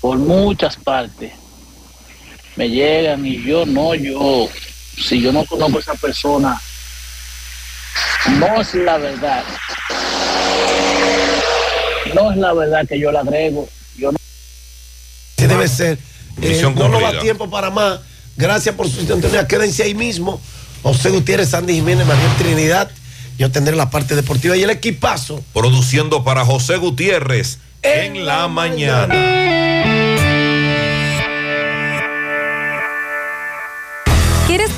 por muchas partes. Me llegan y yo no, yo, si yo no conozco a esa persona, no es la verdad. No es la verdad que yo la agrego. Yo no... Sí debe ser. Eh, no nos da tiempo para más. Gracias por su sintonía. Quédense ahí mismo. José Gutiérrez, Sandy Jiménez, María Trinidad. Yo tendré la parte deportiva y el equipazo. Produciendo para José Gutiérrez en, la, mañana. ¿Quieres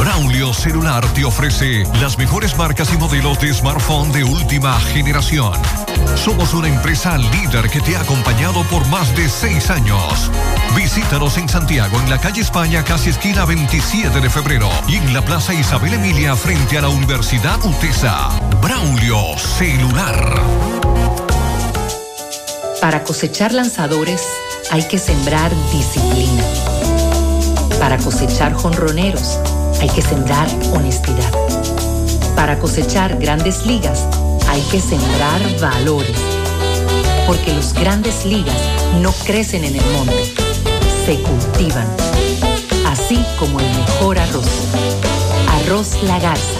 Braulio Celular te ofrece las mejores marcas y modelos de smartphone de última generación. Somos una empresa líder que te ha acompañado por más de seis años. Visítanos en Santiago, en la calle España, casi esquina 27 de febrero, y en la Plaza Isabel Emilia, frente a la Universidad UTESA. Braulio Celular. Para cosechar lanzadores hay que sembrar disciplina. Para cosechar jonroneros hay que sembrar honestidad. Para cosechar grandes ligas hay que sembrar valores. Porque los grandes ligas no crecen en el monte, se cultivan. Así como el mejor arroz. Arroz La Garza.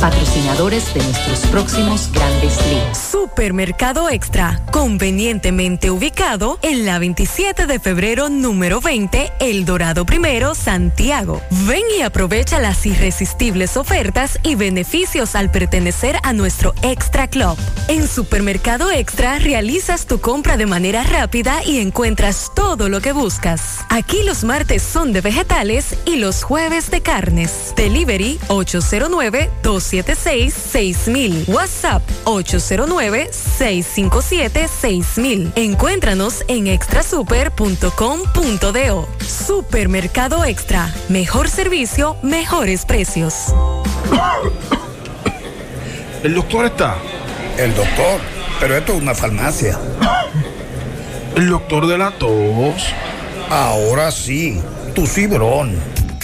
Patrocinadores de nuestros próximos grandes ligas. Supermercado Extra, convenientemente ubicado en la 27 de febrero número 20, El Dorado Primero, Santiago. Ven y aprovecha las irresistibles ofertas y beneficios al pertenecer a nuestro Extra Club. En Supermercado Extra realizas tu compra de manera rápida y encuentras todo lo que buscas. Aquí los martes son de vegetales y los jueves de carnes. Delivery 809 276 6000. WhatsApp 809-657-6000. Encuéntranos en extrasuper.com.do. Supermercado Extra. Mejor servicio, mejores precios. ¿El doctor está? El doctor, pero esto es una farmacia. ¿El doctor de la tos? Ahora sí, tu cibrón.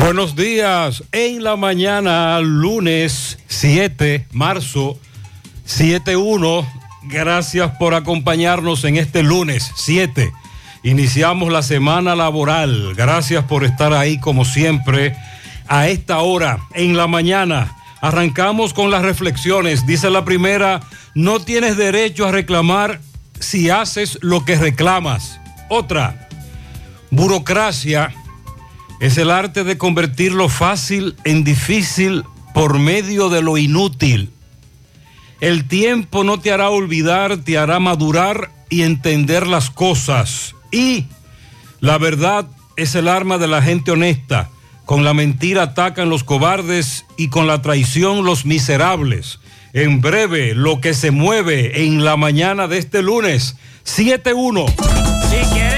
Buenos días. En la mañana, lunes 7 marzo 7-1. Gracias por acompañarnos en este lunes 7. Iniciamos la semana laboral. Gracias por estar ahí como siempre a esta hora en la mañana. Arrancamos con las reflexiones. Dice la primera, no tienes derecho a reclamar si haces lo que reclamas. Otra, burocracia es el arte de convertir lo fácil en difícil por medio de lo inútil. El tiempo no te hará olvidar, te hará madurar y entender las cosas. Y la verdad es el arma de la gente honesta. Con la mentira atacan los cobardes y con la traición los miserables. En breve, lo que se mueve en la mañana de este lunes, 7-1.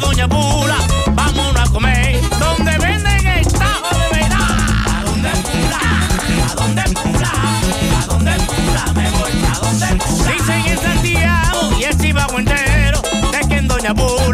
Doña Pula, vámonos a comer. Donde venden el tajo de verdad. ¿A dónde Pula? ¿A dónde Pula? ¿A dónde Pula? Me voy a dónde Pula. Dicen en Santiago y el Chivago entero de que Doña Pula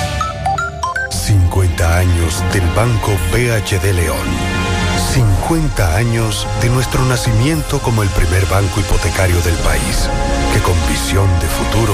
50 años del Banco BHD León. 50 años de nuestro nacimiento como el primer banco hipotecario del país, que con visión de futuro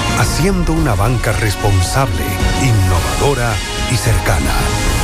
haciendo una banca responsable, innovadora y cercana.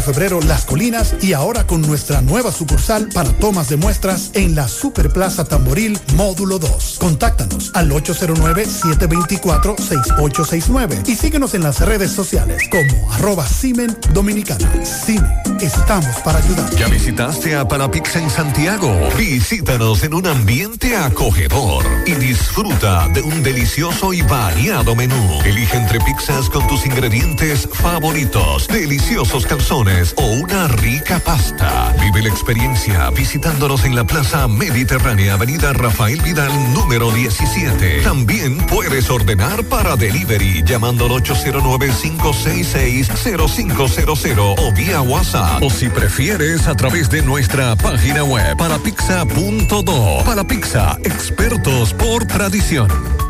febrero Las Colinas y ahora con nuestra nueva sucursal para tomas de muestras en la Superplaza Tamboril Módulo 2. Contáctanos al 809-724-6869 y síguenos en las redes sociales como arroba Simen Dominicana. Simen, estamos para ayudar. ¿Ya visitaste a Palapizza en Santiago? Visítanos en un ambiente acogedor y disfruta de un delicioso y variado menú. Elige entre pizzas con tus ingredientes favoritos, deliciosos calzones o una rica pasta. Vive la experiencia visitándonos en la Plaza Mediterránea, Avenida Rafael Vidal, número 17. También puedes ordenar para delivery llamando al 809-566-0500 o vía WhatsApp. O si prefieres, a través de nuestra página web palapizza.do. Palapizza, expertos por tradición.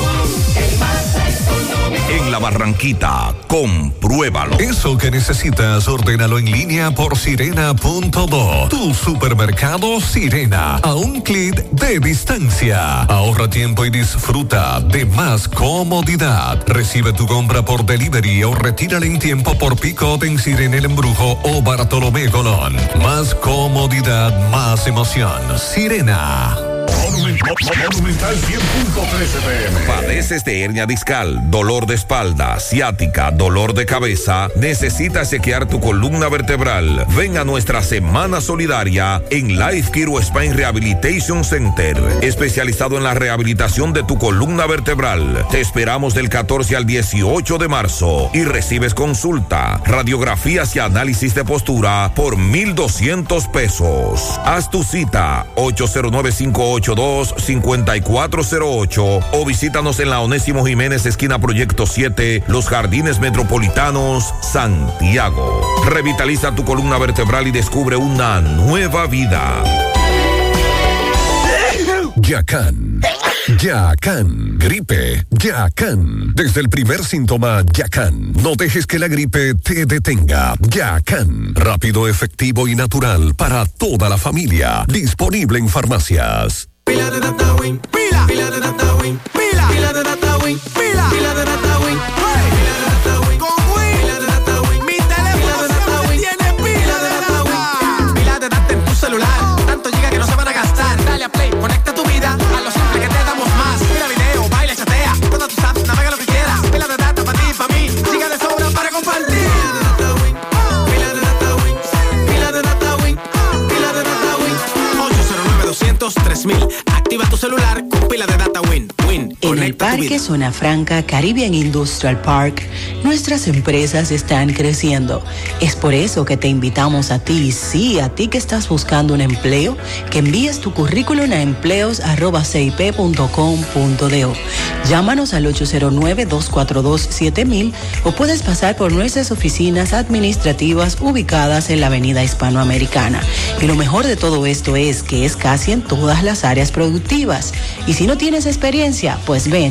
La Barranquita, compruébalo. Eso que necesitas, ordénalo en línea por sirena.do. Tu supermercado Sirena, a un clic de distancia. Ahorra tiempo y disfruta de más comodidad. Recibe tu compra por delivery o retírala en tiempo por pick-up en Sirena El Embrujo o Bartolomé Colón. Más comodidad, más emoción. Sirena. Monumental 100.13 pm. ¿Padeces de hernia discal, dolor de espalda, ciática, dolor de cabeza? ¿Necesitas chequear tu columna vertebral? Ven a nuestra semana solidaria en Life Kiro Spine Rehabilitation Center, especializado en la rehabilitación de tu columna vertebral. Te esperamos del 14 al 18 de marzo y recibes consulta, radiografías y análisis de postura por 1,200 pesos. Haz tu cita 809-582-5408 o visítanos en la Onésimo Jiménez, esquina Proyecto 7, Los Jardines Metropolitanos, Santiago. Revitaliza tu columna vertebral y descubre una nueva vida. Yacan. Yacan. Gripe. Yacan. Desde el primer síntoma, Yacan. No dejes que la gripe te detenga. Yacan. Rápido, efectivo y natural para toda la familia. Disponible en farmacias. Pila de data win, pila, pila de data win, pila, pila de data win, pila, pila de data win, pila de data Parque Zona Franca Caribbean Industrial Park, nuestras empresas están creciendo. Es por eso que te invitamos a ti, sí, a ti que estás buscando un empleo, que envíes tu currículum a empleos.cip.com.do. Llámanos al 809-242-7000 o puedes pasar por nuestras oficinas administrativas ubicadas en la Avenida Hispanoamericana. Y lo mejor de todo esto es que es casi en todas las áreas productivas. Y si no tienes experiencia, pues ven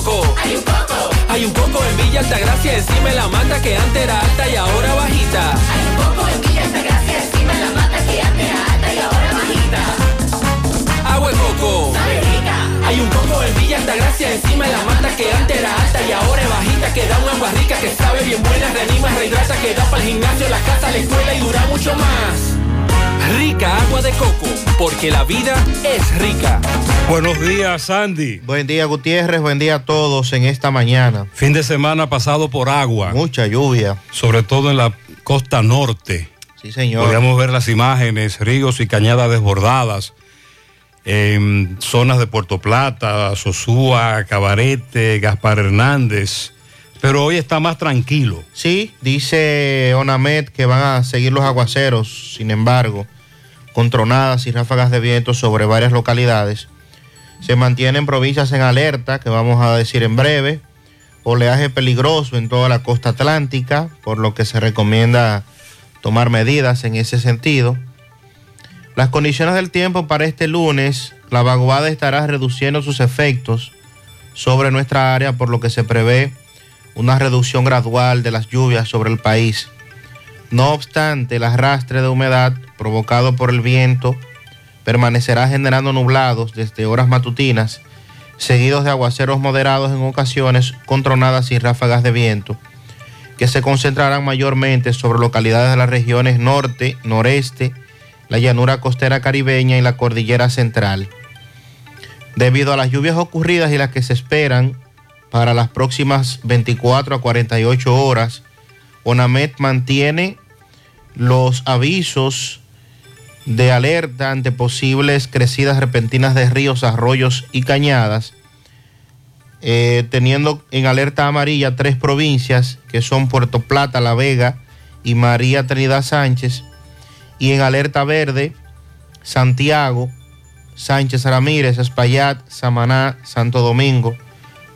Hay un coco. Hay un coco en Villa Altagracia, encima de la mata que antes era alta y ahora bajita. Hay un coco en Villa Altagracia, encima de la mata que antes era alta y ahora bajita. Agua de coco. Hay un coco en Villa Altagracia, encima de la mata que antes era alta y ahora es bajita. Que da un agua que sabe bien buena, reanima, rehidrata, que da para el gimnasio, la casa, la escuela y dura mucho más. Rica agua de coco, porque la vida es rica. Buenos días, Sandy. Buen día, Gutiérrez. Buen día a todos en esta mañana. Fin de semana pasado por agua. Mucha lluvia. Sobre todo en la costa norte. Sí, señor. Podíamos ver las imágenes, ríos y cañadas desbordadas en zonas de Puerto Plata, Sosúa, Cabarete, Gaspar Hernández. Pero hoy está más tranquilo. Sí, dice Onamet que van a seguir los aguaceros, sin embargo, con tronadas y ráfagas de viento sobre varias localidades. Se mantienen provincias en alerta, que vamos a decir en breve. Oleaje peligroso en toda la costa atlántica, por lo que se recomienda tomar medidas en ese sentido. Las condiciones del tiempo para este lunes, la vaguada estará reduciendo sus efectos sobre nuestra área, por lo que se prevé una reducción gradual de las lluvias sobre el país. No obstante, el arrastre de humedad provocado por el viento permanecerá generando nublados desde horas matutinas, seguidos de aguaceros moderados en ocasiones con tronadas y ráfagas de viento, que se concentrarán mayormente sobre localidades de las regiones norte, noreste, la llanura costera caribeña y la cordillera central. Debido a las lluvias ocurridas y las que se esperan para las próximas 24 a 48 horas, ONAMED mantiene los avisos de alerta ante posibles crecidas repentinas de ríos, arroyos y cañadas, eh, teniendo en alerta amarilla tres provincias que son Puerto Plata, La Vega y María Trinidad Sánchez, y en alerta verde Santiago, Sánchez Ramírez, Espaillat, Samaná, Santo Domingo,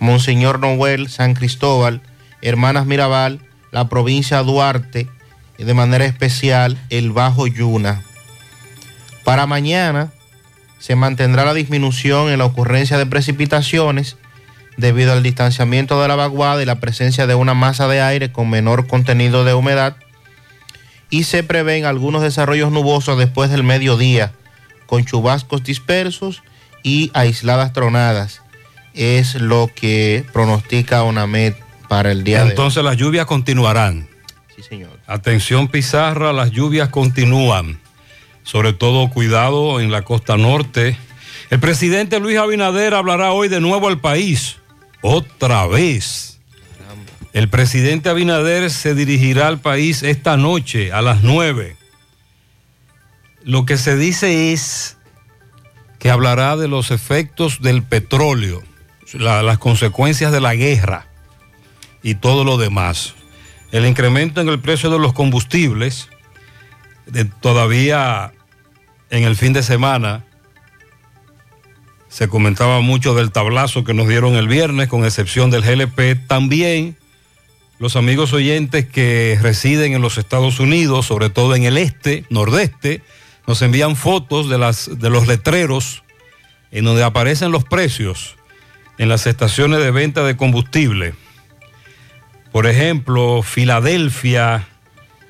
Monseñor Noel, San Cristóbal, Hermanas Mirabal, la provincia Duarte y de manera especial el Bajo Yuna. Para mañana se mantendrá la disminución en la ocurrencia de precipitaciones debido al distanciamiento de la vaguada y la presencia de una masa de aire con menor contenido de humedad. Y se prevén algunos desarrollos nubosos después del mediodía, con chubascos dispersos y aisladas tronadas. Es lo que pronostica ONAMED para el día de hoy. Entonces las lluvias continuarán. Sí, señor. Atención Pizarra, las lluvias continúan. Sobre todo cuidado en la costa norte. El presidente Luis Abinader hablará hoy de nuevo al país. Otra vez. El presidente Abinader se dirigirá al país esta noche a las 9. Lo que se dice es que hablará de los efectos del petróleo, la- las consecuencias de la guerra y todo lo demás. El incremento en el precio de los combustibles, de- todavía en el fin de semana, se comentaba mucho del tablazo que nos dieron el viernes, con excepción del GLP. También los amigos oyentes que residen en los Estados Unidos, sobre todo en el este, nordeste, nos envían fotos de, las, de los letreros en donde aparecen los precios en las estaciones de venta de combustible. Por ejemplo, Filadelfia,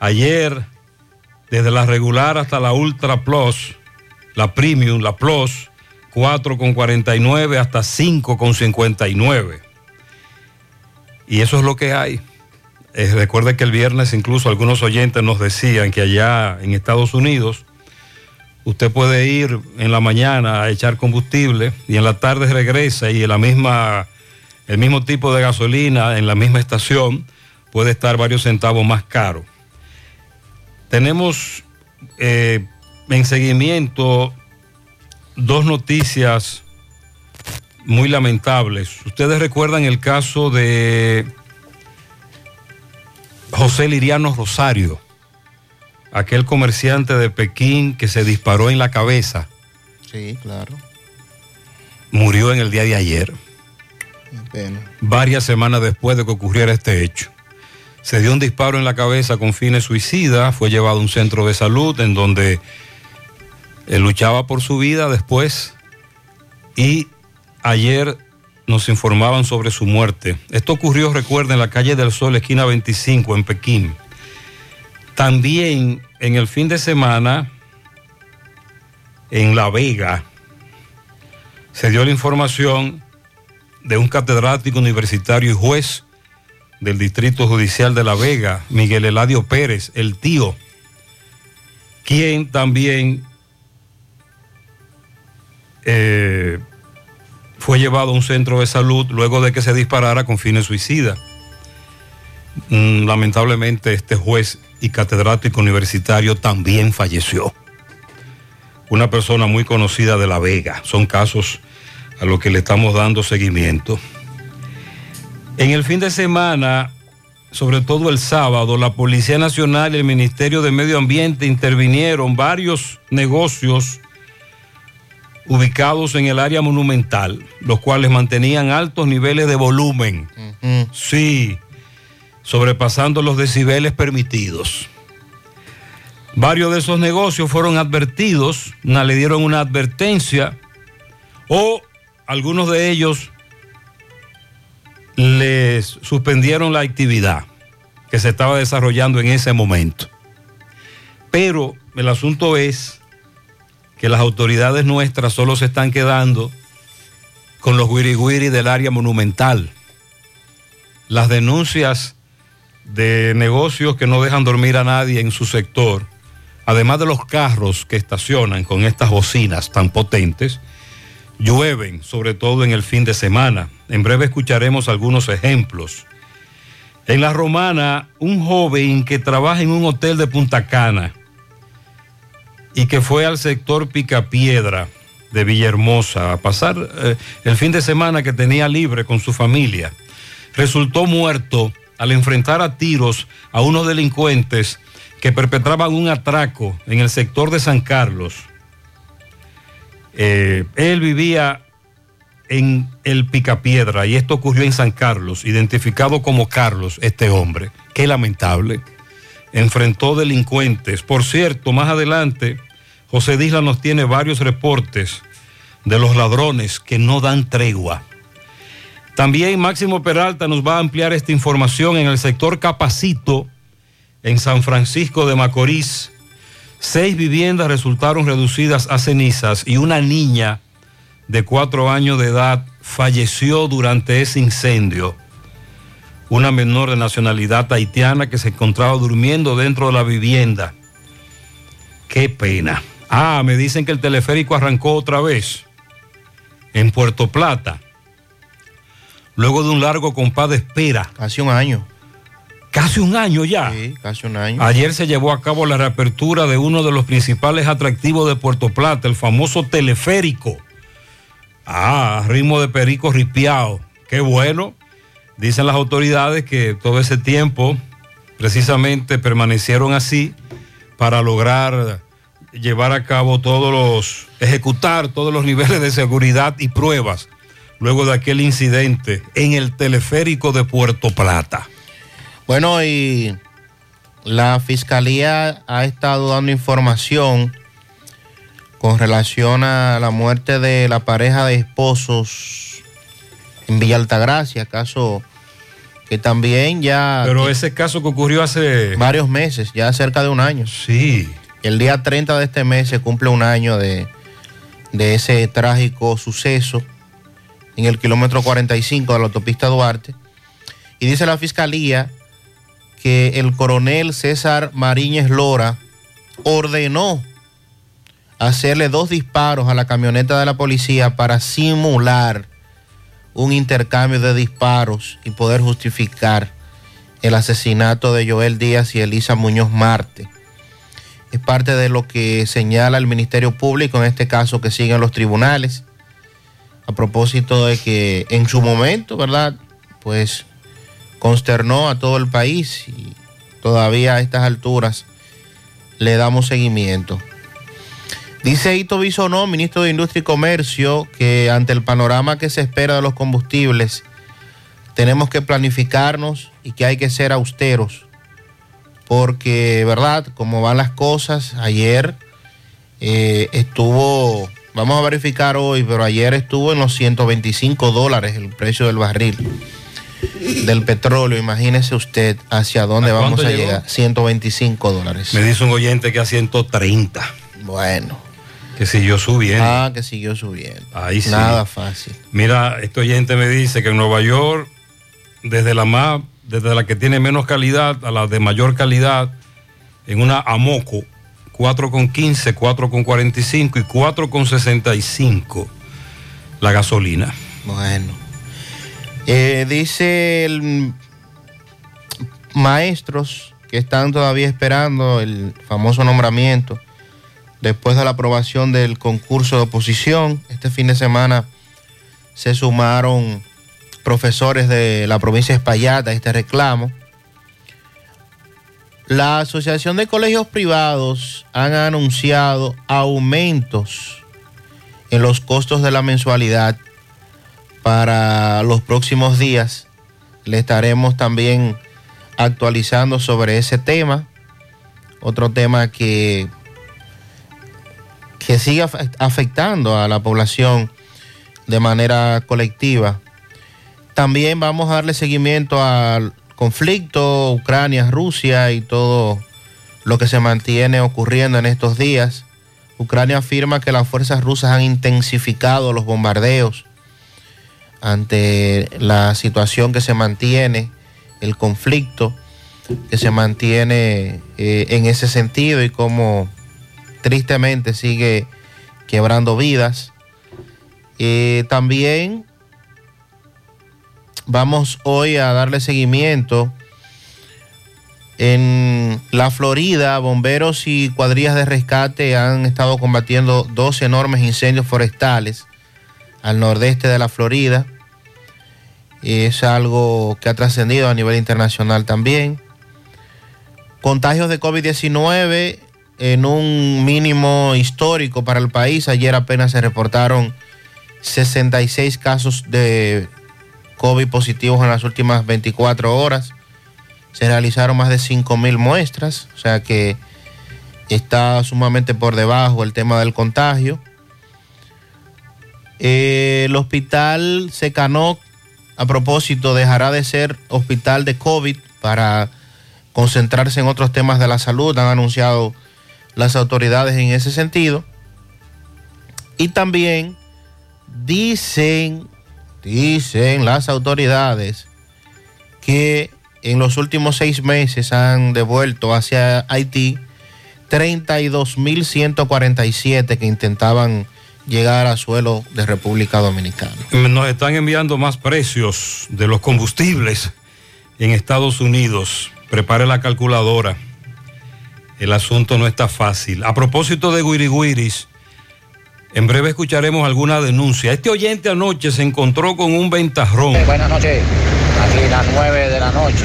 ayer, desde la regular hasta la Ultra Plus, la Premium, la Plus, 4,49 hasta 5,59. Y eso es lo que hay. Eh, recuerde que el viernes incluso algunos oyentes nos decían que allá en Estados Unidos usted puede ir en la mañana a echar combustible y en la tarde regresa y el mismo tipo de gasolina en la misma estación puede estar varios centavos más caro. Tenemos eh, en seguimiento dos noticias muy lamentables. Ustedes recuerdan el caso de José Liriano Rosario, aquel comerciante de Pekín que se disparó en la cabeza, Sí, claro. murió en el día de ayer, pena. varias semanas después de que ocurriera este hecho. Se dio un disparo en la cabeza con fines suicidas, fue llevado a un centro de salud en donde él luchaba por su vida después y ayer nos informaban sobre su muerte. Esto ocurrió, recuerden, en la calle del Sol, esquina 25, en Pekín. También en el fin de semana, en La Vega, se dio la información de un catedrático universitario y juez del Distrito Judicial de La Vega, Miguel Eladio Pérez, el tío, quien también eh, fue llevado a un centro de salud luego de que se disparara con fines suicidas. Mm, Lamentablemente este juez y catedrático universitario también falleció. Una persona muy conocida de La Vega. Son casos a los que le estamos dando seguimiento. En el fin de semana, sobre todo el sábado, la Policía Nacional y el Ministerio de Medio Ambiente intervinieron varios negocios ubicados en el área monumental, los cuales mantenían altos niveles de volumen. Sí, sobrepasando los decibeles permitidos. Varios de esos negocios fueron advertidos, le dieron una advertencia o algunos de ellos les suspendieron la actividad que se estaba desarrollando en ese momento. Pero el asunto es que las autoridades nuestras solo se están quedando con los guiriguiri del área monumental. Las denuncias de negocios que no dejan dormir a nadie en su sector, además de los carros que estacionan con estas bocinas tan potentes, llueven, sobre todo en el fin de semana. En breve escucharemos algunos ejemplos. En La Romana, un joven que trabaja en un hotel de Punta Cana y que fue al sector Picapiedra de Villahermosa a pasar eh, el fin de semana que tenía libre con su familia, resultó muerto al enfrentar a tiros a unos delincuentes que perpetraban un atraco en el sector de San Carlos. Eh, él vivía en el Picapiedra y esto ocurrió en San Carlos, identificado como Carlos, este hombre. Qué lamentable. Enfrentó delincuentes. Por cierto, más adelante, José Disla nos tiene varios reportes de los ladrones que no dan tregua. También Máximo Peralta nos va a ampliar esta información en el sector Capacito, en San Francisco de Macorís. Seis viviendas resultaron reducidas a cenizas y una niña de cuatro años de edad falleció durante ese incendio. Una menor de nacionalidad haitiana que se encontraba durmiendo dentro de la vivienda. Qué pena. Ah, me dicen que el teleférico arrancó otra vez en Puerto Plata. Luego de un largo compás de espera. Casi un año. Casi un año ya. Sí, casi un año. Ayer se llevó a cabo la reapertura de uno de los principales atractivos de Puerto Plata, el famoso teleférico. Ah, ritmo de perico ripiao. Qué bueno. Dicen las autoridades que todo ese tiempo precisamente permanecieron así para lograr llevar a cabo todos los, ejecutar todos los niveles de seguridad y pruebas luego de aquel incidente en el teleférico de Puerto Plata. Bueno, y la fiscalía ha estado dando información con relación a la muerte de la pareja de esposos en Villa Altagracia, caso que también ya... Pero ese caso que ocurrió hace... Varios meses, ya cerca de un año. Sí. El día 30 de este mes se cumple un año de, de ese trágico suceso en el kilómetro 45 de la autopista Duarte. Y dice la fiscalía que el coronel César Mariñez Lora ordenó hacerle dos disparos a la camioneta de la policía para simular un intercambio de disparos y poder justificar el asesinato de Joel Díaz y Elisa Muñoz Marte. Es parte de lo que señala el Ministerio Público, en este caso que siguen los tribunales, a propósito de que en su momento, ¿verdad? Pues consternó a todo el país y todavía a estas alturas le damos seguimiento. Dice Ito Bisonó, ministro de Industria y Comercio, que ante el panorama que se espera de los combustibles, tenemos que planificarnos y que hay que ser austeros. Porque, ¿verdad? Como van las cosas, ayer eh, estuvo, vamos a verificar hoy, pero ayer estuvo en los 125 dólares el precio del barril del petróleo. Imagínese usted hacia dónde ¿A vamos a llegó? llegar. 125 dólares. Me dice un oyente que a 130. Bueno. Que siguió subiendo. Ah, que siguió subiendo. Ahí sí. Nada fácil. Mira, este oyente me dice que en Nueva York, desde la más, desde la que tiene menos calidad a la de mayor calidad, en una Amoco, 4,15, 4,45 y 4,65 la gasolina. Bueno. Eh, dice el maestros que están todavía esperando el famoso nombramiento después de la aprobación del concurso de oposición. Este fin de semana se sumaron profesores de la provincia de Espaillat a este reclamo. La Asociación de Colegios Privados han anunciado aumentos en los costos de la mensualidad para los próximos días. Le estaremos también actualizando sobre ese tema. Otro tema que, que sigue afe- afectando a la población de manera colectiva. También vamos a darle seguimiento al conflicto Ucrania-Rusia y todo lo que se mantiene ocurriendo en estos días. Ucrania afirma que las fuerzas rusas han intensificado los bombardeos ante la situación que se mantiene, el conflicto que se mantiene eh, en ese sentido y cómo tristemente sigue quebrando vidas. Eh, también vamos hoy a darle seguimiento en la Florida, bomberos y cuadrillas de rescate han estado combatiendo dos enormes incendios forestales al nordeste de la Florida. Es algo que ha trascendido a nivel internacional también. Contagios de COVID-19 en un mínimo histórico para el país. Ayer apenas se reportaron 66 casos de COVID positivos en las últimas 24 horas. Se realizaron más de 5 mil muestras, o sea que está sumamente por debajo el tema del contagio. Eh, el hospital Secanoc, a propósito, dejará de ser hospital de COVID para concentrarse en otros temas de la salud. Han anunciado las autoridades en ese sentido. Y también dicen, dicen las autoridades que en los últimos seis meses han devuelto hacia Haití 32.147 que intentaban llegar a suelo de República Dominicana. Nos están enviando más precios de los combustibles en Estados Unidos. Prepare la calculadora. El asunto no está fácil. A propósito de guiriguiris, en breve escucharemos alguna denuncia. Este oyente anoche se encontró con un ventarrón. Buenas noches, aquí las 9 de la noche.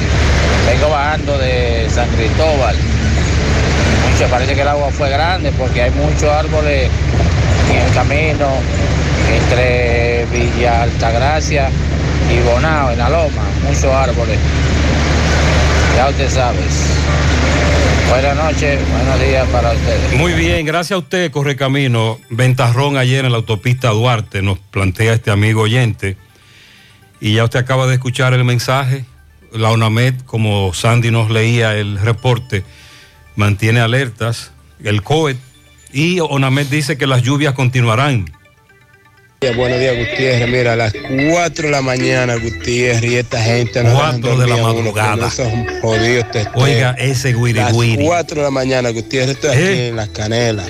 Vengo bajando de San Cristóbal. Mucho, parece que el agua fue grande porque hay muchos árboles en el camino entre Villa Altagracia y Bonao, en la loma. Muchos árboles. Ya usted sabe. Buenas noches, buenos días para ustedes. Muy bien, gracias a usted, Correcamino. Ventarrón ayer en la autopista Duarte, nos plantea este amigo oyente. Y ya usted acaba de escuchar el mensaje. La UNAMED, como Sandy nos leía el reporte, mantiene alertas. El COET y ONAMED dice que las lluvias continuarán. Buenos días, Gutiérrez. Mira, a las 4 de la mañana, Gutiérrez, y esta gente no 4 de la madrugada. Esos jodidos testeos. Oiga, ese guiri Las guiri. 4 de la mañana, Gutiérrez, estoy aquí ¿Eh? en Las Canelas,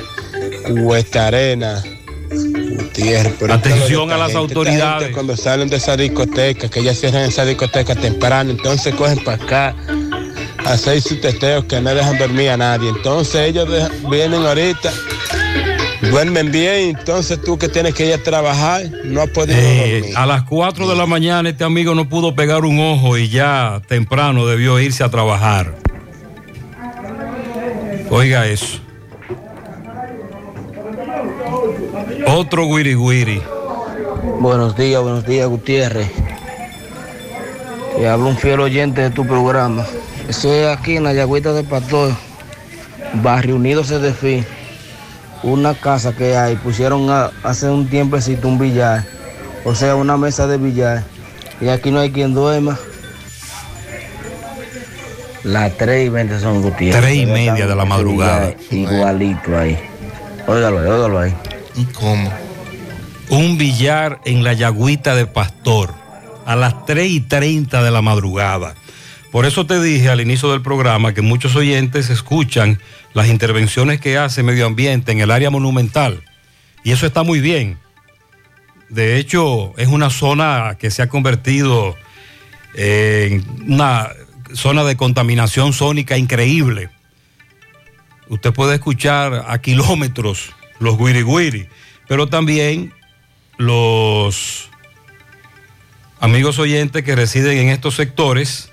Cuesta Arena. Gutiérrez, pero Atención a las gente, autoridades. gente cuando salen de esa discoteca, que ya cierran esa discoteca temprano, entonces cogen para acá a hacer sus testeos que no dejan dormir a nadie. Entonces ellos dejan- vienen ahorita, duermen bien, entonces tú que tienes que ir a trabajar, no has podido Eh, dormir. a las 4 de la mañana este amigo no pudo pegar un ojo y ya temprano debió irse a trabajar. Oiga eso. Otro guiri guiri. Buenos días, buenos días, Gutiérrez. Te hablo un fiel oyente de tu programa. Estoy aquí en la Yagüita de Pastor, Barrio Unido Cedefín. Una casa que hay, pusieron a- hace un tiempecito un billar, o sea, una mesa de billar. Y aquí no hay quien duerma. Las 3 y 20 son Gutiérrez. Tres y media de la madrugada. Igualito ahí. Óigalo ahí, óigalo ahí. ¿Cómo? Un billar en la Yagüita de Pastor a las 3 y 30 de la madrugada. Por eso te dije al inicio del programa que muchos oyentes escuchan las intervenciones que hace Medio Ambiente en el área monumental. Y eso está muy bien. De hecho, es una zona que se ha convertido en una zona de contaminación sónica increíble. Usted puede escuchar a kilómetros los guiri guiri, pero también los amigos oyentes que residen en estos sectores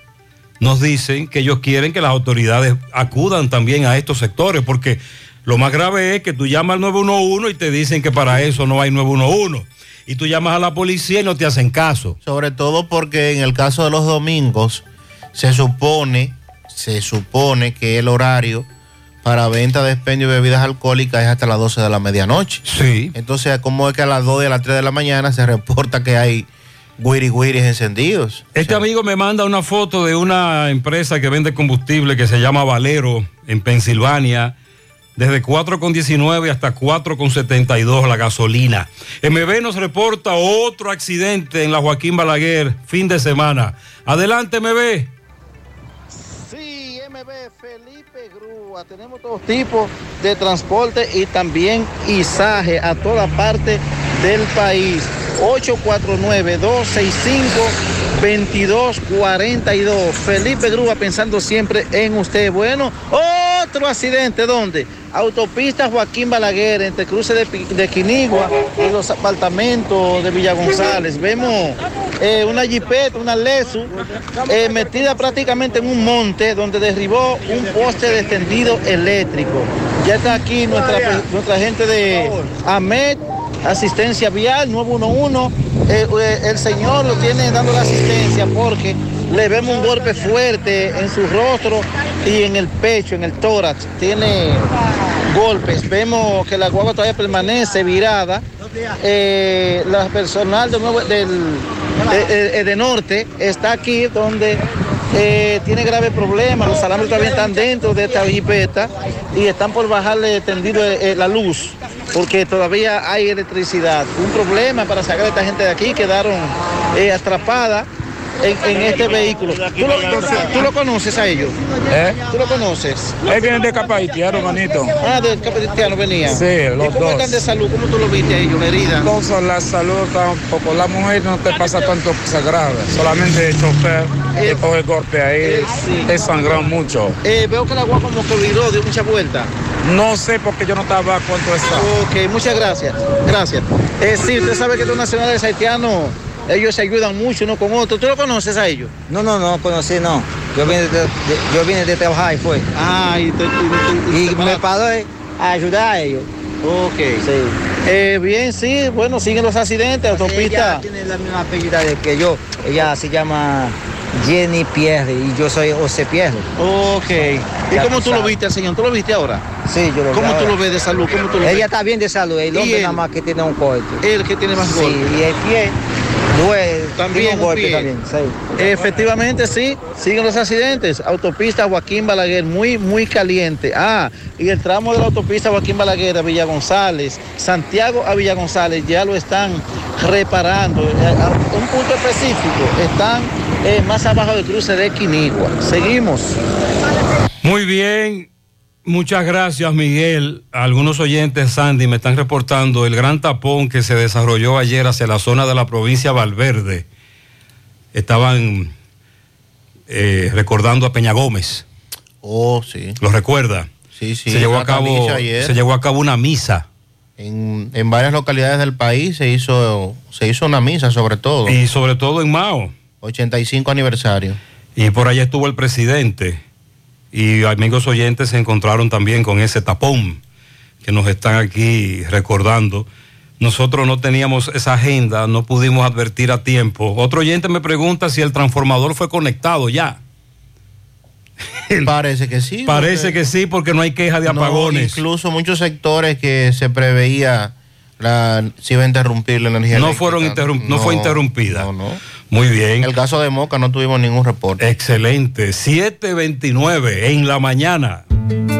nos dicen que ellos quieren que las autoridades acudan también a estos sectores, porque lo más grave es que tú llamas al 911 y te dicen que para eso no hay 911. Y tú llamas a la policía y no te hacen caso. Sobre todo porque en el caso de los domingos se supone, se supone que el horario para venta de expendio de bebidas alcohólicas es hasta las 12 de la medianoche. Sí. Entonces, ¿cómo es que a las 2 y a las 3 de la mañana se reporta que hay guiri guiris encendidos? Este amigo me manda una foto de una empresa que vende combustible que se llama Valero en Pensilvania, desde 4,19 hasta 4,72 la gasolina. MB nos reporta otro accidente en la Joaquín Balaguer, fin de semana. Adelante, MB. Tenemos todos tipos de transporte y también izaje a toda parte del país. 849-265-2242. Felipe Grúa pensando siempre en usted. Bueno, otro accidente, ¿dónde? Autopista Joaquín Balaguer, entre cruce de, de Quinigua y los apartamentos de Villa González. Vemos eh, una jipeta, una Lesu, eh, metida prácticamente en un monte donde derribó un poste de extendido eléctrico. Ya está aquí nuestra, nuestra gente de AMET, asistencia vial 911. Eh, eh, el señor lo tiene dando la asistencia porque le vemos un golpe fuerte en su rostro y en el pecho, en el tórax. Tiene golpes. Vemos que la guagua todavía permanece virada eh, la personal de, del, de, de- de norte está aquí donde eh, tiene graves problemas. Los alambres todavía están dentro de esta jipeta y están por bajarle tendido eh, la luz porque todavía hay electricidad. Un problema para sacar a esta gente de aquí, quedaron eh, atrapadas en, en este vehículo. ¿Tú lo, tú lo conoces a ellos? ¿Eh? ¿Tú lo conoces? Él viene de Capaitiano, manito. Ah, de Capitiano venía. Sí, los ¿Y cómo dos. están de salud? ¿Cómo tú lo viste a ellos, la herida? Entonces la salud está un poco. La mujer no te pasa tanto cosa grave. Solamente el chofer que coge golpe ahí. Es sangrado mucho. Eh, veo que el agua como que viró, dio mucha vuelta. No sé porque yo no estaba cuánto está. Ok, muchas gracias. Gracias. Eh, sí, usted sabe que los nacionales haitianos, ellos se ayudan mucho uno con otro. ¿Tú lo conoces a ellos? No, no, no conocí, no. Yo vine de, de- yo vine de trabajar y fue. Ah, y, y me paré a ayudar a ellos. Ok. Sí. Eh, bien, sí, bueno, siguen los accidentes, autopista. Ella tiene la misma apellida que yo. Ella se llama Jenny Pierre y yo soy José Pierre. Ok. ¿Y Ya cómo tú lo viste, señor? ¿Tú lo viste ahora? Sí, yo lo ¿Cómo veo tú lo ves de salud? ¿Cómo tú lo ves? Ella está bien de salud, el ¿Y hombre él? nada más que tiene un corte. El que tiene más Sí, golpes. y el pie duele, También tiene un un golpe pie. también. sí. Efectivamente, sí, siguen los accidentes. Autopista Joaquín Balaguer, muy, muy caliente. Ah, y el tramo de la autopista Joaquín Balaguer a Villa González, Santiago a Villa González, ya lo están reparando. Eh, A un punto específico, están eh, más abajo del cruce de Quinigua. Seguimos. Muy bien, muchas gracias Miguel. Algunos oyentes, Sandy, me están reportando el gran tapón que se desarrolló ayer hacia la zona de la provincia Valverde. Estaban eh, recordando a Peña Gómez. Oh, sí. ¿Lo recuerda? Sí, sí. se, llevó a cabo, se llevó a cabo una misa. En, en varias localidades del país se hizo, se hizo una misa, sobre todo. Y sobre todo en Mao. 85 aniversario. Y por allá estuvo el presidente. Y amigos oyentes se encontraron también con ese tapón que nos están aquí recordando. Nosotros no teníamos esa agenda, no pudimos advertir a tiempo. Otro oyente me pregunta si el transformador fue conectado ya. Parece que sí. Parece porque- que sí, porque no hay queja de No, apagones. incluso muchos sectores que se preveía la, se iba a interrumpir la energía. No fueron interrum- no fue interrumpida. No, no. Muy bien. En el caso de Moca no tuvimos ningún reporte. Excelente. 729 en la mañana.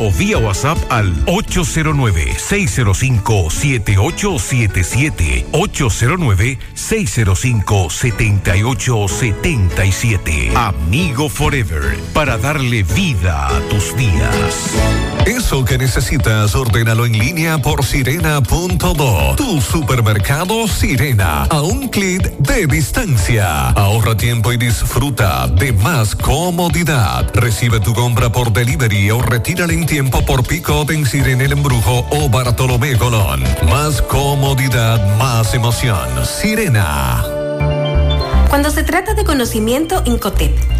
o vía WhatsApp al 809-605-7877. 809-605-7877. Amigo Forever, para darle vida a tus días. Eso que necesitas, ordénalo en línea por sirena.do. Tu supermercado Sirena, a un clic de distancia. Ahorra tiempo y disfruta de más comodidad. Recibe tu compra por delivery o retírala en tiempo por pick-up en Sirena El Embrujo o Bartolomé Colón. Más comodidad, más emoción. Sirena. Cuando se trata de conocimiento, Incotep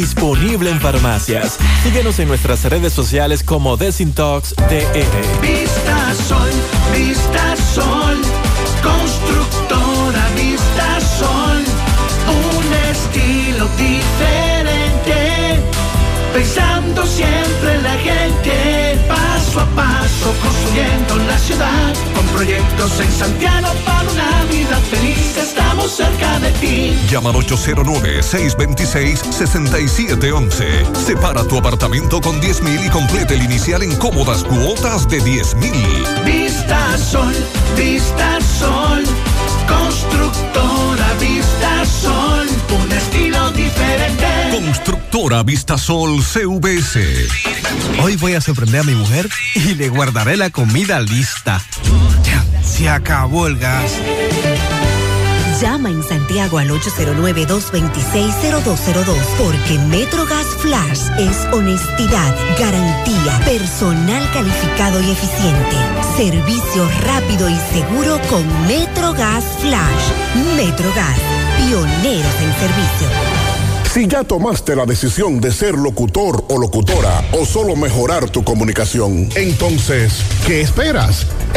disponible en farmacias. Síguenos en nuestras redes sociales como Desintox DR. Vista Sol, Vista Sol, constructora Vista Sol, un estilo diferente, pensando siempre en la gente, paso a paso construyendo la ciudad, con proyectos en Santiago para una vida feliz, estamos cerca ti. Llama al 809-626-6711. Separa tu apartamento con 10 mil y complete el inicial en cómodas cuotas de 10 mil. Vista Sol, Vista Sol, constructora Vista Sol, un estilo diferente. Constructora Vistasol CVS. Hoy voy a sorprender a mi mujer y le guardaré la comida lista. Ya, se acabó el gas. Llama en Santiago al 809-226-0202 porque MetroGas Flash es honestidad, garantía, personal calificado y eficiente, servicio rápido y seguro con MetroGas Flash. MetroGas, pioneros en servicio. Si ya tomaste la decisión de ser locutor o locutora o solo mejorar tu comunicación, entonces, ¿qué esperas?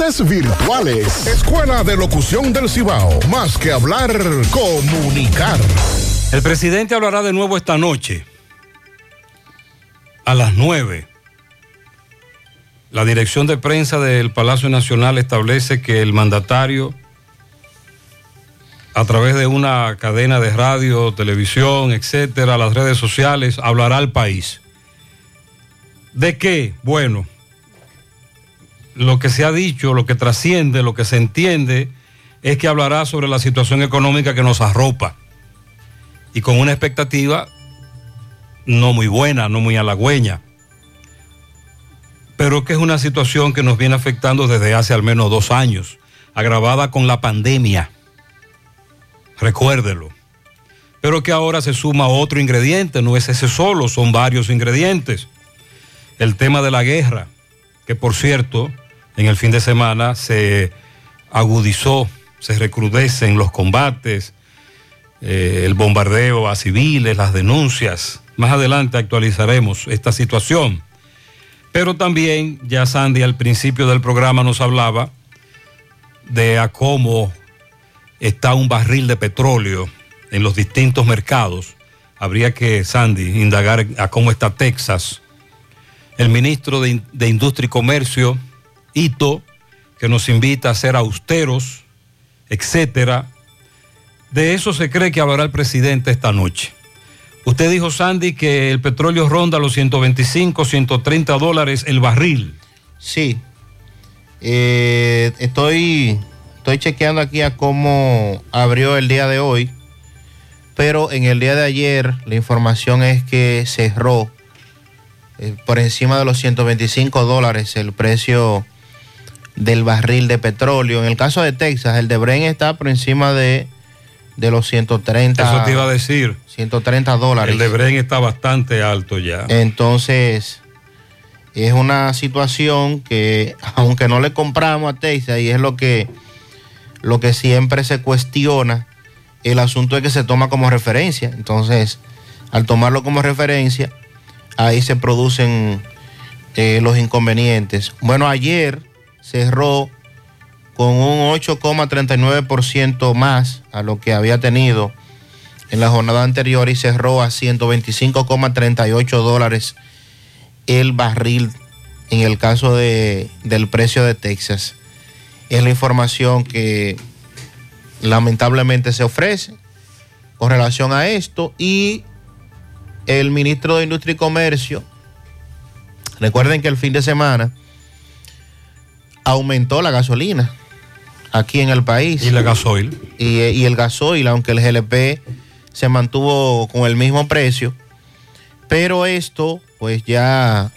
virtuales. Escuela de Locución del Cibao. Más que hablar, comunicar. El presidente hablará de nuevo esta noche a las 9. La dirección de prensa del Palacio Nacional establece que el mandatario, a través de una cadena de radio, televisión, etcétera, las redes sociales, hablará al país. ¿De qué? Bueno, lo que se ha dicho, lo que trasciende, lo que se entiende, es que hablará sobre la situación económica que nos arropa y con una expectativa no muy buena, no muy halagüeña, pero que es una situación que nos viene afectando desde hace al menos dos años, agravada con la pandemia. Recuérdelo. Pero que ahora se suma otro ingrediente, no es ese solo, son varios ingredientes. El tema de la guerra, que por cierto, en el fin de semana se agudizó, se recrudecen los combates, eh, el bombardeo a civiles, las denuncias. Más adelante actualizaremos esta situación. Pero también, ya Sandy al principio del programa nos hablaba de a cómo está un barril de petróleo en los distintos mercados. Habría que, Sandy, indagar a cómo está Texas. El ministro de, de Industria y Comercio, Ito, que nos invita a ser austeros, etcétera. De eso se cree que hablará el presidente esta noche. Usted dijo, Sandy, que el petróleo ronda los 125, 130 dólares el barril. Sí. Eh, estoy, estoy chequeando aquí a cómo abrió el día de hoy, pero en el día de ayer la información es que cerró eh, por encima de los 125 dólares el precio del barril de petróleo. En el caso de Texas, el de Bren está por encima de, de los 130. Eso te iba a decir. 130 dólares. El de Bren está bastante alto ya. Entonces, es una situación que, aunque no le compramos a Texas, y es lo que, lo que siempre se cuestiona, el asunto es que se toma como referencia. Entonces, al tomarlo como referencia, ahí se producen eh, los inconvenientes. Bueno, ayer cerró con un 8,39% más a lo que había tenido en la jornada anterior y cerró a 125,38 dólares el barril en el caso de, del precio de Texas. Es la información que lamentablemente se ofrece con relación a esto y el ministro de Industria y Comercio, recuerden que el fin de semana aumentó la gasolina aquí en el país. Y la gasoil. Y, y el gasoil, aunque el GLP se mantuvo con el mismo precio. Pero esto, pues ya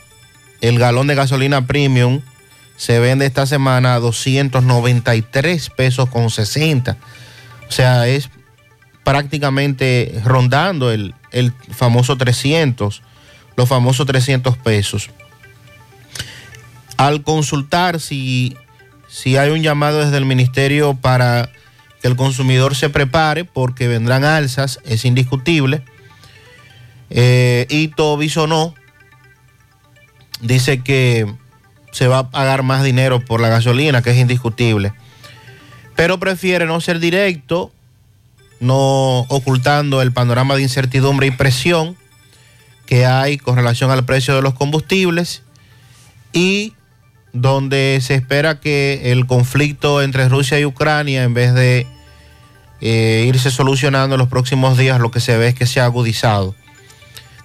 el galón de gasolina premium se vende esta semana a 293 pesos con 60. O sea, es prácticamente rondando el, el famoso 300, los famosos 300 pesos. Al consultar si, si hay un llamado desde el ministerio para que el consumidor se prepare porque vendrán alzas, es indiscutible. Eh, Ito Bisonó dice que se va a pagar más dinero por la gasolina, que es indiscutible. Pero prefiere no ser directo, no ocultando el panorama de incertidumbre y presión que hay con relación al precio de los combustibles y donde se espera que el conflicto entre Rusia y Ucrania, en vez de eh, irse solucionando en los próximos días, lo que se ve es que se ha agudizado.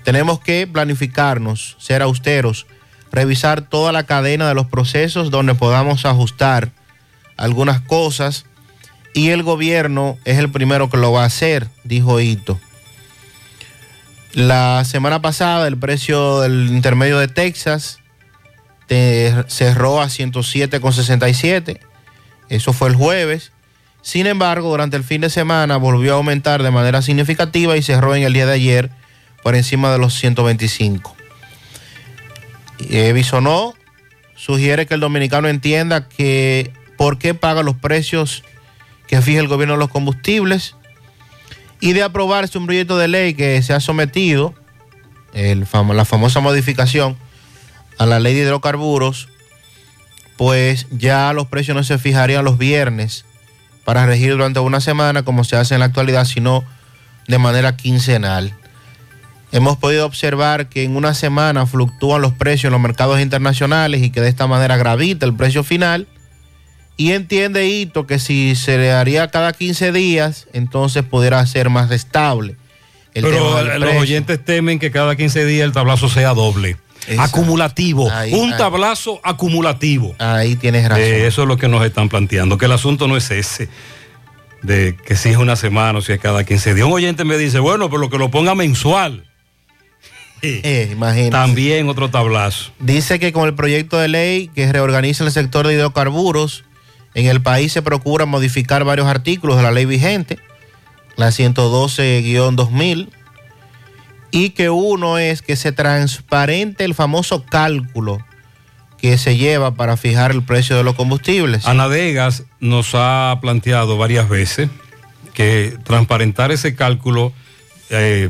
Tenemos que planificarnos, ser austeros, revisar toda la cadena de los procesos donde podamos ajustar algunas cosas y el gobierno es el primero que lo va a hacer, dijo Ito. La semana pasada el precio del intermedio de Texas te- cerró a 107,67, eso fue el jueves. Sin embargo, durante el fin de semana volvió a aumentar de manera significativa y cerró en el día de ayer por encima de los 125. Eh, Bisonó sugiere que el dominicano entienda que por qué paga los precios que fija el gobierno de los combustibles y de aprobarse un proyecto de ley que se ha sometido, la famosa modificación a la ley de hidrocarburos, pues ya los precios no se fijarían los viernes para regir durante una semana como se hace en la actualidad, sino de manera quincenal. Hemos podido observar que en una semana fluctúan los precios en los mercados internacionales y que de esta manera gravita el precio final. Y entiende Ito que si se le haría cada 15 días, entonces pudiera ser más estable. el Pero los precio. oyentes temen que cada 15 días el tablazo sea doble. Exacto. Acumulativo. Ahí, un ahí. tablazo acumulativo. Ahí tienes razón. Eh, eso es lo que nos están planteando, que el asunto no es ese, de que si es una semana o si es cada 15 días. Un oyente me dice, bueno, pero que lo ponga mensual. Eh, imagínate. También otro tablazo. Dice que con el proyecto de ley que reorganiza el sector de hidrocarburos, en el país se procura modificar varios artículos de la ley vigente, la 112-2000, y que uno es que se transparente el famoso cálculo que se lleva para fijar el precio de los combustibles. Anadegas nos ha planteado varias veces que transparentar ese cálculo eh,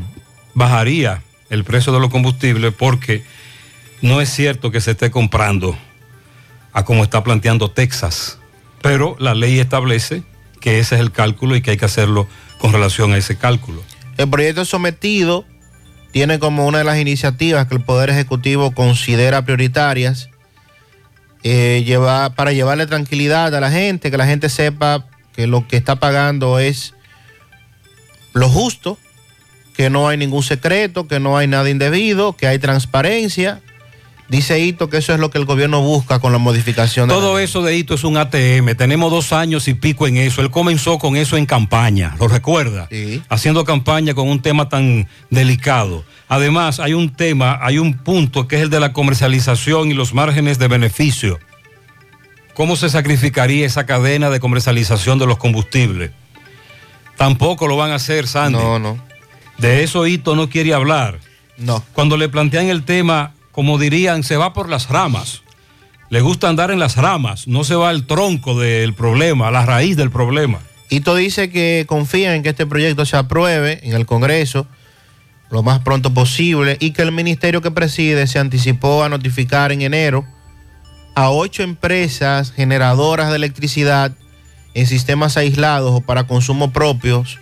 bajaría el precio de los combustibles porque no es cierto que se esté comprando a como está planteando Texas, pero la ley establece que ese es el cálculo y que hay que hacerlo con relación a ese cálculo. El proyecto sometido tiene como una de las iniciativas que el Poder Ejecutivo considera prioritarias eh, para llevarle tranquilidad a la gente, que la gente sepa que lo que está pagando es lo justo, que no hay ningún secreto, que no hay nada indebido, que hay transparencia. Dice Hito que eso es lo que el gobierno busca con la modificación de la Todo eso de Hito es un ATM. Tenemos dos años y pico en eso. Él comenzó con eso en campaña, ¿lo recuerda? Haciendo campaña con un tema tan delicado. Además, hay un tema, hay un punto que es el de la comercialización y los márgenes de beneficio. ¿Cómo se sacrificaría esa cadena de comercialización de los combustibles? Tampoco lo van a hacer, Sandy. No, no. De eso Hito no quiere hablar. No. Cuando le plantean el tema como dirían, se va por las ramas. Le gusta andar en las ramas, no se va al tronco del problema, a la raíz del problema. Hito dice que confía en que este proyecto se apruebe en el Congreso lo más pronto posible y que el ministerio que preside se anticipó a notificar en enero a ocho empresas generadoras de electricidad en sistemas aislados o para consumo propios,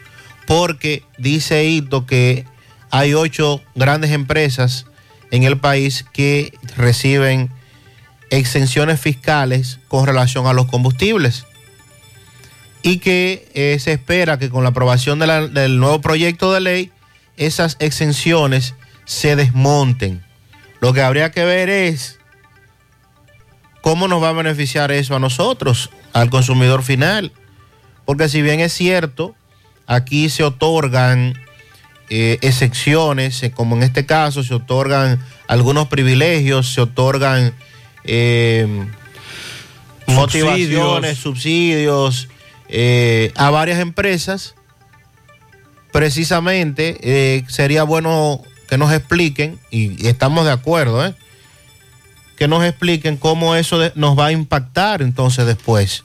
porque dice Hito que hay ocho grandes empresas en el país que reciben exenciones fiscales con relación a los combustibles y que eh, se espera que con la aprobación del nuevo proyecto de ley esas exenciones se desmonten. Lo que habría que ver es cómo nos va a beneficiar eso a nosotros, al consumidor final. Porque si bien es cierto, aquí se otorgan eh, excepciones, eh, como en este caso se otorgan algunos privilegios, se otorgan eh, motivaciones, subsidios eh, a varias empresas. Precisamente sería bueno que nos expliquen, y, y estamos de acuerdo, que nos expliquen cómo eso de- nos va a impactar entonces después.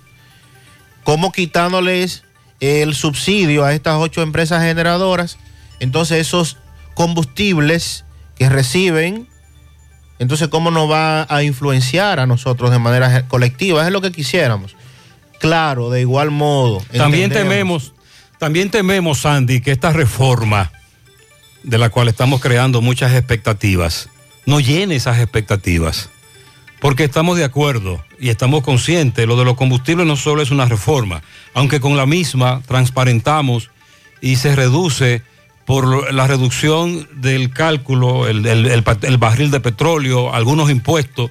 Cómo quitándoles el subsidio a estas ocho empresas generadoras, entonces esos combustibles que reciben, entonces cómo nos va a influenciar a nosotros de manera colectiva, es lo que quisiéramos. Claro, de igual modo. También tememos, también tememos, Sandy, que esta reforma de la cual estamos creando muchas expectativas, no llene esas expectativas. Porque estamos de acuerdo y estamos conscientes, lo de los combustibles no solo es una reforma, aunque con la misma transparentamos y se reduce por la reducción del cálculo, el, el- barril de petróleo, algunos impuestos,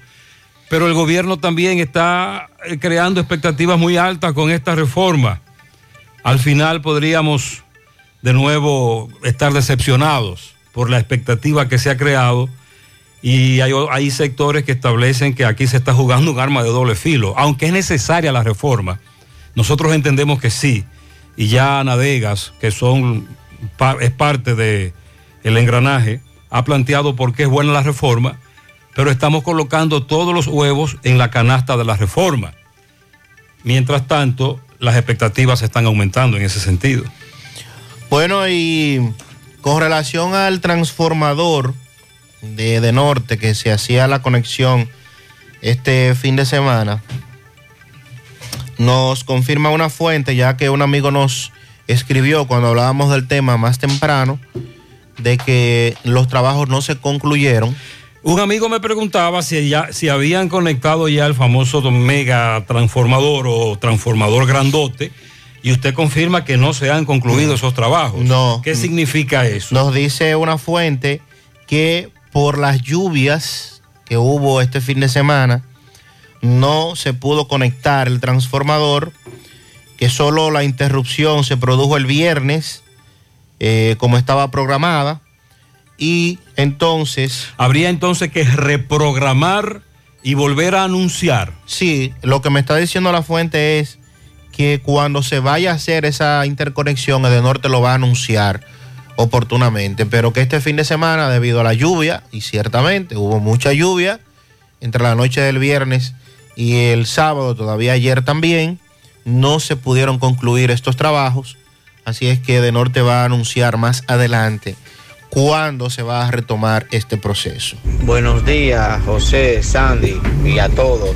pero el gobierno también está eh, creando expectativas muy altas con esta reforma. Al final podríamos de nuevo estar decepcionados por la expectativa que se ha creado y hay, hay sectores que establecen que aquí se está jugando un arma de doble filo, aunque es necesaria la reforma. Nosotros entendemos que sí, y ya Nadegas, que son es parte de el engranaje, ha planteado por qué es buena la reforma, pero estamos colocando todos los huevos en la canasta de la reforma. Mientras tanto, las expectativas están aumentando en ese sentido. Bueno, y con relación al transformador de, de Norte que se hacía la conexión este fin de semana, nos confirma una fuente, ya que un amigo nos escribió cuando hablábamos del tema más temprano, de que los trabajos no se concluyeron. Un amigo me preguntaba si, ya, si habían conectado ya el famoso mega transformador o transformador grandote y usted confirma que no se han concluido esos trabajos. No. ¿Qué significa eso? Nos dice una fuente que por las lluvias que hubo este fin de semana, no se pudo conectar el transformador, que solo la interrupción se produjo el viernes, eh, como estaba programada, y entonces... Habría entonces que reprogramar y volver a anunciar. Sí, lo que me está diciendo la fuente es que cuando se vaya a hacer esa interconexión, el de norte lo va a anunciar oportunamente, pero que este fin de semana, debido a la lluvia, y ciertamente hubo mucha lluvia entre la noche del viernes y el sábado, todavía ayer también, no se pudieron concluir estos trabajos, así es que de norte va a anunciar más adelante cuándo se va a retomar este proceso. Buenos días, José, Sandy y a todos.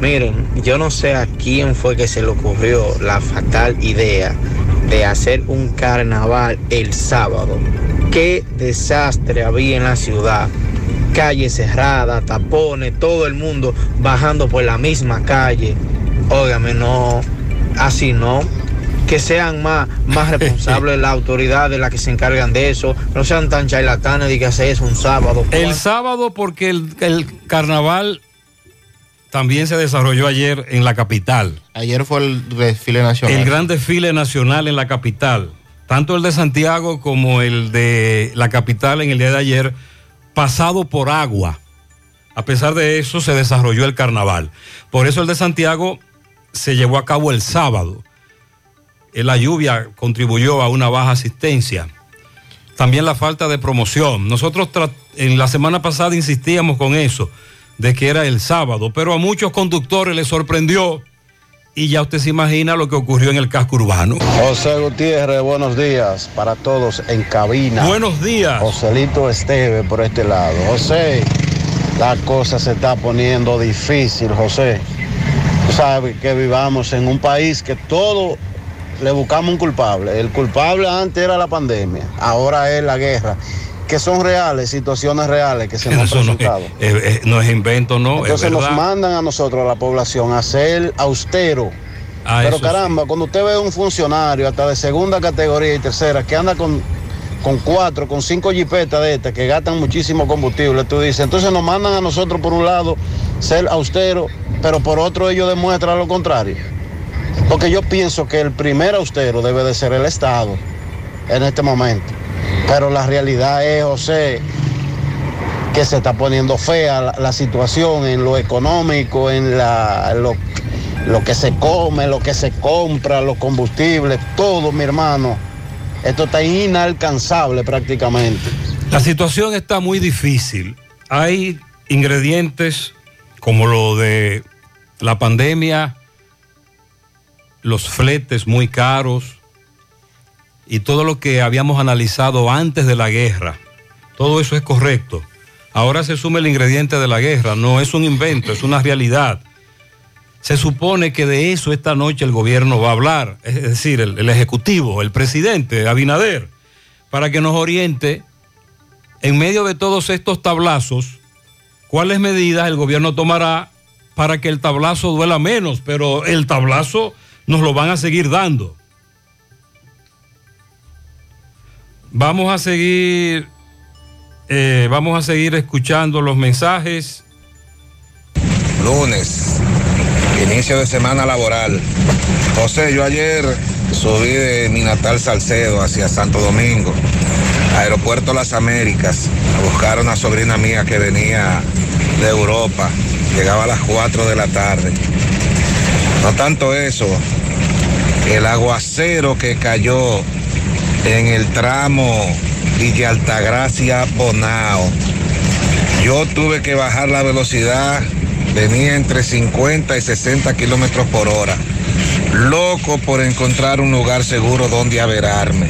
Miren, yo no sé a quién fue que se le ocurrió la fatal idea de hacer un carnaval el sábado. Qué desastre había en la ciudad. Calle cerrada, tapones, todo el mundo bajando por la misma calle. Óigame, no, así no. Que sean más, más responsables las autoridades las que se encargan de eso. No sean tan charlatanes de que hacer eso un sábado. El sábado porque el, el carnaval también se desarrolló ayer en la capital. Ayer fue el desfile nacional. El gran desfile nacional en la capital. Tanto el de Santiago como el de la capital en el día de ayer, pasado por agua. A pesar de eso, se desarrolló el carnaval. Por eso el de Santiago se llevó a cabo el sábado. Eh, La lluvia contribuyó a una baja asistencia. también la falta de promoción. Nosotros en la semana pasada insistíamos con eso, de que era el sábado, pero a muchos conductores les sorprendió y ya usted se imagina lo que ocurrió en el casco urbano. José Gutiérrez, buenos días para todos en cabina. Buenos días. Joselito Esteve por este lado. José, la cosa se está poniendo difícil, José. Tú sabes que vivamos en un país que todo le buscamos un culpable. El culpable antes era la pandemia, ahora es la guerra, que son reales, situaciones reales que se nos han Eso no, es- presentado. eh, eh, no es invento, no, es Entonces nos mandan a nosotros, a la población, a ser austero. Ah, Pero caramba, cuando usted ve un funcionario hasta de segunda categoría y tercera que anda con, con cuatro, con cinco jipetas de estas que gastan muchísimo combustible, tú dices, entonces nos mandan a nosotros por un lado ser austero, pero por otro ellos demuestran lo contrario. Porque yo pienso que el primer austero debe de ser el Estado en este momento. Pero la realidad es, José, que se está poniendo fea la, la situación en lo económico, en la, lo, lo que se come, lo que se compra, los combustibles, todo, mi hermano. Esto está inalcanzable prácticamente. La situación está muy difícil. Hay ingredientes como lo de la pandemia, los fletes muy caros y todo lo que habíamos analizado antes de la guerra. Todo eso es correcto. Ahora se suma el ingrediente de la guerra. No es un invento, es una realidad. Se supone que de eso esta noche el gobierno va a hablar, es decir, el, el Ejecutivo, el presidente Abinader, para que nos oriente en medio de todos estos tablazos, cuáles medidas el gobierno tomará para que el tablazo duela menos, pero el tablazo nos lo van a seguir dando. Vamos a seguir, eh, vamos a seguir escuchando los mensajes. Lunes, inicio de semana laboral. José, yo ayer subí de mi natal Salcedo hacia Santo Domingo, Aeropuerto Las Américas, a buscar a una sobrina mía que venía de Europa. Llegaba a las 4 de la tarde. No tanto eso, el aguacero que cayó en el tramo Villa Altagracia Bonao. Yo tuve que bajar la velocidad, venía entre 50 y 60 kilómetros por hora. Loco por encontrar un lugar seguro donde averarme.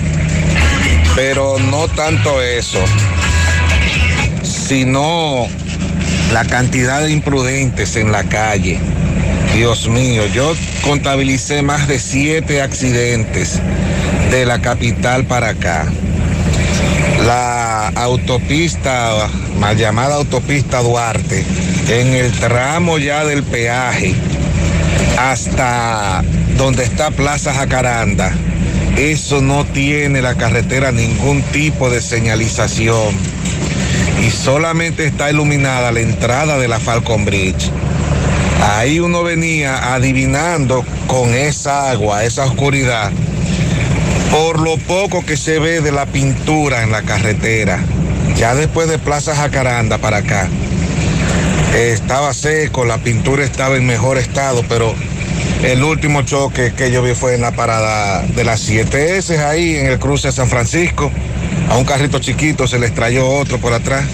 Pero no tanto eso, sino la cantidad de imprudentes en la calle. Dios mío, yo contabilicé más de siete accidentes de la capital para acá. La autopista, mal llamada autopista Duarte, en el tramo ya del peaje hasta donde está Plaza Jacaranda, eso no tiene la carretera ningún tipo de señalización y solamente está iluminada la entrada de la Falcon Bridge. Ahí uno venía adivinando con esa agua, esa oscuridad, por lo poco que se ve de la pintura en la carretera. Ya después de Plaza Jacaranda para acá, estaba seco, la pintura estaba en mejor estado, pero el último choque que yo vi fue en la parada de las 7S, ahí en el cruce de San Francisco. A un carrito chiquito se le estrelló otro por atrás.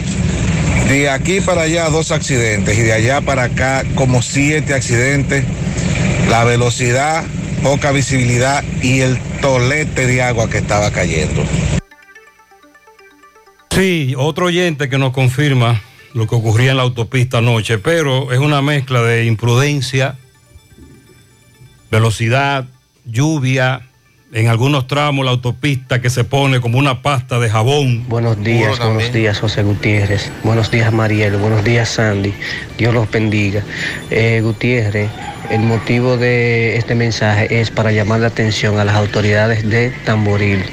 De aquí para allá dos accidentes y de allá para acá como siete accidentes. La velocidad, poca visibilidad y el tolete de agua que estaba cayendo. Sí, otro oyente que nos confirma lo que ocurría en la autopista anoche, pero es una mezcla de imprudencia, velocidad, lluvia, en algunos tramos la autopista que se pone como una pasta de jabón. Buenos días, buenos días José Gutiérrez, buenos días Mariel, buenos días Sandy, Dios los bendiga. Eh, Gutiérrez, el motivo de este mensaje es para llamar la atención a las autoridades de Tamboril,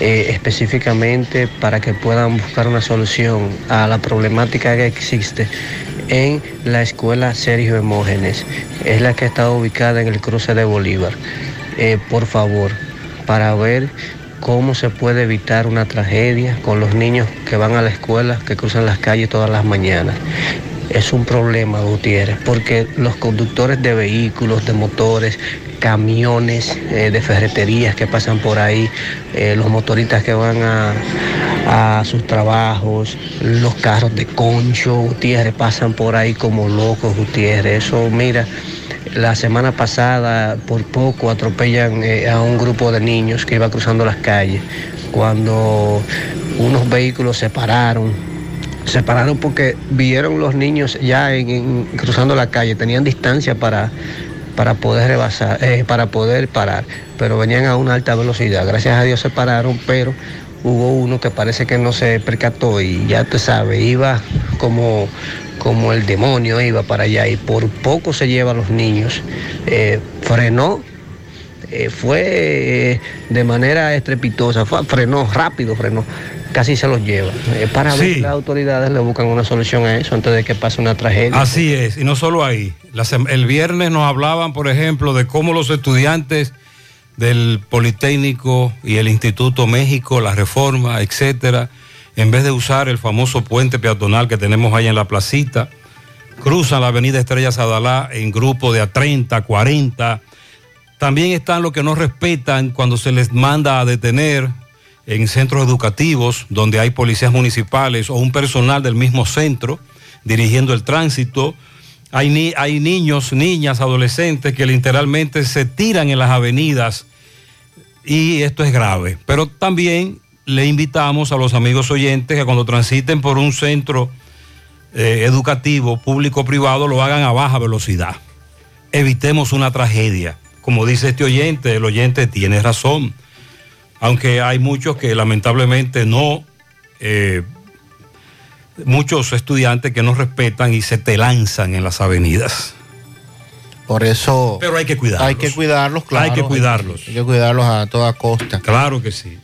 eh, específicamente para que puedan buscar una solución a la problemática que existe en la escuela Sergio Hemógenes, es la que está ubicada en el cruce de Bolívar. Eh, por favor, para ver cómo se puede evitar una tragedia con los niños que van a la escuela, que cruzan las calles todas las mañanas. Es un problema, Gutiérrez, porque los conductores de vehículos, de motores, camiones, eh, de ferreterías que pasan por ahí, eh, los motoristas que van a, a sus trabajos, los carros de concho, Gutiérrez, pasan por ahí como locos, Gutiérrez. Eso, mira, la semana pasada por poco atropellan eh, a un grupo de niños que iba cruzando las calles. Cuando unos vehículos se pararon, se pararon porque vieron los niños ya en- cruzando la calle, tenían distancia para, para poder rebasar, eh, para poder parar, pero venían a una alta velocidad. Gracias a Dios se pararon, pero hubo uno que parece que no se percató y ya te sabes, iba como, como el demonio iba para allá y por poco se lleva a los niños. Eh, frenó eh, fue eh, de manera estrepitosa, fue- frenó rápido, frenó, casi se los lleva. Para ver Sí. las autoridades le buscan una solución a eso antes de que pase una tragedia. Así es, y no solo ahí. El viernes nos hablaban, por ejemplo, de cómo los estudiantes del Politécnico y el Instituto México, la Reforma, etcétera, en vez de usar el famoso puente peatonal que tenemos ahí en la placita, cruzan la avenida Estrella Sadalá en grupo de a 30, 40. También están los que no respetan cuando se les manda a detener en centros educativos donde hay policías municipales o un personal del mismo centro dirigiendo el tránsito. Hay, ni- hay niños, niñas, adolescentes que literalmente se tiran en las avenidas y esto es grave. Pero también le invitamos a los amigos oyentes que cuando transiten por un centro eh, educativo, público o privado, lo hagan a baja velocidad. Evitemos una tragedia. Como dice este oyente, el oyente tiene razón. Aunque hay muchos que lamentablemente no, eh, muchos estudiantes que no respetan y se te lanzan en las avenidas. Por eso Pero hay que cuidarlos. hay que cuidarlos, claro. Hay que cuidarlos. Hay que cuidarlos a toda costa. Claro que sí.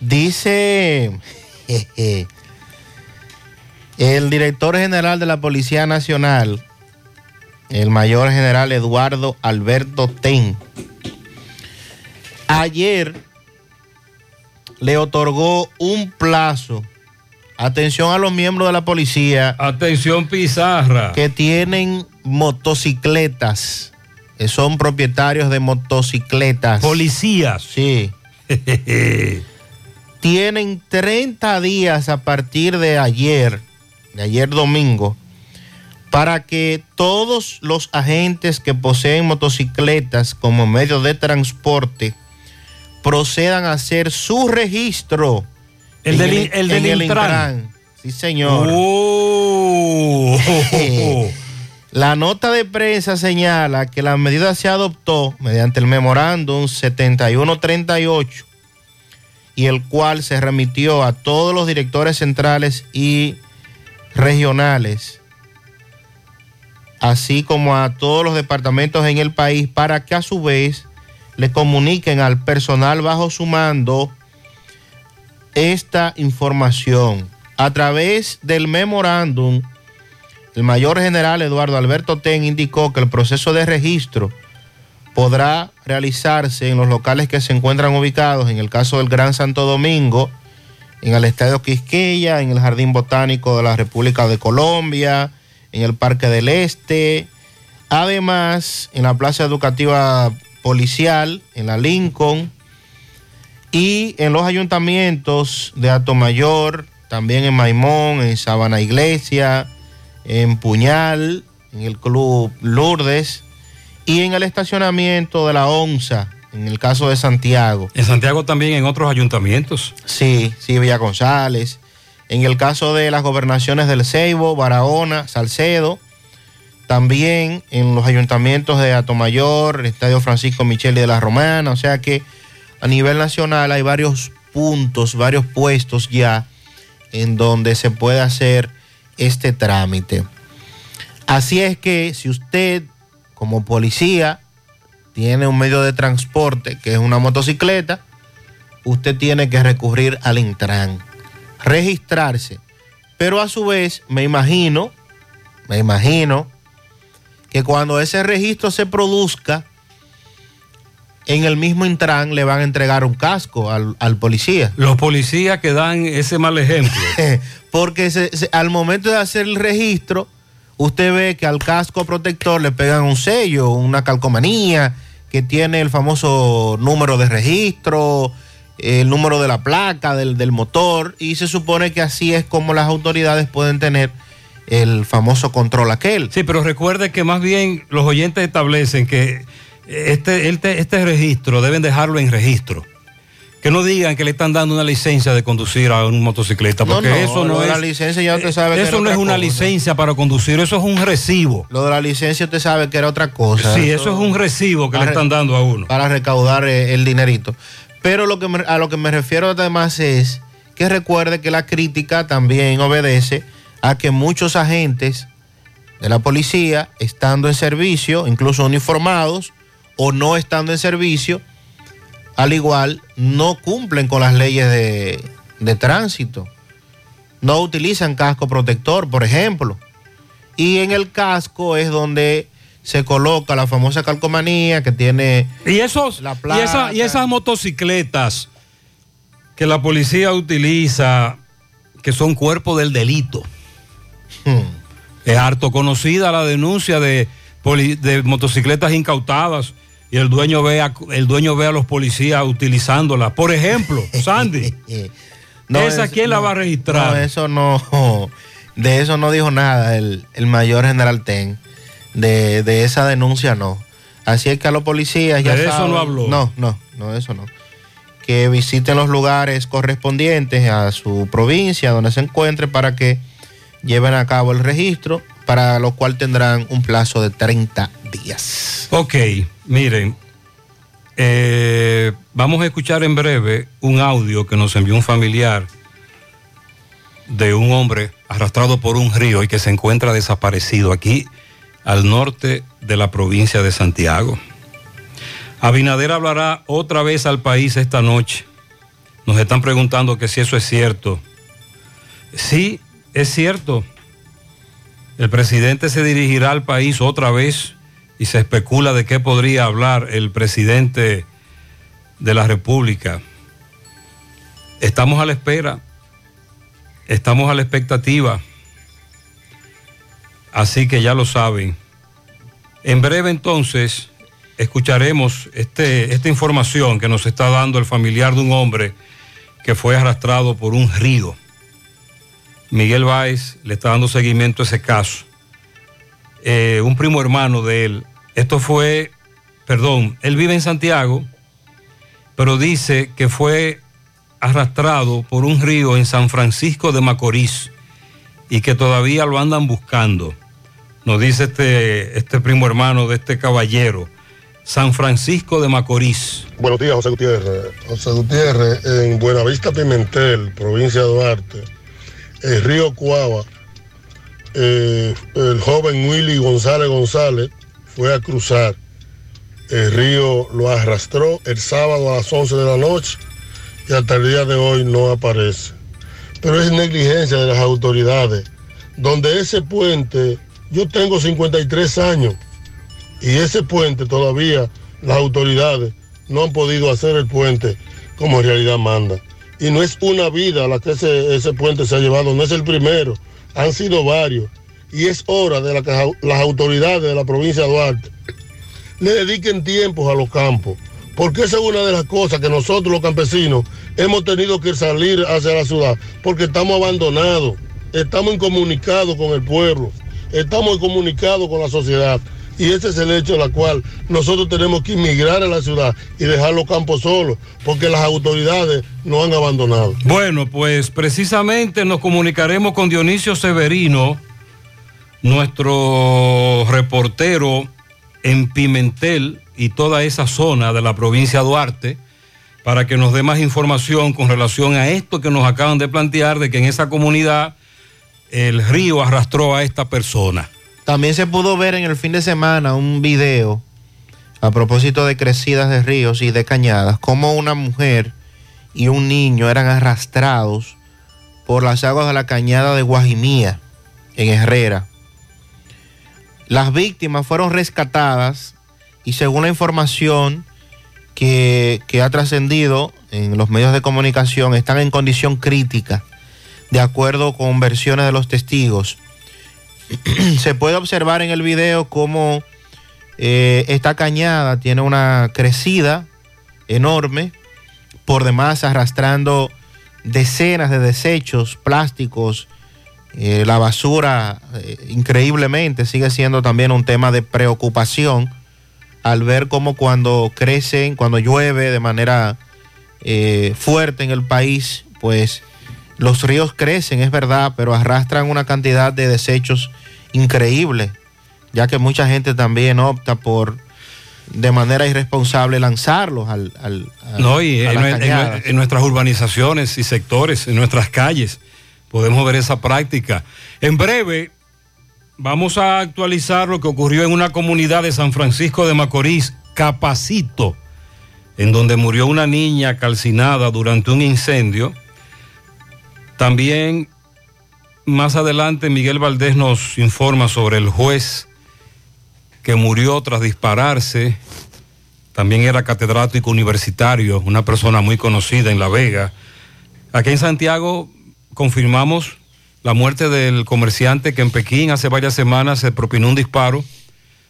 Dice jeje, el director general de la Policía Nacional, el mayor general Eduardo Alberto Ten, ayer le otorgó un plazo. Atención a los miembros de la policía. Atención Pizarra. Que tienen motocicletas. Que son propietarios de motocicletas. Policías. Sí. tienen 30 días a partir de ayer, de ayer domingo, para que todos los agentes que poseen motocicletas como medio de transporte procedan a hacer su registro. El del- el del en Intran. Sí, señor. Oh. La nota de prensa señala que la medida se adoptó mediante el memorándum 7138 y el cual se remitió a todos los directores centrales y regionales, así como a todos los departamentos en el país, para que a su vez le comuniquen al personal bajo su mando esta información. A través del memorándum, el mayor general Eduardo Alberto Ten indicó que el proceso de registro podrá realizarse en los locales que se encuentran ubicados, en el caso del Gran Santo Domingo, en el Estadio Quisqueya, en el Jardín Botánico de la República de Colombia, en el Parque del Este, además en la Plaza Educativa Policial, en la Lincoln, y en los ayuntamientos de Atomayor, también en Maimón, en Sabana Iglesia, en Puñal, en el Club Lourdes y en el estacionamiento de la ONSA, en el caso de Santiago. En Santiago también en otros ayuntamientos. Sí, sí, Villa González. En el caso de las gobernaciones del Ceibo, Barahona, Salcedo. También en los ayuntamientos de Atomayor, el Estadio Francisco Micheli de la Romana. O sea que a nivel nacional hay varios puntos, varios puestos ya en donde se puede hacer este trámite. Así es que si usted como policía tiene un medio de transporte que es una motocicleta, usted tiene que recurrir al Intran, registrarse. Pero a su vez, me imagino, me imagino que cuando ese registro se produzca, en el mismo Intran le van a entregar un casco al, al policía. Los policías que dan ese mal ejemplo. Porque se- se- al momento de hacer el registro, usted ve que al casco protector le pegan un sello, una calcomanía que tiene el famoso número de registro el número de la placa, del, del motor, y se supone que así es como las autoridades pueden tener el famoso control aquel. Sí, pero recuerde que más bien los oyentes establecen que este, este, este registro deben dejarlo en registro. Que no digan que le están dando una licencia de conducir a un motocicleta, porque no, eso no es. la licencia ya usted sabe que eso no es una cosa. licencia para conducir, eso es un recibo. Lo de la licencia usted sabe que era otra cosa. Sí, eso es un recibo que le están dando a uno. Para recaudar eh, el dinerito. Pero lo que me- a lo que me refiero además es que recuerde que la crítica también obedece a que muchos agentes de la policía, estando en servicio, incluso uniformados, o no estando en servicio, al igual no cumplen con las leyes de, de tránsito. No utilizan casco protector, por ejemplo. Y en el casco es donde se coloca la famosa calcomanía que tiene Y esos la y, esa- y esas motocicletas que la policía utiliza, que son cuerpo del delito. Hmm. Es harto conocida la denuncia de, de motocicletas incautadas y el dueño ve a, el dueño ve a los policías utilizándolas. Por ejemplo, Sandy, ¿esa es- quién la no, va a registrar? No, eso no, de eso no dijo nada el, el mayor general Ten. De, de esa denuncia no. Así es que a los policías ya De eso saben- no habló. No, no, no, eso no. Que visiten los lugares correspondientes a su provincia donde se encuentre para que lleven a cabo el registro, para lo cual tendrán un plazo de 30 días. Ok, miren, eh, vamos a escuchar en breve un audio que nos envió un familiar de un hombre arrastrado por un río y que se encuentra desaparecido aquí al norte de la provincia de Santiago. Abinader hablará otra vez al país esta noche. Nos están preguntando que si eso es cierto. Sí, es cierto. El presidente se dirigirá al país otra vez y se especula de qué podría hablar el presidente de la República. Estamos a la espera, estamos a la expectativa, así que ya lo saben. En breve entonces escucharemos este, esta información que nos está dando el familiar de un hombre que fue arrastrado por un río. Miguel Báez le está dando seguimiento a ese caso. Eh, un primo hermano de él. Esto fue, perdón, él vive en Santiago, pero dice que fue arrastrado por un río en San Francisco de Macorís y que todavía lo andan buscando. Nos dice este, este primo hermano de este caballero, San Francisco de Macorís. Buenos días, José Gutiérrez. José Gutiérrez, en Buenavista Pimentel, provincia de Duarte, el río Cuava, eh, el joven Willy González González fue a cruzar. El río lo arrastró el sábado a las 11 de la noche y hasta el día de hoy no aparece. Pero es negligencia de las autoridades. Donde ese puente, yo tengo 53 años y ese puente todavía las autoridades no han podido hacer el puente como realidad manda. Y no es una vida la que ese puente se ha llevado, no es el primero, han sido varios. Y es hora de que las autoridades de la provincia de Duarte le dediquen tiempos a los campos. Porque esa es una de las cosas que nosotros los campesinos hemos tenido que salir hacia la ciudad. Porque estamos abandonados, estamos incomunicados con el pueblo, estamos incomunicados con la sociedad. Y ese es el hecho en el cual nosotros tenemos que inmigrar a la ciudad y dejar los campos solos, porque las autoridades nos han abandonado. Bueno, pues precisamente nos comunicaremos con Dionisio Severino, nuestro reportero en Pimentel y toda esa zona de la provincia de Duarte, para que nos dé más información con relación a esto que nos acaban de plantear, de que en esa comunidad el río arrastró a esta persona. También se pudo ver en el fin de semana un video a propósito de crecidas de ríos y de cañadas, como una mujer y un niño eran arrastrados por las aguas de la cañada de Guajimía, en Herrera. Las víctimas fueron rescatadas y según la información que, que ha trascendido en los medios de comunicación, están en condición crítica, de acuerdo con versiones de los testigos. Se puede observar en el video cómo eh, esta cañada tiene una crecida enorme, por demás arrastrando decenas de desechos plásticos. Eh, la basura eh, increíblemente sigue siendo también un tema de preocupación al ver cómo cuando crecen, cuando llueve de manera fuerte en el país, pues los ríos crecen, es verdad, pero arrastran una cantidad de desechos increíble, ya que mucha gente también opta por de manera irresponsable lanzarlos al, al- No, y a en, las nue- en cañadas. nue- en nuestras urbanizaciones y sectores, en nuestras calles, podemos ver esa práctica. En breve, vamos a actualizar lo que ocurrió en una comunidad de San Francisco de Macorís, Capacito, en donde murió una niña calcinada durante un incendio. También, más adelante, Miguel Valdés nos informa sobre el juez que murió tras dispararse también era catedrático universitario, una persona muy conocida en La Vega. Aquí en Santiago confirmamos la muerte del comerciante que en Pekín hace varias semanas se propinó un disparo.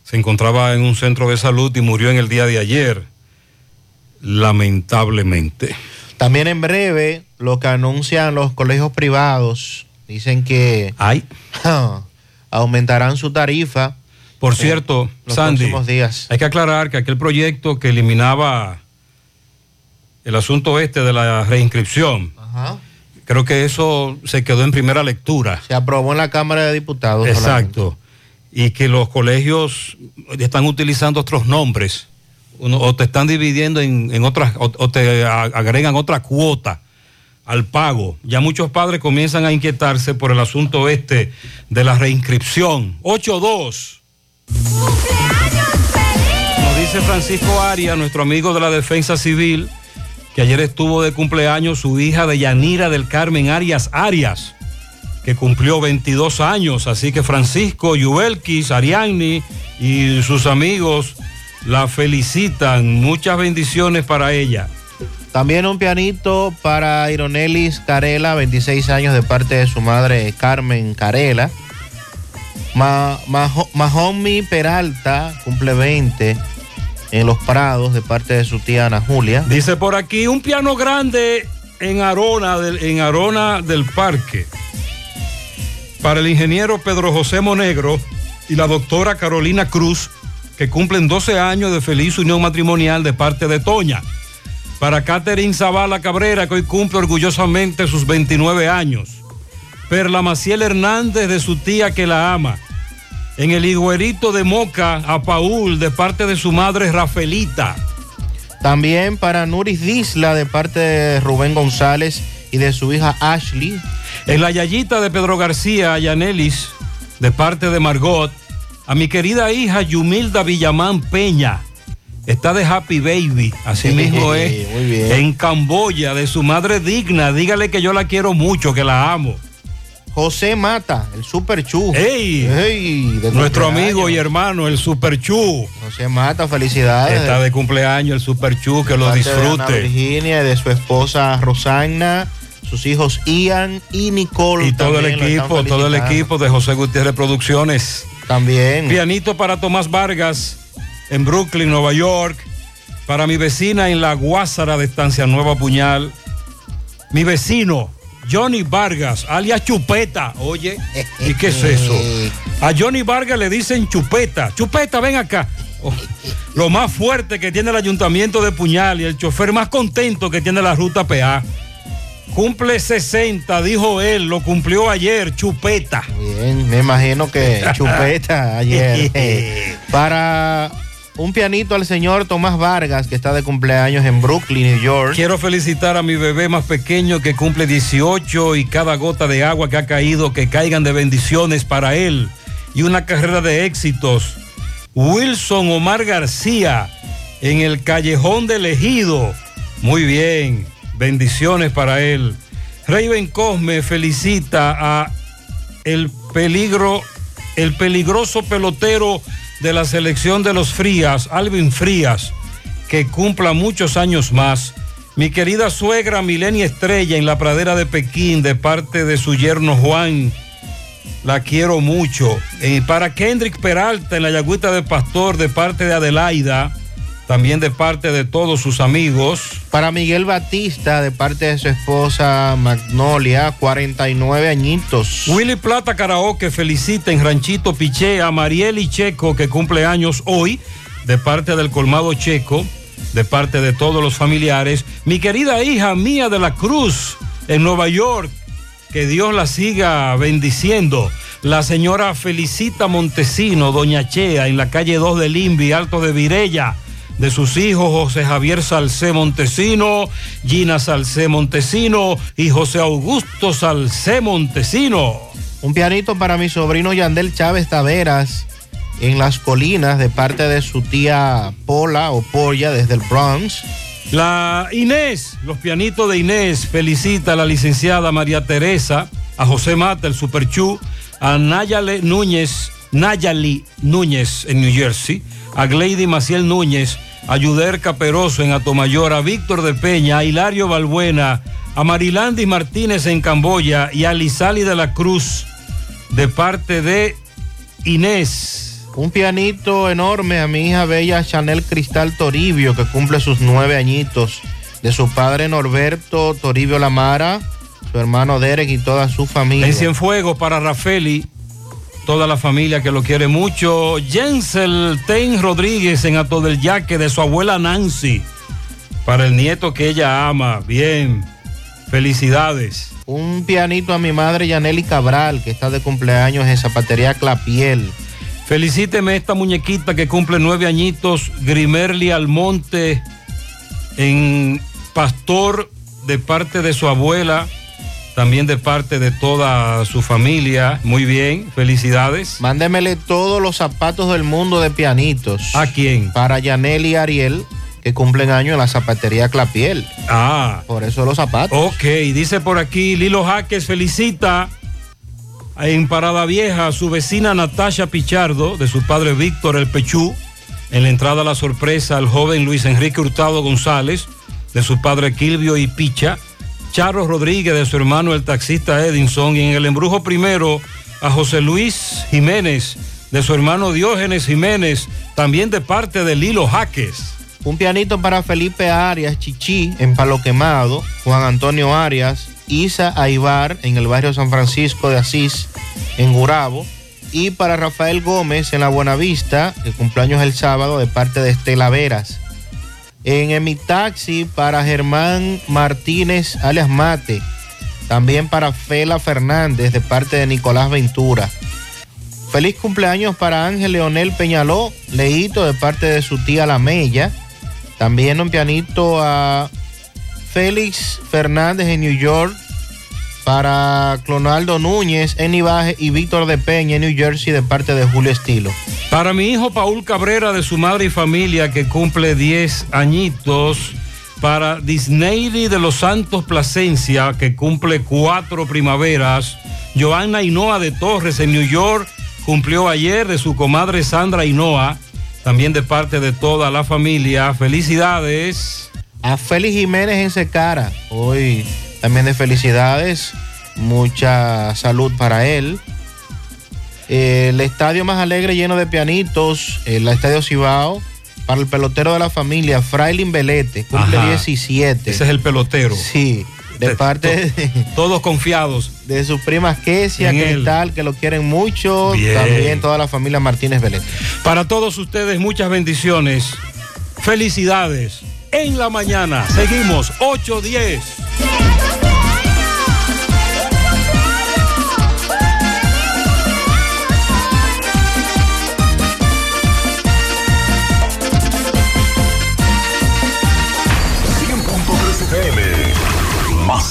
Se encontraba en un centro de salud y murió en el día de ayer, lamentablemente. También en breve, lo que anuncian los colegios privados, dicen que aumentarán su tarifa. Por en cierto, los Sandy, próximos días. hay que aclarar que aquel proyecto que eliminaba el asunto este de la reinscripción, Ajá. creo que eso se quedó en primera lectura. Se aprobó en la Cámara de Diputados. solamente. Exacto. Y que los colegios están utilizando otros nombres. Uno- o te están dividiendo en, en otras, o, o te agregan otra cuota al pago. Ya muchos padres comienzan a inquietarse por el asunto este de la reinscripción. 8-2. Nos dice Francisco Arias, nuestro amigo de la Defensa Civil, que ayer estuvo de cumpleaños su hija de Yanira del Carmen Arias Arias, que cumplió 22 años. Así que Francisco, Yubelkis, Ariadni y sus amigos la felicitan. Muchas bendiciones para ella. También un pianito para Ironelis Carela, 26 años de parte de su madre Carmen Carela. Ma, Mahomi Peralta cumple 20 en Los Prados de parte de su tía Ana Julia. Dice por aquí un piano grande en Arona del, en Arona del Parque para el ingeniero Pedro José Monegro y la doctora Carolina Cruz, que cumplen 12 años de feliz unión matrimonial de parte de Toña. Para Catherine Zavala Cabrera, que hoy cumple orgullosamente sus 29 años. Perla Maciel Hernández de su tía que la ama. En el higuerito de Moca, a Paul, de parte de su madre Rafaelita. También para Nuris Disla de parte de Rubén González y de su hija Ashley. En la Yayita de Pedro García, Yanelis, de parte de Margot, a mi querida hija Yumilda Villamán Peña. Está de Happy Baby, así mismo es. Muy bien. En Camboya, de su madre digna. Dígale que yo la quiero mucho, que la amo. José Mata, el Super Chu. ¡Ey! Ey, de Nuestro amigo y hermano, el Super Chu. José Mata, felicidades. Está de cumpleaños el Super Chu, que lo parte de Ana disfrute. Virginia de su esposa Rosana, sus hijos Ian y Nicole. Y todo el equipo, todo el equipo de José Gutiérrez Producciones. También. Pianito para Tomás Vargas en Brooklyn, Nueva York. Para mi vecina en la Guásara de Estancia Nueva Puñal. Mi vecino, Johnny Vargas, alias Chupeta. Oye, ¿y qué es eso? A Johnny Vargas le dicen Chupeta. Chupeta, ven acá. Oh, lo más fuerte que tiene el ayuntamiento de Puñal y el chofer más contento que tiene la ruta PA. Cumple 60, dijo él, lo cumplió ayer, Chupeta. Bien, me imagino que chupeta ayer. Eh, Para un pianito al señor Tomás Vargas, que está de cumpleaños en Brooklyn, New York. Quiero felicitar a mi bebé más pequeño que cumple 18 y cada gota de agua que ha caído, que caigan de bendiciones para él y una carrera de éxitos. Wilson Omar García en el Callejón del Ejido. Muy bien, bendiciones para él. Raven Cosme felicita a el peligro, el peligroso pelotero de la selección de los Frías, Alvin Frías, que cumpla muchos años más. Mi querida suegra Milenia Estrella en la pradera de Pekín, de parte de su yerno Juan, la quiero mucho. Eh, para Kendrick Peralta en la Yagüita de Pastor, de parte de Adelaida, también de parte de todos sus amigos. Para Miguel Batista, de parte de su esposa Magnolia, 49 añitos. Willy Plata Karaoke felicita en Ranchito Piché a Marieli Checo, que cumple años hoy, de parte del Colmado Checo, de parte de todos los familiares. Mi querida hija mía de la Cruz, en Nueva York, que Dios la siga bendiciendo. La señora Felicita Montesino, Doña Chea, en la calle 2 de Limbi, Alto de Virella de sus hijos José Javier Salcé Montesino, Gina Salcé Montesino y José Augusto Salcé Montesino. Un pianito para mi sobrino Yandel Chávez Taveras en las colinas de parte de su tía Pola o Polla desde el Bronx. La Inés, los pianitos de Inés, felicita a la licenciada María Teresa, a José Mata, el Superchú, a Nayale Núñez, Nayali Núñez en New Jersey, a Gleidy Maciel Núñez, a Yuder Caperoso en Atomayor, a Víctor de Peña, a Hilario Balbuena, a Marilandi Martínez en Camboya y a Lizali de la Cruz de parte de Inés. Un pianito enorme a mi hija bella Chanel Cristal Toribio, que cumple sus nueve añitos, de su padre Norberto Toribio Lamara, su hermano Derek y toda su familia. En Cienfuegos para Rafeli, toda la familia que lo quiere mucho. Jensel Ten Rodríguez en Ato del Yaque de su abuela Nancy, para el nieto que ella ama. Bien, felicidades. Un pianito a mi madre Yaneli Cabral, que está de cumpleaños en Zapatería Clapiel. Felicíteme esta muñequita que cumple nueve añitos, Grimerli Almonte, en Pastor, de parte de su abuela, también de parte de toda su familia. Muy bien, felicidades. Mándemele todos los zapatos del mundo de pianitos. ¿A quién? Para Yaneli y Ariel, que cumplen año en la zapatería Clapiel. Ah. Por eso los zapatos. Ok, dice por aquí, Lilo Jaques felicita en Parada Vieja a su vecina Natasha Pichardo, de su padre Víctor El Pechú, en la entrada a la sorpresa al joven Luis Enrique Hurtado González, de su padre Kilvio y Picha, Charro Rodríguez, de su hermano el taxista Edinson, y en el embrujo primero a José Luis Jiménez, de su hermano Diógenes Jiménez, también de parte de Lilo Jaques. Un pianito para Felipe Arias, Chichi, en Palo Quemado, Juan Antonio Arias, Isa Aibar, en el barrio San Francisco de Asís, en Gurabo, y para Rafael Gómez, en la Buenavista, el cumpleaños el sábado, de parte de Estela Veras. En Emitaxi, para Germán Martínez, alias Mate. También para Fela Fernández, de parte de Nicolás Ventura. Feliz cumpleaños para Ángel Leonel Peñaló, Leito, de parte de su tía La Mella. También un pianito a Félix Fernández en New York. Para Clonaldo Núñez en Ibaje y Víctor de Peña en New Jersey de parte de Julio Estilo. Para mi hijo Paul Cabrera, de su madre y familia, que cumple 10 añitos. Para Disney de los Santos Plasencia, que cumple cuatro primaveras. Joana Hinoa de Torres en New York, cumplió ayer de su comadre Sandra Hinoa, también de parte de toda la familia. Felicidades. A Félix Jiménez en Secara, hoy también de felicidades, mucha salud para él. El estadio más alegre lleno de pianitos, el estadio Cibao, para el pelotero de la familia, Frailin Belete, cumple Ajá. 17. Ese es el pelotero. Sí, de parte de, Todos confiados. de sus primas Kesia. Cristal, que lo quieren mucho, Bien. también toda la familia Martínez Belete. Para todos ustedes, muchas bendiciones. Felicidades. En la mañana. Seguimos 8-10.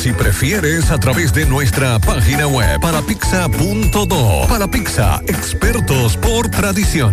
Si prefieres, a través de nuestra página web parapizza.do. Para Pizza, expertos por tradición.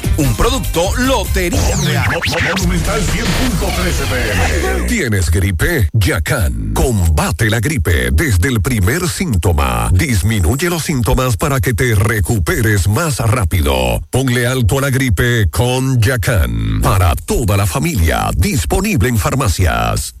Un producto Lotería Real. Monumental 100.13 ¿Tienes gripe? Yacan. Combate la gripe desde el primer síntoma. Disminuye los síntomas para que te recuperes más rápido. Ponle alto a la gripe con Yacan. Para toda la familia. Disponible en farmacias.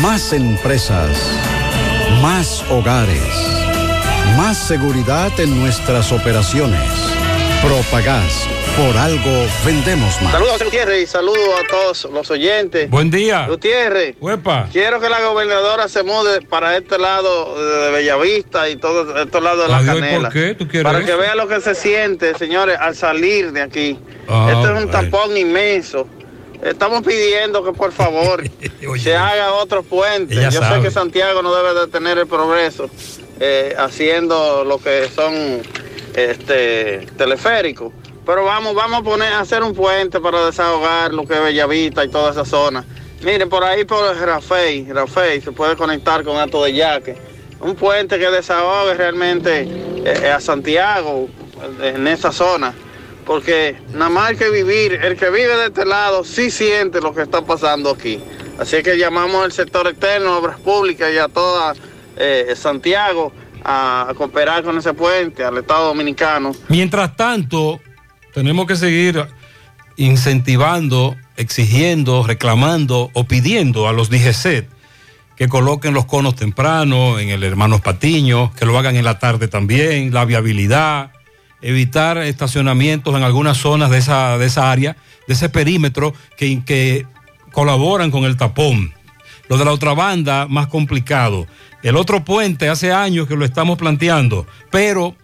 Más empresas. Más hogares. Más seguridad en nuestras operaciones. Propagás. Por algo vendemos más. Saludos a Gutiérrez y saludos a todos los oyentes. Buen día. Gutiérrez. Huepa. Quiero que la gobernadora se mude para este lado de Bellavista y todo estos lados de la Adiós, ¿y canela. por qué? ¿Tú quieres Para que vea lo que se siente, señores, al salir de aquí. Ah, este es un bueno. tapón inmenso. Estamos pidiendo que por favor se haga otro puente. Yo sabe. sé que Santiago no debe de tener el progreso eh, haciendo lo que son este teleféricos. Pero vamos, vamos a poner a hacer un puente para desahogar lo que es Bellavista y toda esa zona. Miren, por ahí por Rafael, Rafael se puede conectar con Alto de Yaque. Un puente que desahogue realmente eh, a Santiago en esa zona. Porque nada más hay que vivir, el que vive de este lado sí siente lo que está pasando aquí. Así que llamamos al sector externo, Obras Públicas y a toda eh, Santiago a, a cooperar con ese puente, al Estado Dominicano. Mientras tanto, tenemos que seguir incentivando, exigiendo, reclamando o pidiendo a los DGCET que coloquen los conos temprano en el Hermanos Patiño, que lo hagan en la tarde también, la viabilidad, evitar estacionamientos en algunas zonas de esa, de esa área, de ese perímetro que, que colaboran con el tapón. Lo de la otra banda, más complicado. El otro puente, hace años que lo estamos planteando, pero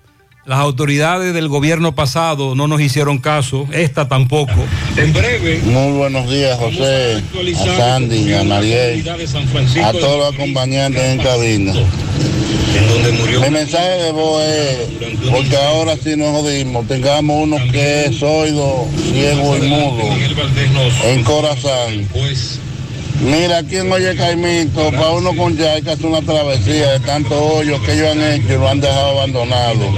las autoridades del gobierno pasado no nos hicieron caso, esta tampoco. En breve. Muy buenos días, José, a Sandy, a Mariel, a todos los acompañantes en cabina. Mi mensaje de voz es, porque ahora sí nos jodimos, tengamos uno que es oído, ciego y mudo, en corazón. Mira, aquí en Oye Caimito, para uno con ya hay que hacer una travesía de tantos hoyos que ellos han hecho y lo han dejado abandonado.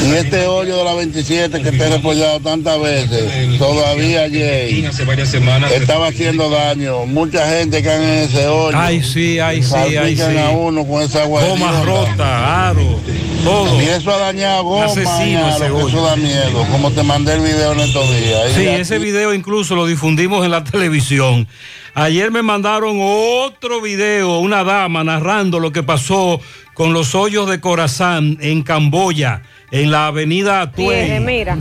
En este hoyo de la 27 que te he reportado tantas veces, todavía ayer estaba haciendo daño. Mucha gente que en ese hoyo. Ay, sí, ay, sí, ay, sí. a uno con esa agua. Gomas rotas, aro, todo. Y eso ha dañado goma, Asesino ese hoyo. eso da miedo. Como te mandé el video en estos días. Sí, ese video incluso lo difundimos en la televisión. Ayer me mandaron otro video, una dama narrando lo que pasó con los hoyos de Corazán en Camboya, en la avenida Mire, Tuey. mira,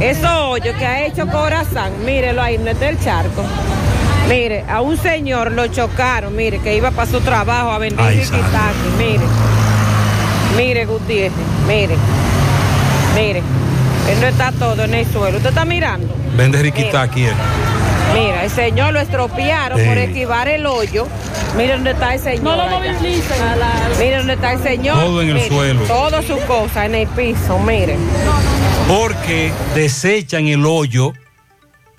esos hoyos que ha hecho Corazán, mírelo ahí, no está el charco. Mire, a un señor lo chocaron, mire, que iba para su trabajo a vender Ay, riquitaqui, mire. Mire, Gutiérrez, mire. Mire, él no está todo en el suelo. ¿Usted está mirando? Vende riquita aquí. él. Mira, el señor lo estropearon Sí. por esquivar el hoyo. Mire dónde está el señor. No lo allá. Mire dónde está el señor. Todo en el Mire, suelo. Todas sus cosas en el piso, mire. Porque desechan el hoyo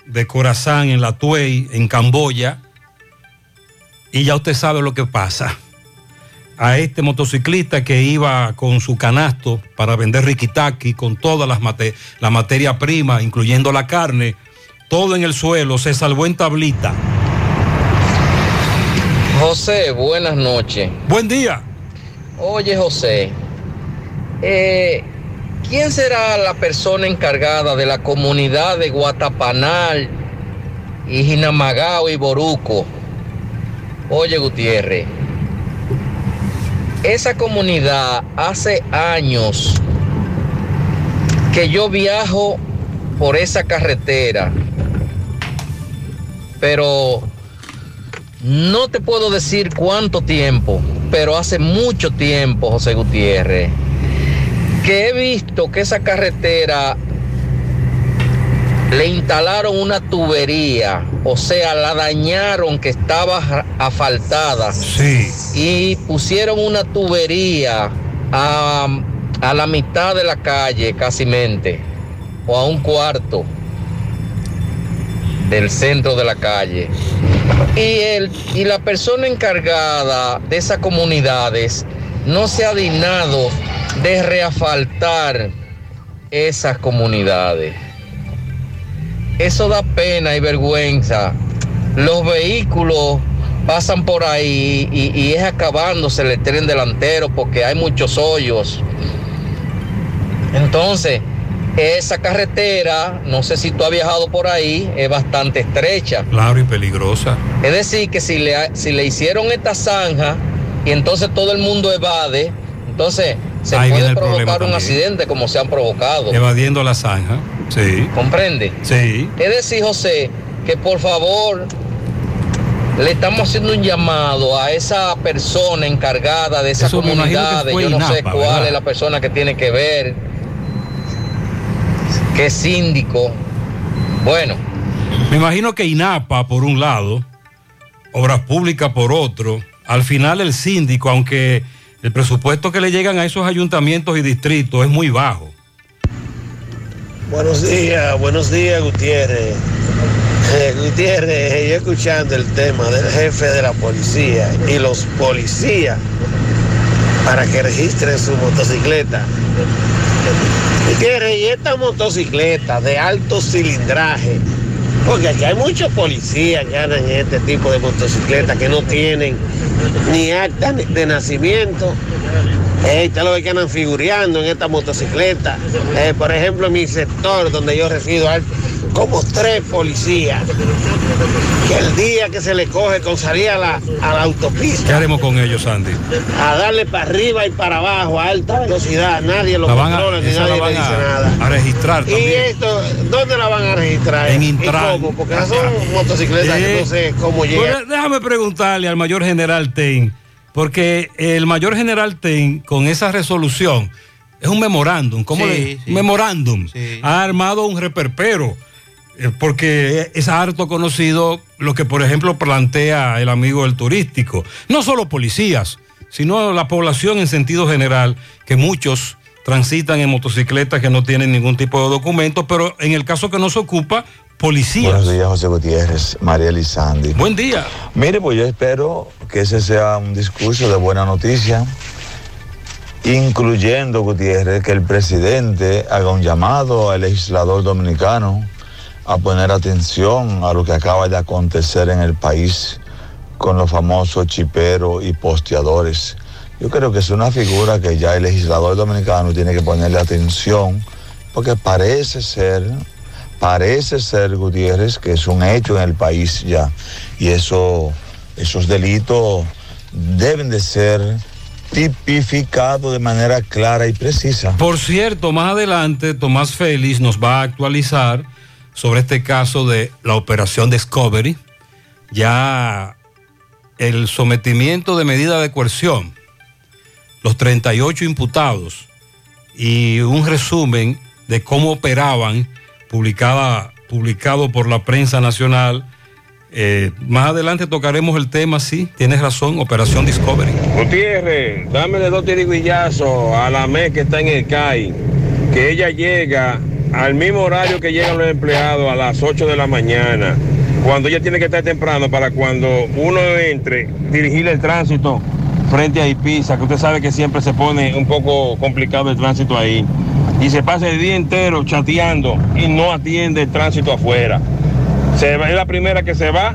de Corazán en la Tuey, en Camboya, y ya usted sabe lo que pasa. A este motociclista que iba con su canasto para vender riquitaki con todas las mate- la materia prima, incluyendo la carne, todo en el suelo, se salvó en tablita. José, buenas noches. Buen día. Oye, José, eh, ¿quién será la persona encargada de la comunidad de Guatapanal y Jinamagao y Boruco? Oye, Gutiérrez, esa comunidad hace años que yo viajo por esa carretera, pero no te puedo decir cuánto tiempo, pero hace mucho tiempo, José Gutiérrez, que he visto que esa carretera le instalaron una tubería, o sea, la dañaron que estaba asfaltada. Sí. Y pusieron una tubería a, a la mitad de la calle, casi mente, o a un cuarto del centro de la calle. Y, el, y la persona encargada de esas comunidades no se ha dignado de reafaltar esas comunidades. Eso da pena y vergüenza. Los vehículos pasan por ahí y, y es acabándose el tren delantero porque hay muchos hoyos. Entonces, esa carretera, no sé si tú has viajado por ahí, es bastante estrecha. Claro y peligrosa. Es decir, que si le, si le hicieron esta zanja y entonces todo el mundo evade, entonces se Ahí puede provocar un accidente como se han provocado. Evadiendo la zanja. Sí. ¿Comprende? Sí. Es decir, José, que por favor le estamos haciendo un llamado a esa persona encargada de esa Eso comunidad. fue Yo no sé cuál ¿verdad? es la persona que tiene que ver, qué síndico. Bueno, Me imagino que INAPA por un lado, Obras Públicas por otro, al final el síndico, aunque el presupuesto que le llegan a esos ayuntamientos y distritos es muy bajo. Buenos días, buenos días Gutiérrez. Eh, Gutiérrez, yo escuchando el tema del jefe de la policía y los policías para que registren su motocicleta. Gutiérrez, y esta motocicleta de alto cilindraje, porque aquí hay muchos policías que andan en este tipo de motocicletas que no tienen ni acta de nacimiento. Eh, usted lo ve que andan figureando en esta motocicleta. Eh, por ejemplo, en mi sector donde yo resido hay como tres policías que el día que se le coge con salir a la, a la autopista ¿Qué haremos con ellos, Sandy? a darle para arriba y para abajo a alta velocidad, nadie lo controla ni nadie le dice a- nada. a registrar ¿Y también. esto, dónde la van a registrar? En ¿Y Intran. Porque esas son motocicletas que no sé cómo llegan. Bueno, déjame preguntarle al mayor general Ten, porque el mayor general Ten, con esa resolución, es un memorándum, ¿cómo Sí, le? sí. Memorándum. Ha armado un reperpero, eh, porque es harto conocido lo que, por ejemplo, plantea el amigo del turístico. No solo policías, sino la población en sentido general, que muchos transitan en motocicletas que no tienen ningún tipo de documento, pero en el caso que nos ocupa, policías. Buenos días, José Gutiérrez, María Elizandi. Buen día. Mire, pues yo espero que ese sea un discurso de buena noticia, incluyendo, Gutiérrez, que el presidente haga un llamado al legislador dominicano a poner atención a lo que acaba de acontecer en el país con los famosos chiperos y posteadores. Yo creo que es una figura que ya el legislador dominicano tiene que ponerle atención, porque parece ser, parece ser, Gutiérrez, que es un hecho en el país ya. Y eso, esos delitos deben de ser tipificados de manera clara y precisa. Por cierto, más adelante Tomás Félix nos va a actualizar sobre este caso de la operación Discovery. Ya el sometimiento de medida de coerción, los 38 imputados y un resumen de cómo operaban, publicada, publicado por la prensa nacional. Eh, más adelante tocaremos el tema, sí, tienes razón, Operación Discovery. Gutiérrez, dámele dos tiriguillazos a la MES que está en el CAI, que ella llega al mismo horario que llegan los empleados a las 8 de la mañana, cuando ella tiene que estar temprano para cuando uno entre, dirigir el tránsito frente a Ipiza, que usted sabe que siempre se pone un poco complicado el tránsito ahí, y se pasa el día entero chateando y no atiende el tránsito afuera. Se va- es la primera que se va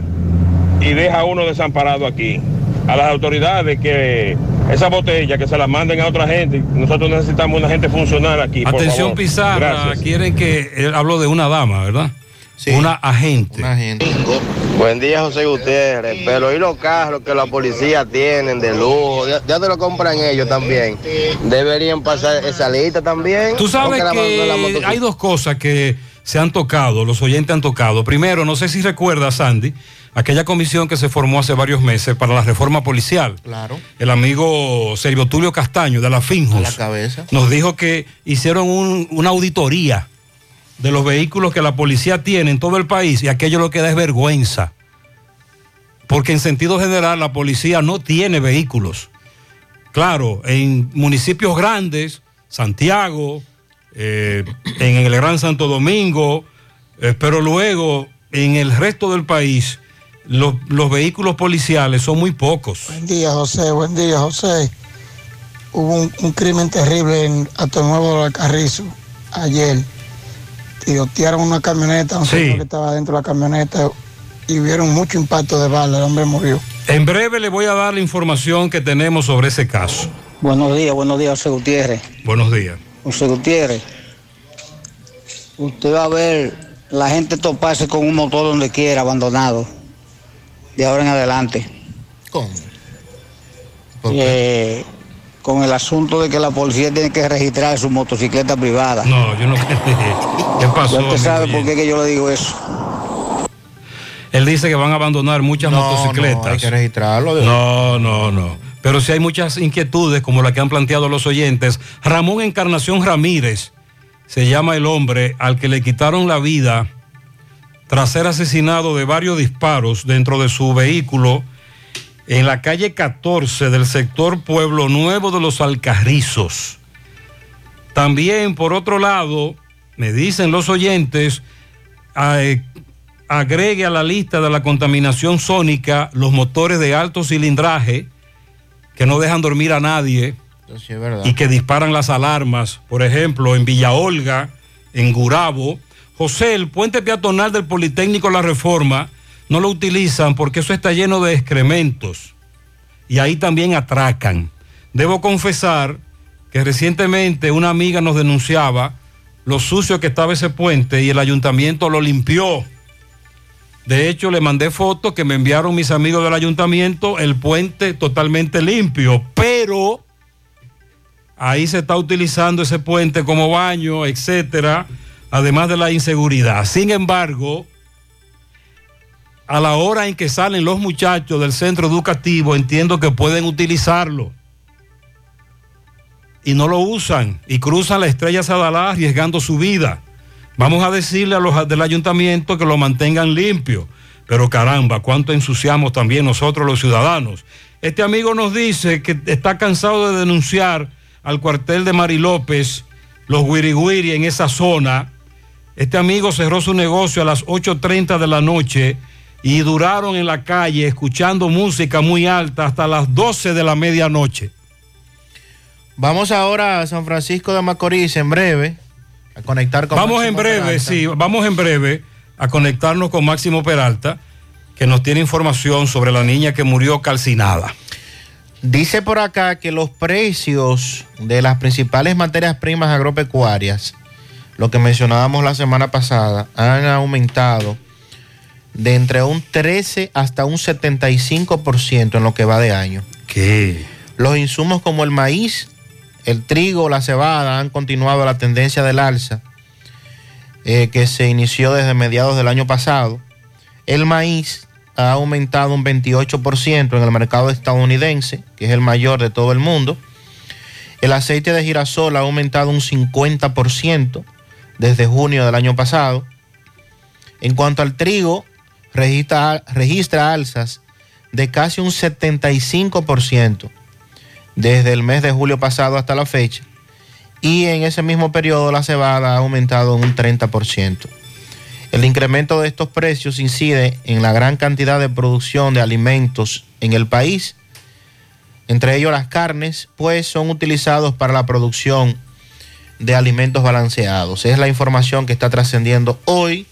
y deja a uno desamparado aquí. A las autoridades que esa botella que se la manden a otra gente. Nosotros necesitamos una gente funcional aquí. por Atención favor. Pizarra, Gracias. quieren que, él habló de una dama, ¿verdad? Una agente. Buen día, José Gutiérrez. Pero ¿y los carros que la policía tienen de lujo? Ya, ya te lo compran ellos también. Deberían pasar esa lista también. Tú sabes la- que hay dos cosas que se han tocado, los oyentes han tocado. Primero, no sé si recuerdas, Sandy, aquella comisión que se formó hace varios meses para la reforma policial. Claro. El amigo Sergio Tulio Castaño de la Finjos A la cabeza. nos dijo que hicieron un- una auditoría de los vehículos que la policía tiene en todo el país y aquello lo que da es vergüenza. Porque en sentido general la policía no tiene vehículos. Claro, en municipios grandes, Santiago, eh, en el Gran Santo Domingo, eh, pero luego en el resto del país los, los vehículos policiales son muy pocos. Buen día, José. Buen día, José. Hubo un, crimen terrible en Alto Nuevo del Carrizo ayer. Tirotearon una camioneta, un Sí. señor que estaba dentro de la camioneta y vieron mucho impacto de bala. El hombre murió. En breve le voy a dar la información que tenemos sobre ese caso. Buenos días, buenos días, José Gutiérrez. Buenos días. José Gutiérrez, usted va a ver la gente toparse con un motor donde quiera, abandonado, de ahora en adelante. ¿Cómo? Eh, con el asunto de que la policía tiene que registrar su motocicleta privada. No, yo no. ¿Qué pasó? Usted sabe oyente? por qué que yo le digo eso. Él dice que van a abandonar muchas No, motocicletas. no, hay que registrarlo. No, no, no. Pero sí hay muchas inquietudes como la que han planteado los oyentes. Ramón Encarnación Ramírez se llama el hombre al que le quitaron la vida tras ser asesinado de varios disparos dentro de su vehículo en la calle 14 del sector Pueblo Nuevo de los Alcarrizos. También, por otro lado, me dicen los oyentes, eh, agregue a la lista de la contaminación sónica los motores de alto cilindraje que no dejan dormir a nadie sí y que disparan las alarmas. Por ejemplo, en Villa Olga, en Gurabo. José, el puente peatonal del Politécnico La Reforma no lo utilizan porque eso está lleno de excrementos y ahí también atracan. Debo confesar que recientemente una amiga nos denunciaba lo sucio que estaba ese puente y el ayuntamiento lo limpió. De hecho, le mandé fotos que me enviaron mis amigos del ayuntamiento, el puente totalmente limpio, pero ahí se está utilizando ese puente como baño, etcétera, además de la inseguridad. Sin embargo, a la hora en que salen los muchachos del centro educativo, entiendo que pueden utilizarlo. Y no lo usan y cruzan la estrella Sadalá arriesgando su vida. Vamos a decirle a los del ayuntamiento que lo mantengan limpio. Pero caramba, cuánto ensuciamos también nosotros los ciudadanos. Este amigo nos dice que está cansado de denunciar al cuartel de Mari López los guiriguiri en esa zona. Este amigo cerró su negocio a las 8.30 de la noche y duraron en la calle escuchando música muy alta hasta las 12 de la medianoche. Vamos ahora a San Francisco de Macorís en breve a conectar con Vamos en breve, Peralta. sí, vamos en breve a conectarnos con Máximo Peralta, que nos tiene información sobre la niña que murió calcinada. Dice por acá que los precios de las principales materias primas agropecuarias, lo que mencionábamos la semana pasada, han aumentado de entre un 13 hasta un 75% en lo que va de año. ¿Qué? Los insumos como el maíz, el trigo, la cebada han continuado la tendencia del alza eh, que se inició desde mediados del año pasado. El maíz ha aumentado un 28% en el mercado estadounidense, que es el mayor de todo el mundo. El aceite de girasol ha aumentado un 50% desde junio del año pasado. En cuanto al trigo, registra, alzas de casi un 75% desde el mes de julio pasado hasta la fecha. Y en ese mismo periodo la cebada ha aumentado un 30%. El incremento de estos precios incide en la gran cantidad de producción de alimentos en el país, entre ellos las carnes, pues son utilizados para la producción de alimentos balanceados. Es la información que está trascendiendo hoy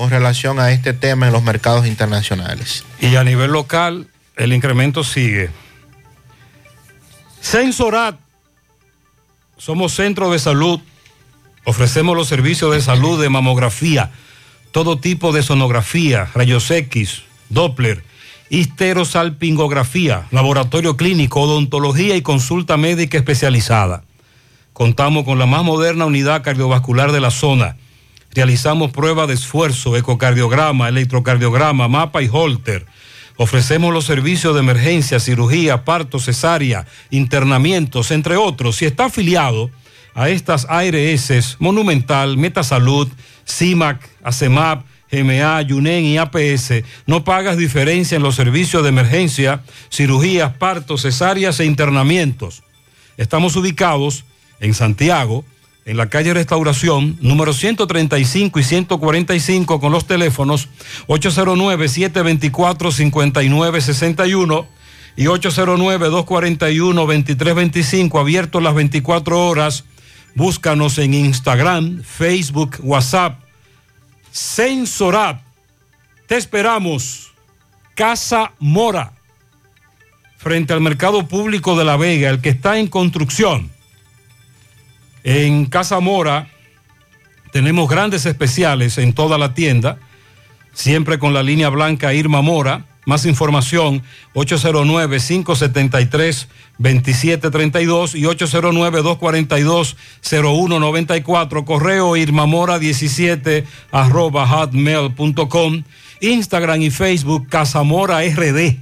con relación a este tema en los mercados internacionales. Y a nivel local, el incremento sigue. Sensorat, somos centro de salud, ofrecemos los servicios de salud de mamografía, todo tipo de sonografía, rayos X, Doppler, histerosalpingografía, laboratorio clínico, odontología y consulta médica especializada. Contamos con la más moderna unidad cardiovascular de la zona. Realizamos pruebas de esfuerzo, ecocardiograma, electrocardiograma, mapa y holter. Ofrecemos los servicios de emergencia, cirugía, parto, cesárea, internamientos, entre otros. Si está afiliado a estas ARS, Monumental, Metasalud, CIMAC, ACEMAP, GMA, YUNEN y APS, no pagas diferencia en los servicios de emergencia, cirugías, partos, cesáreas e internamientos. Estamos ubicados en Santiago, en la calle Restauración, número 135 y 145, con los teléfonos 809-724-5961 y 809-241-2325, abiertos las 24 horas. Búscanos en Instagram, Facebook, WhatsApp. Sensorap. Te esperamos. Casa Mora. Frente al mercado público de La Vega, el que está en construcción. En Casa Mora tenemos grandes especiales en toda la tienda, siempre con la línea blanca Irma Mora. Más información 809-573-2732 y 809-242-0194. Correo irmamora17 arroba hotmail.com. Instagram y Facebook Casamora RD.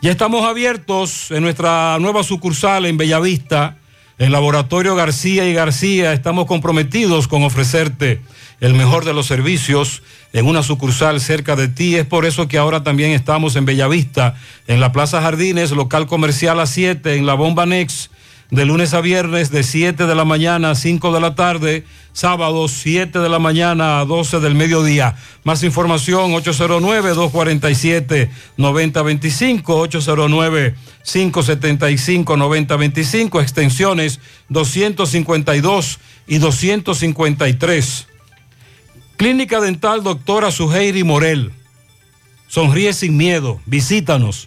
Ya estamos abiertos en nuestra nueva sucursal en Bellavista en Laboratorio García y García estamos comprometidos con ofrecerte el mejor de los servicios en una sucursal cerca de ti. Es por eso que ahora también estamos en Bellavista, en la Plaza Jardines, local comercial a 7, en la Bomba Next, de lunes a viernes de 7 de la mañana a 5 de la tarde, sábados 7 de la mañana a 12 del mediodía. Más información 809-247-9025, 809-575-9025, extensiones 252 y 253. Clínica Dental Doctora Suheiri Morel. Sonríe sin miedo, visítanos.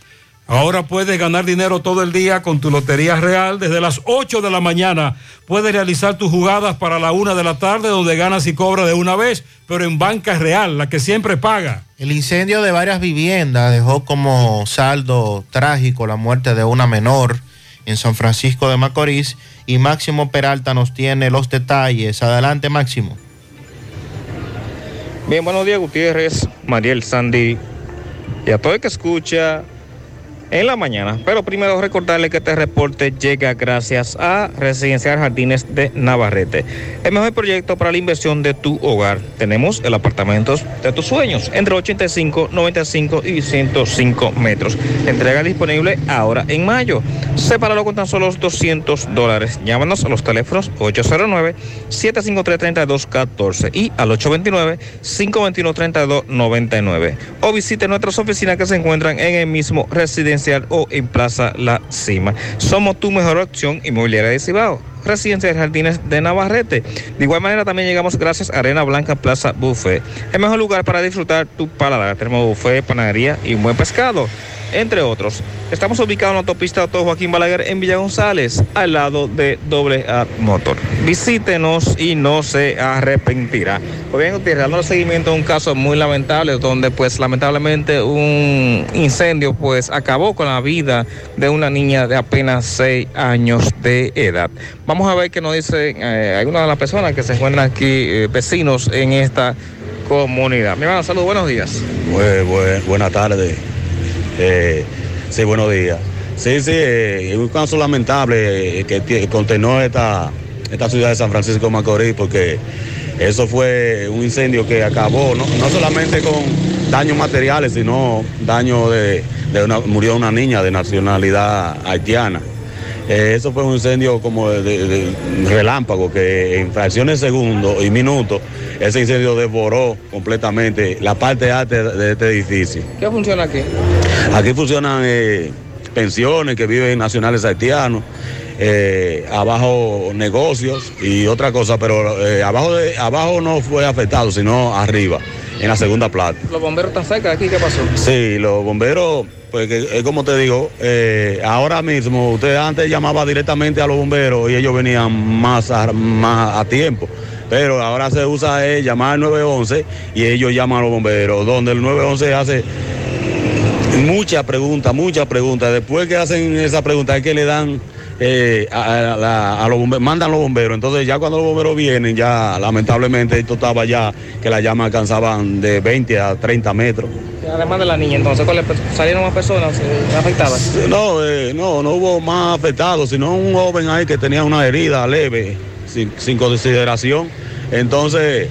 Ahora puedes ganar dinero todo el día con tu Lotería Real. Desde las 8 de la mañana puedes realizar tus jugadas para la 1 de la tarde donde ganas y cobras de una vez, pero en banca real, la que siempre paga. El incendio de varias viviendas dejó como saldo trágico la muerte de una menor en San Francisco de Macorís y Máximo Peralta nos tiene los detalles. Adelante Máximo. Bien, buenos días Gutiérrez, Mariel Sandy y a todo el que escucha en la mañana. Pero primero recordarle que este reporte llega gracias a Residencial Jardines de Navarrete. El mejor proyecto para la inversión de tu hogar. Tenemos el apartamento de tus sueños entre 85, 95 y 105 metros. Entrega disponible ahora en mayo. Sepáralo con tan solo 200 dólares. Llámanos a los teléfonos 809-753-3214 y al 829-521-3299. O visite nuestras oficinas que se encuentran en el mismo residencial o en Plaza La Cima. Somos tu mejor opción inmobiliaria de Cibao. Residencia de Jardines de Navarrete. De igual manera también llegamos gracias a Arena Blanca Plaza Buffet. El mejor lugar para disfrutar tu paladar. Tenemos buffet, panadería y buen pescado entre otros. Estamos ubicados en la autopista Auto Joaquín Balaguer en Villa González, al lado de Doble A Motor. Visítenos y no se arrepentirá. Pues bien, Gutiérrez, dando seguimiento a un caso muy lamentable, donde pues lamentablemente un incendio pues acabó con la vida de una niña de apenas 6 años de edad. Vamos a ver qué nos dice eh, algunas de las personas que se encuentran aquí, eh, vecinos en esta comunidad. Mi hermano, saludos, buenos días. buenas tardes. Eh, sí, buenos días. Sí, sí, es un caso lamentable que, que contenó esta, esta ciudad de San Francisco de Macorís porque eso fue un incendio que acabó no, no solamente con daños materiales, sino daño de, una, murió una niña de nacionalidad haitiana. Eh, eso fue un incendio como de, relámpago, que en fracciones de segundo y minutos ese incendio devoró completamente la parte alta de este edificio. ¿Qué funciona aquí? Aquí funcionan eh, pensiones que viven nacionales haitianos, eh, abajo negocios y otra cosa, pero eh, abajo, de, abajo no fue afectado, sino arriba, en la segunda planta. Los bomberos están cerca de aquí, ¿qué pasó? Sí, los bomberos, pues es como te digo, eh, ahora mismo usted antes llamaba directamente a los bomberos y ellos venían más a, más a tiempo. Pero ahora se usa es llamar al 911 y ellos llaman a los bomberos, donde el 911 hace muchas preguntas, muchas preguntas. Después que hacen esa pregunta es que le dan eh, a, a la- a los bomberos, mandan los bomberos. Entonces ya cuando los bomberos vienen, ya lamentablemente esto estaba ya que las llamas alcanzaban de 20 a 30 metros. Además de la niña, entonces, ¿cuáles pe- ¿salieron más personas eh, afectadas? No, eh, no, no hubo más afectados, sino un joven ahí que tenía una herida leve, sin, sin consideración. Entonces,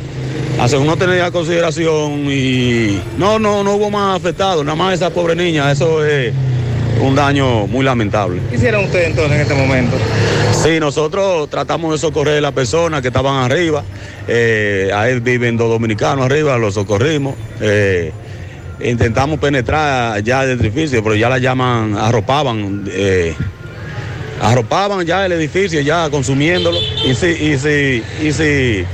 hace uno tenía consideración y no, no, no hubo más afectados, nada más esa pobre niña, eso es un daño muy lamentable. ¿Qué hicieron ustedes entonces en este momento? Sí, nosotros tratamos de socorrer a las personas que estaban arriba. Eh, ahí viven dos dominicanos arriba, los socorrimos. Eh, intentamos penetrar ya el edificio, pero ya la llaman, arropaban, eh, arropaban ya el edificio, ya consumiéndolo. Y si, y si, y si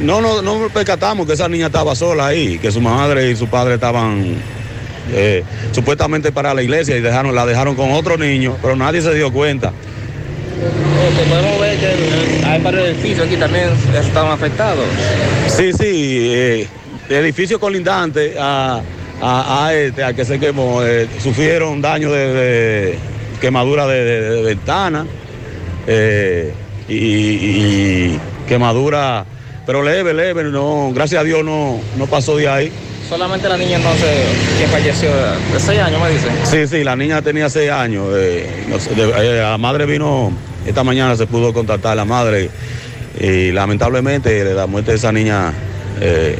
no, no, no percatamos que esa niña estaba sola ahí, que su madre y su padre estaban eh, supuestamente para la iglesia y dejaron, la dejaron con otro niño, pero nadie se dio cuenta. Ok, podemos ver que hay varios edificios aquí también estaban afectados. Sí, sí, eh, edificios colindantes a, a, a este, a que se quemó, eh, sufrieron daño de, de quemadura de, de- de ventana eh, y, y quemadura, pero leve, leve, no, gracias a Dios no, no pasó de ahí. Solamente la niña entonces que falleció de 6 años, me dicen. Sí, sí, la niña tenía seis años. eh, de- eh, la madre vino, esta mañana se pudo contactar a la madre y lamentablemente la muerte de esa niña eh,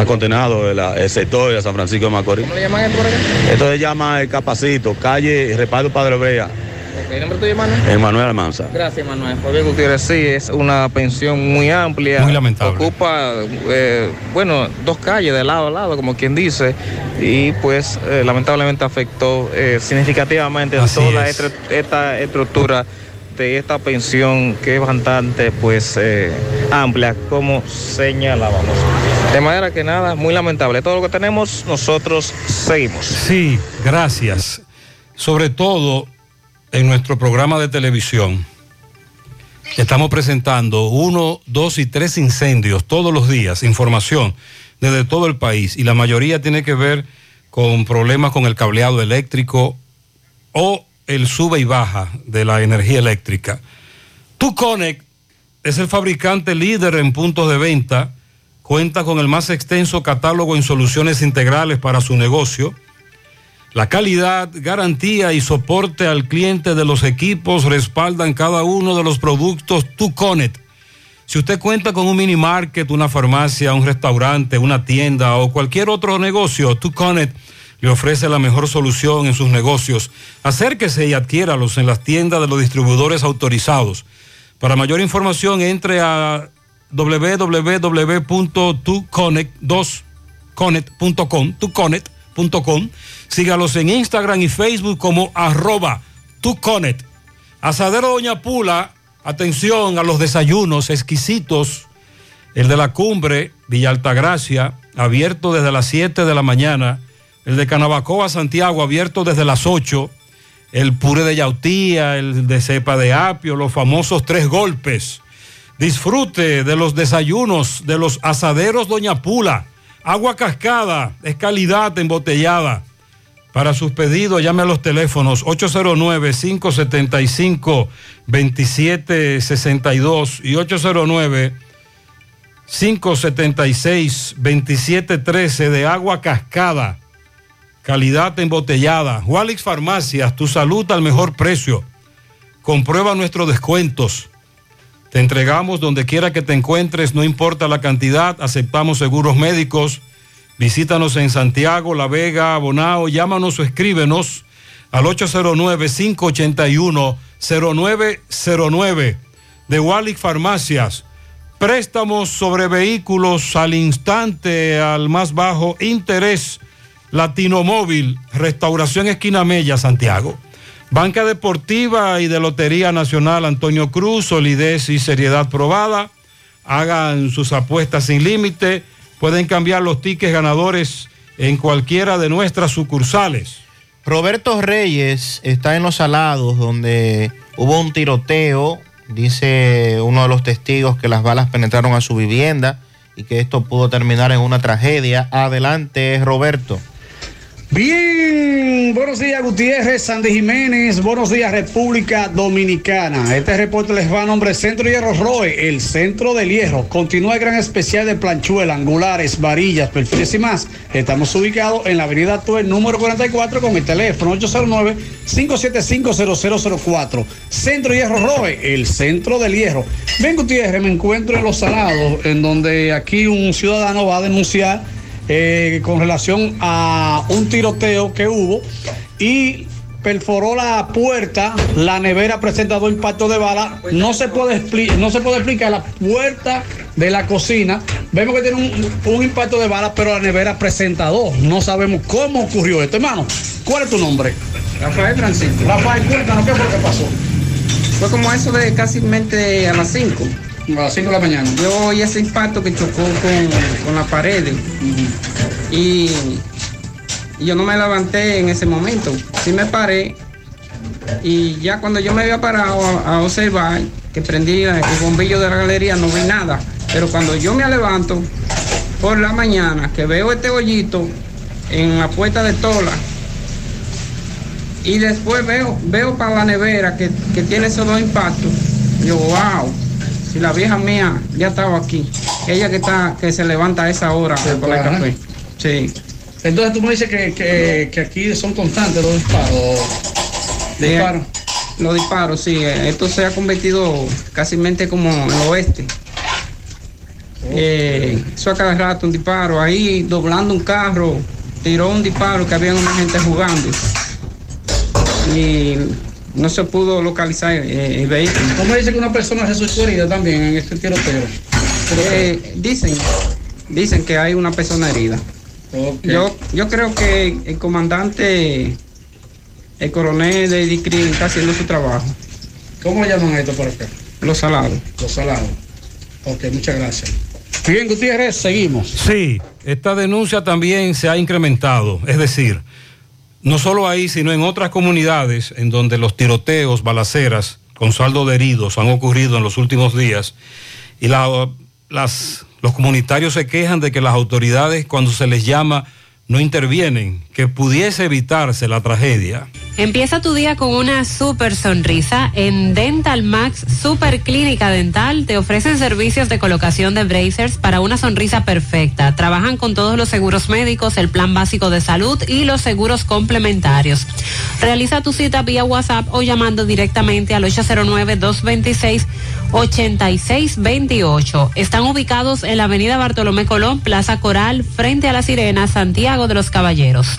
ha condenado el, el sector de San Francisco de Macorís. ¿Cómo le llaman por acá? Esto se llama El Capacito, calle Reparto Padre Brea, Ok, ¿El nombre tuyo, hermano? Manuel Almanza. Gracias, Manuel. Fabián Gutiérrez, sí, es una pensión muy amplia. Muy lamentable. Ocupa, eh, bueno, dos calles de lado a lado, como quien dice, y pues eh, lamentablemente afectó eh, significativamente Así toda es. esta, esta estructura de esta pensión que es bastante pues eh, amplia, como señalábamos. De manera que nada, muy lamentable. Todo lo que tenemos, nosotros seguimos. Sí, gracias. Sobre todo en nuestro programa de televisión. Estamos presentando uno, dos y tres incendios todos los días, información desde todo el país y la mayoría tiene que ver con problemas con el cableado eléctrico o el sube y baja de la energía eléctrica. TuConnect es el fabricante líder en puntos de venta, cuenta con el más extenso catálogo en soluciones integrales para su negocio. La calidad, garantía y soporte al cliente de los equipos respaldan cada uno de los productos TuConnect. Si usted cuenta con un mini market, una farmacia, un restaurante, una tienda o cualquier otro negocio, TuConnect le ofrece la mejor solución en sus negocios. Acérquese y adquiéralos en las tiendas de los distribuidores autorizados. Para mayor información, entre a www.tuconnect2connect.com, tuconnect.com. Sígalos en Instagram y Facebook como arroba tuconnect. Asadero Doña Pula, atención a los desayunos exquisitos. El de la cumbre, Villa Altagracia, abierto desde las 7 de la mañana. El de Canabacoa, Santiago, abierto desde las 8. El puré de yautía, el de cepa de apio, los famosos tres golpes. Disfrute de los desayunos de los asaderos Doña Pula. Agua cascada, es calidad embotellada. Para sus pedidos, llame a los teléfonos 809-575-2762 y 809-576-2713 de agua cascada. Calidad embotellada. Walix Farmacias, tu salud al mejor precio. Comprueba nuestros descuentos. Te entregamos donde quiera que te encuentres, no importa la cantidad, aceptamos seguros médicos. Visítanos en Santiago, La Vega, Bonao, llámanos o escríbenos al 809-581-0909. De Wallick Farmacias, préstamos sobre vehículos al instante, al más bajo interés. Latino Móvil, Restauración Esquina Mella, Santiago. Banca Deportiva y de Lotería Nacional Antonio Cruz, solidez y seriedad probada. Hagan sus apuestas sin límite. Pueden cambiar los tickets ganadores en cualquiera de nuestras sucursales. Roberto Reyes está en los salados donde hubo un tiroteo. Dice uno de los testigos que las balas penetraron a su vivienda y que esto pudo terminar en una tragedia. Adelante, Roberto. Bien, buenos días Gutiérrez, Sandy Jiménez, buenos días República Dominicana. Este reporte les va a nombre Centro Hierro Roe, el centro del hierro. Continúa el gran especial de planchuela, angulares, varillas, perfiles y más. Estamos ubicados en la avenida Tuel número 44 con el teléfono 809-575-0004. Centro Hierro Roe, el centro del hierro. Ven Gutiérrez, me encuentro en Los Salados, en donde aquí un ciudadano va a denunciar eh, con relación a un tiroteo que hubo y perforó la puerta, la nevera presenta dos impactos de bala, no se puede, no se puede explicar la puerta de la cocina, vemos que tiene un, un impacto de bala, pero la nevera presenta dos, no sabemos cómo ocurrió esto, hermano, ¿cuál es tu nombre? Rafael Francisco. Rafael, cuéntanos, ¿qué fue lo que pasó? Fue como eso de casi mente a las 5. A las 5 de la mañana. Yo oí ese impacto que chocó con, con la pared. y, y yo no me levanté en ese momento. Sí me paré. Y ya cuando yo me había parado a, a observar que prendí el bombillo de la galería, no vi nada. Pero cuando yo me levanto por la mañana, que veo este hoyito en la puerta de Tola, y después veo, veo para la nevera que, que tiene esos dos impactos. Yo, wow, si la vieja mía ya estaba aquí. Ella que está, que se levanta a esa hora por el Ajá. café. Sí. Entonces tú me dices que, que- que aquí son constantes los disparos. De- Disparos. Los disparos, sí. Esto se ha convertido casi como en el oeste. Eh, eso a cada rato un disparo. Ahí doblando un carro, tiró un disparo que había una gente jugando. Y no se pudo localizar eh, el vehículo. ¿Cómo dice que una persona resultó herida también en este tiroteo? Eh, dicen, dicen que hay una persona herida. Yo, yo creo que el comandante, el coronel de DICRI está haciendo su trabajo. ¿Cómo llaman esto por acá? Los salados. Los salados. Ok, muchas gracias. Bien, Gutiérrez, seguimos. Sí, esta denuncia también se ha incrementado. Es decir, no solo ahí, sino en otras comunidades en donde los tiroteos, balaceras con saldo de heridos han ocurrido en los últimos días. Y la- las, los comunitarios se quejan de que las autoridades cuando se les llama no intervienen, que pudiese evitarse la tragedia. Empieza tu día con una super sonrisa. En Dental Max Super Clínica Dental te ofrecen servicios de colocación de bracers para una sonrisa perfecta. Trabajan con todos los seguros médicos, el plan básico de salud y los seguros complementarios. Realiza tu cita vía WhatsApp o llamando directamente al 809-226-8628. Están ubicados en la avenida Bartolomé Colón, Plaza Coral, frente a la Sirena, Santiago de los Caballeros.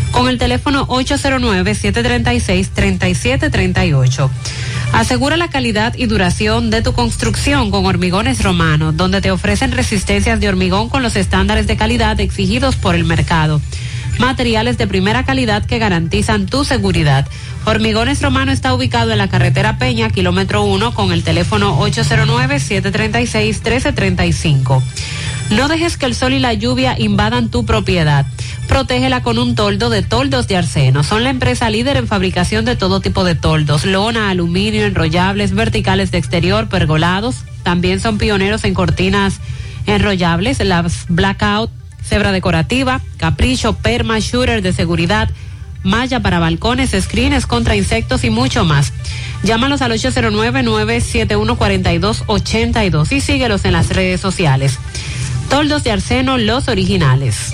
con el teléfono 809-736-3738. Asegura la calidad y duración de tu construcción con Hormigones Romano, donde te ofrecen resistencias de hormigón con los estándares de calidad exigidos por el mercado. Materiales de primera calidad que garantizan tu seguridad. Hormigones Romano está ubicado en la carretera Peña, kilómetro 1, con el teléfono 809-736-1335. No dejes que el sol y la lluvia invadan tu propiedad. Protégela con un toldo de toldos de arseno. Son la empresa líder en fabricación de todo tipo de toldos, lona, aluminio, enrollables, verticales de exterior, pergolados. También son pioneros en cortinas enrollables, las blackout, cebra decorativa, capricho, perma, shooter de seguridad, malla para balcones, screens contra insectos y mucho más. Llámalos al 809-971-4282 y síguelos en las redes sociales. Toldos de Arseno, los originales.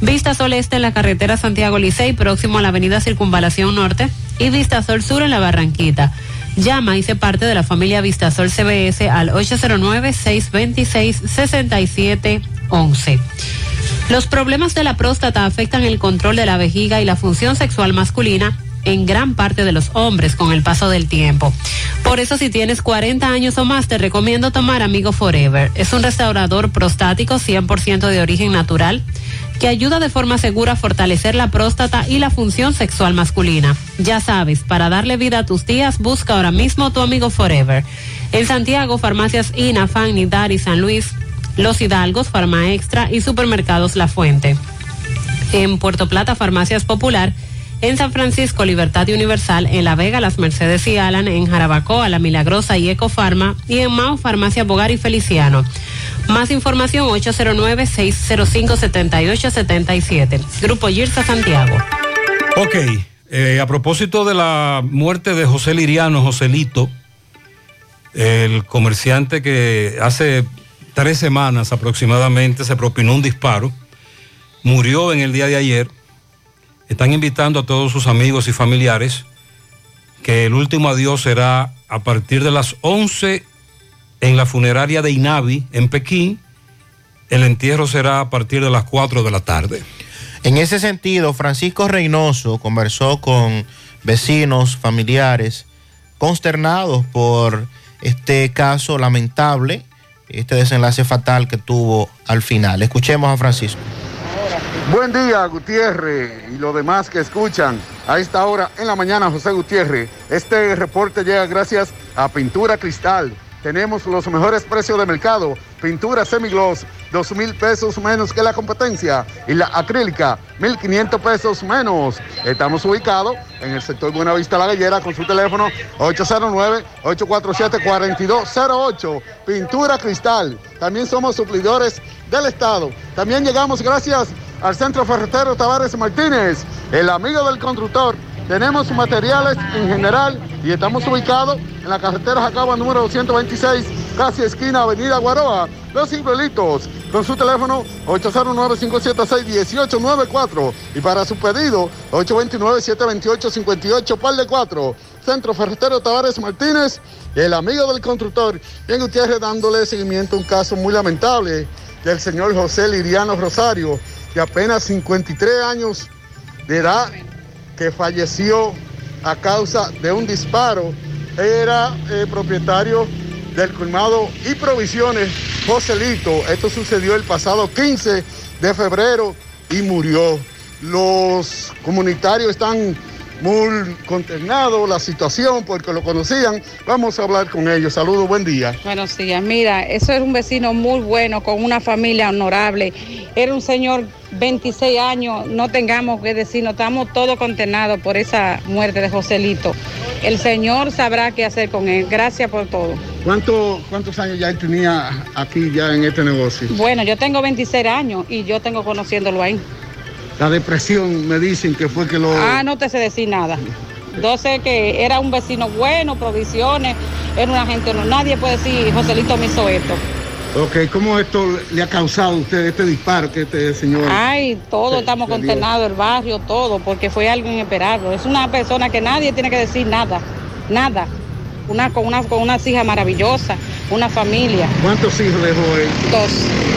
Vista Sol Este en la carretera Santiago Licey, próximo a la avenida Circunvalación Norte. Y Vista Sol Sur en la Barranquita. Llama y se parte de la familia Vistasol CBS al 809-626-6711. Los problemas de la próstata afectan el control de la vejiga y la función sexual masculina en gran parte de los hombres con el paso del tiempo. Por eso si tienes 40 años o más te recomiendo tomar Amigo Forever. Es un restaurador prostático 100% de origen natural que ayuda de forma segura a fortalecer la próstata y la función sexual masculina. Ya sabes, para darle vida a tus días, busca ahora mismo tu Amigo Forever. En Santiago, farmacias Inafan, Nidar y San Luis, Los Hidalgos, Farma Extra y Supermercados La Fuente. En Puerto Plata, Farmacias Popular en San Francisco, Libertad Universal, en La Vega, Las Mercedes y Alan, en Jarabacoa, La Milagrosa y Ecofarma, y en Mao, Farmacia Bogar y Feliciano. Más información 809-605-7877. Grupo Girsa Santiago. Ok, eh, a propósito de la muerte de José Liriano, Joselito, el comerciante que hace tres semanas aproximadamente se propinó un disparo, murió en el día de ayer están invitando a todos sus amigos y familiares que el último adiós será a partir de las 11 en la funeraria de Inavi, en Pekín. El entierro será a partir de las 4 de la tarde. En ese sentido, Francisco Reynoso conversó con vecinos, familiares, consternados por este caso lamentable, este desenlace fatal que tuvo al final. Escuchemos a Francisco. Buen día, Gutiérrez y los demás que escuchan. A esta hora en la mañana, José Gutiérrez. Este reporte llega gracias a Pintura Cristal. Tenemos los mejores precios de mercado. Pintura semigloss, dos mil pesos menos que la competencia. Y la acrílica, mil quinientos pesos menos. Estamos ubicados en el sector Buenavista La Gallera con su teléfono 809-847-4208. Pintura Cristal. También somos suplidores del Estado. También llegamos gracias al Centro Ferretero Tavares Martínez, el amigo del constructor. Tenemos materiales en general y estamos ubicados en la carretera Jacaba número 226, casi esquina Avenida Guaroa, Los Cibrelitos, con su teléfono 809-576-1894 y para su pedido 829-728-58, par de 4. Centro Ferretero Tavares Martínez, el amigo del constructor. Bien, Gutiérrez dándole seguimiento a un caso muy lamentable del señor José Liriano Rosario, de apenas 53 años de edad, que falleció a causa de un disparo. Era eh, propietario del colmado y provisiones Joselito. Esto sucedió el pasado 15 de febrero y murió. Los comunitarios están muy consternados la situación porque lo conocían. Vamos a hablar con ellos. Saludos, buen día. Buenos días. Mira, eso era un vecino muy bueno, con una familia honorable. Era un señor 26 años, no tengamos que decir, no estamos todos condenados por esa muerte de Joselito. El Señor sabrá qué hacer con él. Gracias por todo. ¿Cuánto, ¿Cuántos años ya él tenía aquí ya en este negocio? Bueno, yo tengo 26 años y yo tengo conociéndolo ahí. La depresión me dicen que fue que lo... Ah, no te sé decir nada. Yo sé que era un vecino bueno, provisiones, era una gente, no, nadie puede decir, Joselito me hizo esto. Ok, ¿cómo esto le ha causado a usted este disparo que este señor? Ay, todo estamos condenados, el barrio, todo, porque fue algo inesperado. Es una persona que nadie tiene que decir nada, nada. Una, con, una, con unas hijas maravillosas, una familia. ¿Cuántos hijos dejó él? Dos.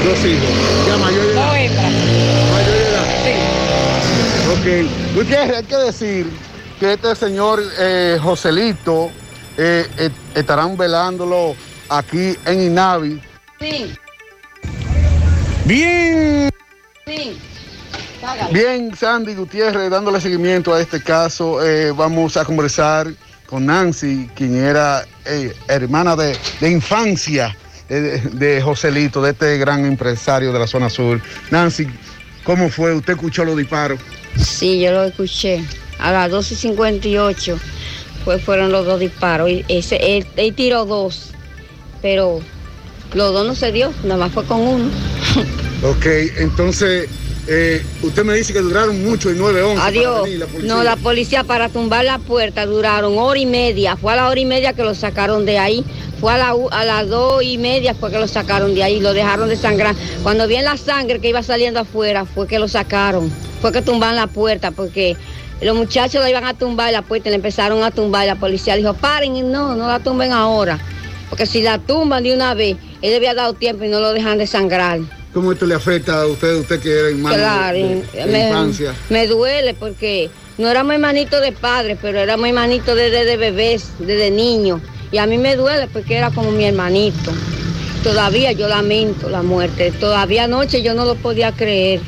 Dos hijos. ¿Ya mayor? Dos hembras. Ok. Gutiérrez, hay que decir que este señor eh, Joselito eh, eh, estarán velándolo aquí en Inavi. Sí. Bien. Sí. Bien, Sandy Gutiérrez, dándole seguimiento a este caso, eh, vamos a conversar con Nancy, quien era hermana de, de infancia de, de Joselito, de este gran empresario de la zona sur. Nancy, ¿cómo fue? ¿Usted escuchó los disparos? Sí, yo lo escuché. A las 12.58 pues fueron los dos disparos. Y ese, él, él tiró dos, pero los dos no se dio, nada más fue con uno. Ok, entonces, eh, usted me dice que duraron mucho el 911. para Adiós. venir, la policía. No, la policía para tumbar la puerta duraron hora y media. Fue a la hora y media que lo sacaron de ahí. Fue a, la, a las dos y media fue que lo sacaron de ahí. Lo dejaron de sangrar. Cuando vi la sangre que iba saliendo afuera fue que lo sacaron. Fue que tumbaron la puerta porque los muchachos la iban a tumbar la puerta y le empezaron a tumbar. La policía dijo, paren, y no, no la tumben ahora. Porque si la tumban de una vez, él le había dado tiempo y no lo dejan de sangrar. ¿Cómo esto le afecta a usted, usted que era hermano Claro, de, de me, infancia? me duele porque no éramos hermanitos de padres, pero éramos hermanitos desde de bebés, desde niños. Y a mí me duele porque era como mi hermanito. Todavía yo lamento la muerte. Todavía anoche yo no lo podía creer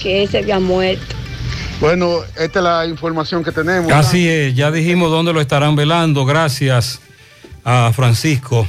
que él se había muerto. Bueno, esta es la información que tenemos. Así es, ya dijimos dónde lo estarán velando, gracias a Francisco.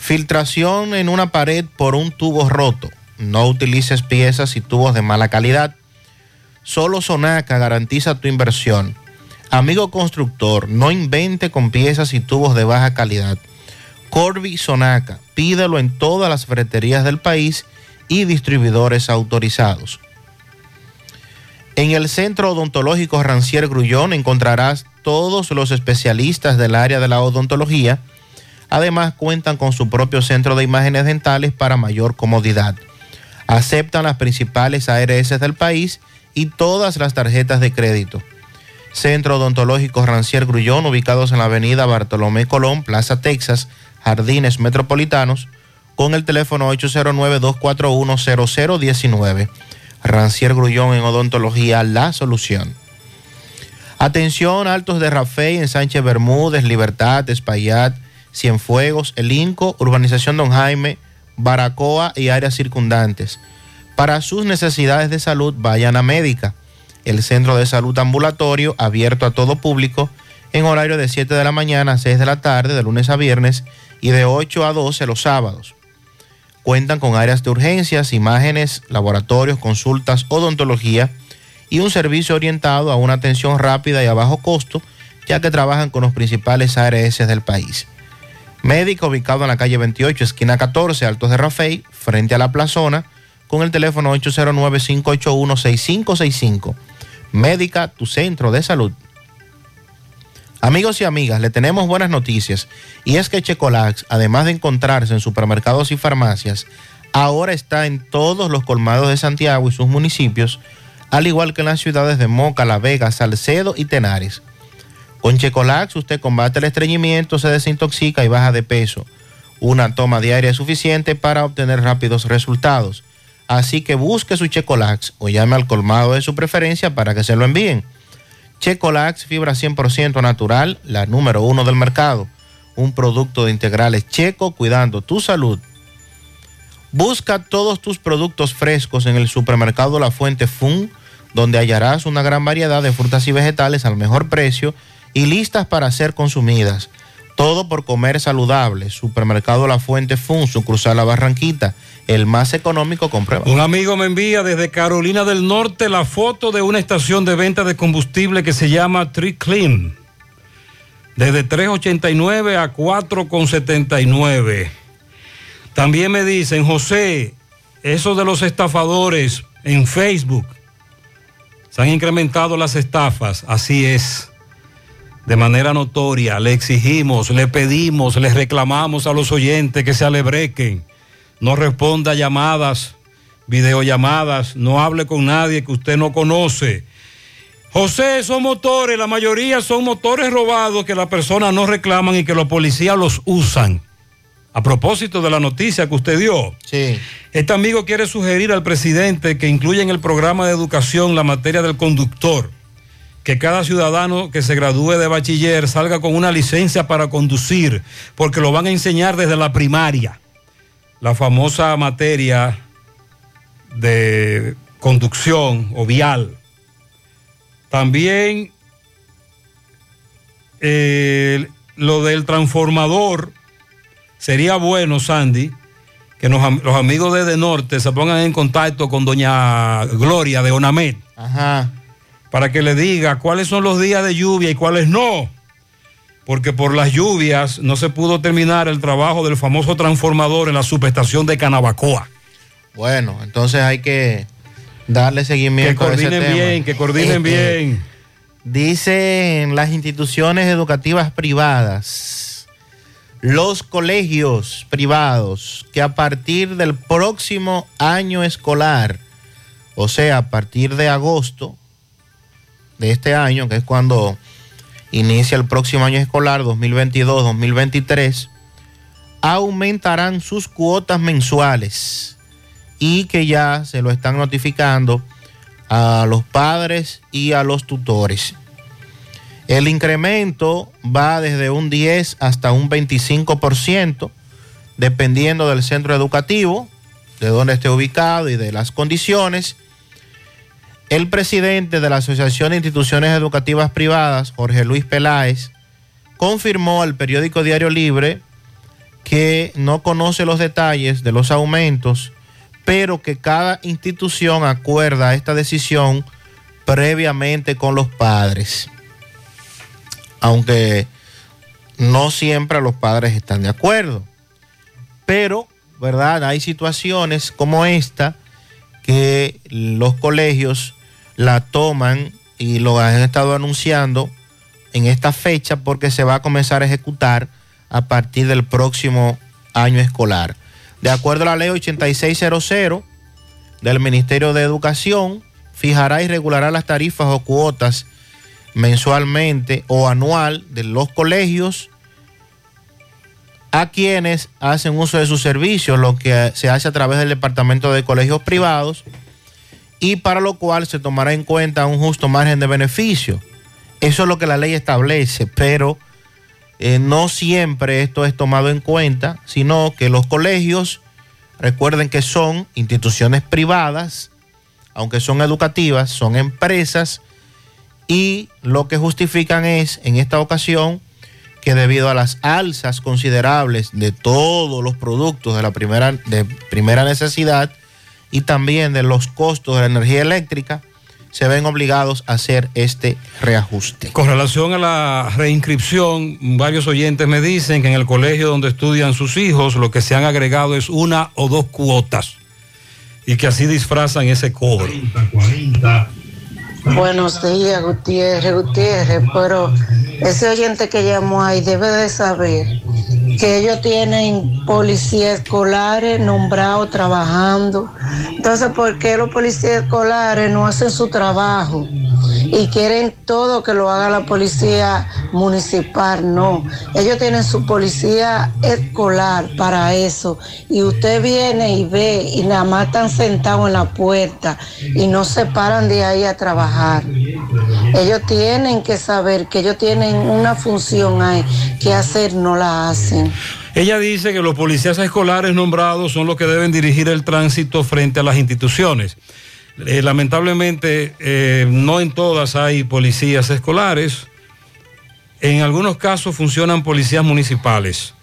Filtración en una pared por un tubo roto. No utilices piezas y tubos de mala calidad. Solo Sonaca garantiza tu inversión. Amigo constructor, no invente con piezas y tubos de baja calidad. Corby Sonaca, pídelo en todas las ferreterías del país y distribuidores autorizados. En el Centro Odontológico Rancier Grullón encontrarás todos los especialistas del área de la odontología. Además, cuentan con su propio centro de imágenes dentales para mayor comodidad. Aceptan las principales ARS del país y todas las tarjetas de crédito. Centro Odontológico Rancier Grullón, ubicados en la avenida Bartolomé Colón, Plaza Texas, Jardines Metropolitanos, con el teléfono 809-241-0019. Rancier Grullón en Odontología, la solución. Atención, Altos de Rafey en Sánchez Bermúdez, Libertad, Espaillat, Cienfuegos, El Inco, Urbanización Don Jaime, Baracoa y áreas circundantes. Para sus necesidades de salud, vayan a Médica, el centro de salud ambulatorio abierto a todo público en horario de 7 de la mañana a 6 de la tarde, de lunes a viernes, y de 8 a 12 los sábados. Cuentan con áreas de urgencias, imágenes, laboratorios, consultas, odontología y un servicio orientado a una atención rápida y a bajo costo, ya que trabajan con los principales ARS del país. Médica ubicado en la calle 28, esquina 14, Altos de Rafey, frente a la plazona, con el teléfono 809-581-6565. Médica, tu centro de salud. Amigos y amigas, le tenemos buenas noticias y es que Checolax, además de encontrarse en supermercados y farmacias, ahora está en todos los colmados de Santiago y sus municipios, al igual que en las ciudades de Moca, La Vega, Salcedo y Tenares. Con Checolax usted combate el estreñimiento, se desintoxica y baja de peso. Una toma diaria es suficiente para obtener rápidos resultados. Así que busque su Checolax o llame al colmado de su preferencia para que se lo envíen. Checolax, fibra 100% natural, la número uno del mercado. Un producto de integrales checo cuidando tu salud. Busca todos tus productos frescos en el supermercado La Fuente Fun, donde hallarás una gran variedad de frutas y vegetales al mejor precio y listas para ser consumidas. Todo por comer saludable. Supermercado La Fuente Fun, sucursal La Barranquita, el más económico, comprueba. Un amigo me envía desde Carolina del Norte la foto de una estación de venta de combustible que se llama Tree Clean. Desde 3.89 a 4.79. También me dicen, José, eso de los estafadores en Facebook, se han incrementado las estafas, así es. De manera notoria, le exigimos, le pedimos, le reclamamos a los oyentes que se alebrequen, no responda a llamadas, videollamadas, no hable con nadie que usted no conoce. José, son motores, la mayoría son motores robados que las personas no reclaman y que los policías los usan. A propósito de la noticia que usted dio, Sí. este amigo quiere sugerir al presidente que incluya en el programa de educación la materia del conductor, que cada ciudadano que se gradúe de bachiller salga con una licencia para conducir, porque lo van a enseñar desde la primaria. La famosa materia de conducción o vial. También eh, lo del transformador sería bueno, Sandy, que nos los amigos de De Norte se pongan en contacto con doña Gloria de Onamet. Ajá. Para que le diga cuáles son los días de lluvia y cuáles no. Porque por las lluvias no se pudo terminar el trabajo del famoso transformador en la subestación de Canabacoa. Bueno, entonces hay que darle seguimiento Que a ese coordinen tema. bien, que coordinen eh, bien. Dicen las instituciones educativas privadas, los colegios privados, que a partir del próximo año escolar, o sea, a partir de agosto de este año, que es cuando inicia el próximo año escolar 2022-2023, aumentarán sus cuotas mensuales y que ya se lo están notificando a los padres y a los tutores. El incremento va desde un 10 hasta un 25%, dependiendo del centro educativo, de dónde esté ubicado y de las condiciones. El presidente de la Asociación de Instituciones Educativas Privadas, Jorge Luis Peláez, confirmó al periódico Diario Libre que no conoce los detalles de los aumentos, pero que cada institución acuerda esta decisión previamente con los padres. Aunque no siempre los padres están de acuerdo. Pero, ¿verdad? Hay situaciones como esta que los colegios la toman y lo han estado anunciando en esta fecha porque se va a comenzar a ejecutar a partir del próximo año escolar. De acuerdo a la ley 8600 del Ministerio de Educación, fijará y regulará las tarifas o cuotas mensualmente o anual de los colegios a quienes hacen uso de sus servicios, lo que se hace a través del Departamento de Colegios Privados, y para lo cual se tomará en cuenta un justo margen de beneficio. Eso es lo que la ley establece, pero eh, no siempre esto es tomado en cuenta, sino que los colegios, recuerden que son instituciones privadas, aunque son educativas, son empresas, y lo que justifican es, en esta ocasión, que debido a las alzas considerables de todos los productos de la primera, de primera necesidad y también de los costos de la energía eléctrica, se ven obligados a hacer este reajuste. Con relación a la reinscripción, varios oyentes me dicen que en el colegio donde estudian sus hijos lo que se han agregado es una o dos cuotas y que así disfrazan ese cobro. Buenos días, Gutiérrez, Gutiérrez, pero ese oyente que llamó ahí debe de saber que ellos tienen policías escolares nombrados trabajando. Entonces, ¿por qué los policías escolares no hacen su trabajo y quieren todo que lo haga la policía municipal? No, ellos tienen su policía escolar para eso y usted viene y ve y nada más están sentados en la puerta y no se paran de ahí a trabajar. Ellos tienen que saber que ellos tienen una función ahí que hacer, no la hacen. Ella dice que los policías escolares nombrados son los que deben dirigir el tránsito frente a las instituciones. Eh, lamentablemente, eh, no en todas hay policías escolares. En algunos casos funcionan policías municipales.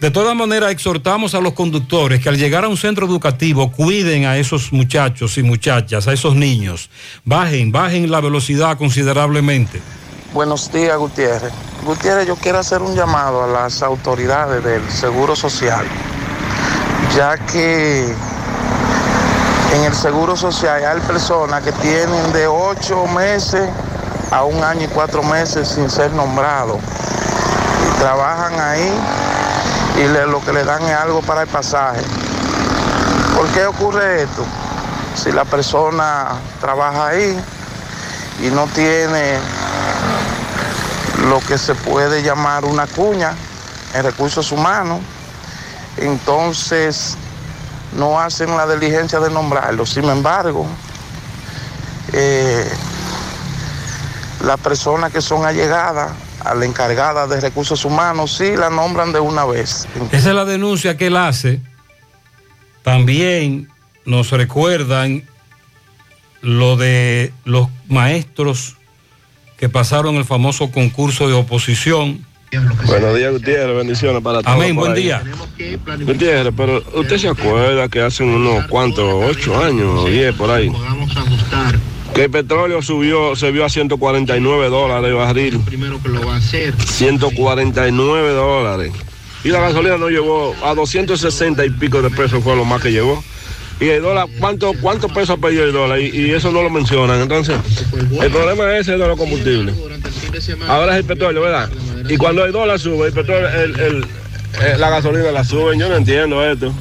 De todas maneras, exhortamos a los conductores que al llegar a un centro educativo cuiden a esos muchachos y muchachas, a esos niños. Bajen, bajen la velocidad considerablemente. Buenos días, Gutiérrez. Gutiérrez, yo quiero hacer un llamado a las autoridades del Seguro Social, ya que en el Seguro Social hay personas que tienen de ocho meses a un año y cuatro meses sin ser nombrados. Y trabajan ahí y lo que le dan es algo para el pasaje. ¿Por qué ocurre esto? Si la persona trabaja ahí y no tiene lo que se puede llamar una cuña en recursos humanos, entonces no hacen la diligencia de nombrarlo. Sin embargo, eh, las personas que son allegadas a la encargada de recursos humanos sí la nombran de una vez. Esa es la denuncia que él hace. También nos recuerdan lo de los maestros que pasaron el famoso concurso de oposición. Buenos días, Gutiérrez. Bendiciones para todos. Amén, buen ahí. día. Gutiérrez, pero usted se acuerda que hace unos cuantos, ocho años diez por ahí, que el petróleo subió, se vio a 149 dólares el barril. Primero que lo va a hacer. 149 dólares. Y la gasolina no llegó a 260 y pico de pesos, fue lo más que llegó. Y el dólar, ¿cuánto, cuántos pesos ha perdido el dólar? Y, y eso no lo mencionan. Entonces, el problema es de los combustibles. Ahora es el petróleo, ¿verdad? Y cuando el dólar sube, el petróleo, el- el- eh, la gasolina la suben. Yo no entiendo esto.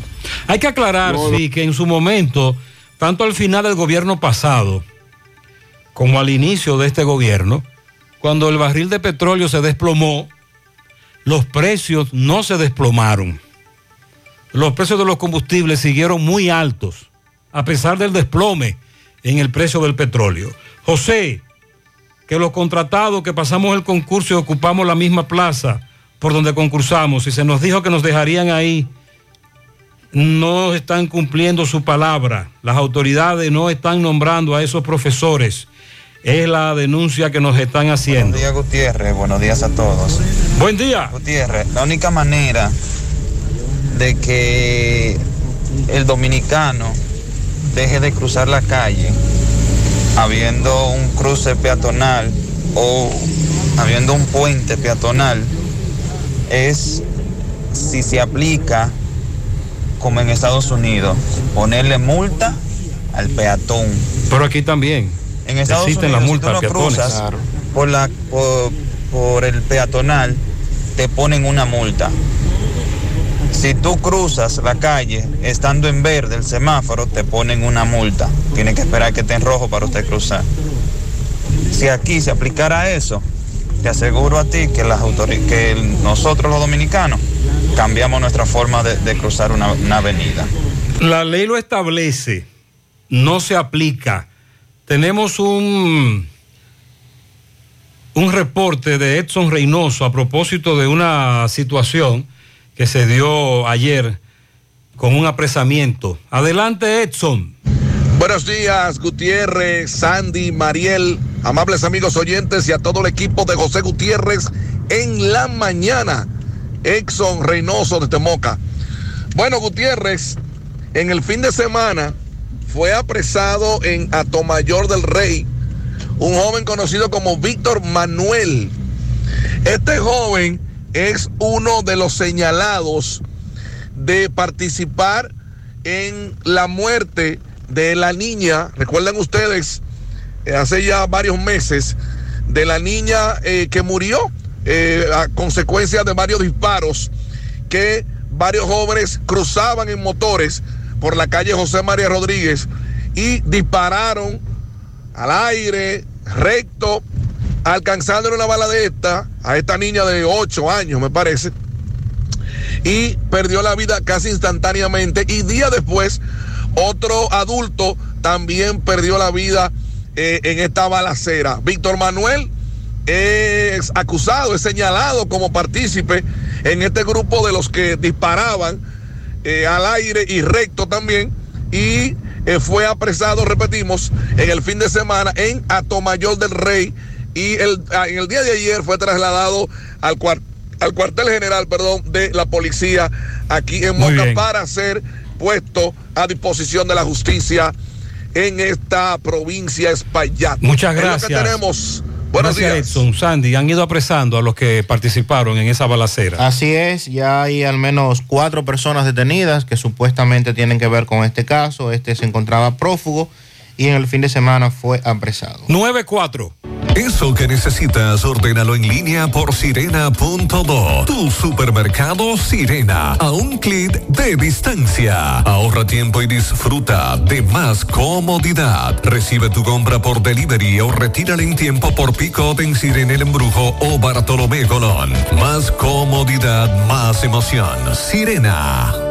Hay que aclarar, No, no. sí, que en su momento, tanto al final del gobierno pasado como al inicio de este gobierno, cuando el barril de petróleo se desplomó, los precios no se desplomaron. Los precios de los combustibles siguieron muy altos, a pesar del desplome en el precio del petróleo. José, que los contratados que pasamos el concurso y ocupamos la misma plaza por donde concursamos y se nos dijo que nos dejarían ahí no están cumpliendo su palabra. Las autoridades no están nombrando a esos profesores. Es la denuncia que nos están haciendo. Buenos días, Gutiérrez. Buenos días a todos. Buen día. Gutiérrez, la única manera de que el dominicano deje de cruzar la calle habiendo un cruce peatonal o habiendo un puente peatonal es si se aplica como en Estados Unidos, ponerle multa al peatón. Pero aquí también. En Estados existen Unidos, las si multas tú no peatones. cruzas por, la, por, por el peatonal, te ponen una multa. Si tú cruzas la calle estando en verde el semáforo, te ponen una multa. Tienes que esperar que esté en rojo para usted cruzar. Si aquí se aplicara eso, te aseguro a ti que, las que nosotros los dominicanos cambiamos nuestra forma de, de cruzar una, una avenida. La ley lo establece, no se aplica. Tenemos un, un reporte de Edson Reynoso a propósito de una situación que se dio ayer con un apresamiento. Adelante, Edson. Buenos días, Gutiérrez, Sandy, Mariel, amables amigos oyentes y a todo el equipo de José Gutiérrez en la mañana. Exxon Reynoso de Temoca. Bueno, Gutiérrez, en el fin de semana fue apresado en Atomayor del Rey un joven conocido como Víctor Manuel. Este joven es uno de los señalados de participar en la muerte de la niña, recuerdan ustedes, eh, hace ya varios meses, de la niña eh, que murió eh, a consecuencia de varios disparos que varios jóvenes cruzaban en motores por la calle José María Rodríguez y dispararon al aire, recto, alcanzándole una bala de esta a esta niña de 8 años, me parece y perdió la vida casi instantáneamente. Y día después, otro adulto también perdió la vida eh, en esta balacera. Víctor Manuel es acusado, es señalado como partícipe en este grupo de los que disparaban eh, al aire y recto también. Y eh, fue apresado, repetimos, en el fin de semana en Atomayor del Rey. Y el, ah, en el día de ayer fue trasladado al cuartel al cuartel general, perdón, de la policía aquí en Muy Moca bien. para ser puesto a disposición de la justicia en esta provincia Espaillat. Muchas Es lo gracias. que tenemos. Buenos Gracias, días. Edson. Sandy, han ido apresando a los que participaron en esa balacera. Así es, ya hay al menos cuatro personas detenidas que supuestamente tienen que ver con este caso. Este se encontraba prófugo y en el fin de semana fue apresado. 9-4. Eso que necesitas, ordénalo en línea por sirena.do. Tu supermercado Sirena, a un clic de distancia. Ahorra tiempo y disfruta de más comodidad. Recibe tu compra por delivery o retírala en tiempo por pick-up en Sirena El Embrujo o Bartolomé Colón. Más comodidad, más emoción. Sirena.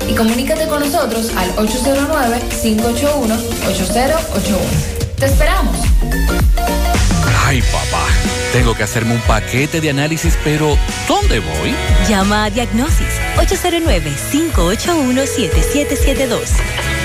y comunícate con nosotros al 809-581-8081. ¡Te esperamos! Ay, papá, tengo que hacerme un paquete de análisis, pero ¿dónde voy? Llama a Diagnosis 809-581-7772.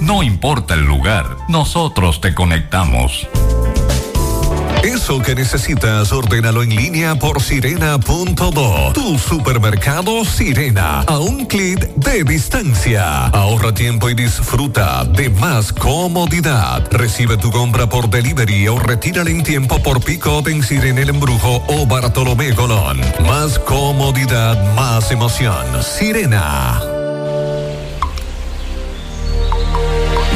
No importa el lugar, nosotros te conectamos. Eso que necesitas, ordénalo en línea por sirena.do. Tu supermercado Sirena, a un clic de distancia. Ahorra tiempo y disfruta de más comodidad. Recibe tu compra por delivery o retírala en tiempo por pick-up en Sirena El Embrujo o Bartolomé Colón. Más comodidad, más emoción. Sirena.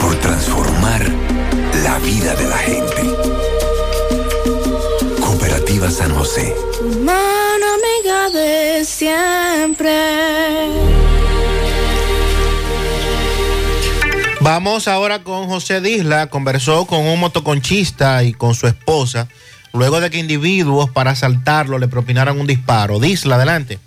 por transformar la vida de la gente. Cooperativa San José. Mano amiga de siempre. Vamos ahora con José Disla. Conversó con un motoconchista y con su esposa luego de que individuos para asaltarlo le propinaran un disparo. Disla, adelante.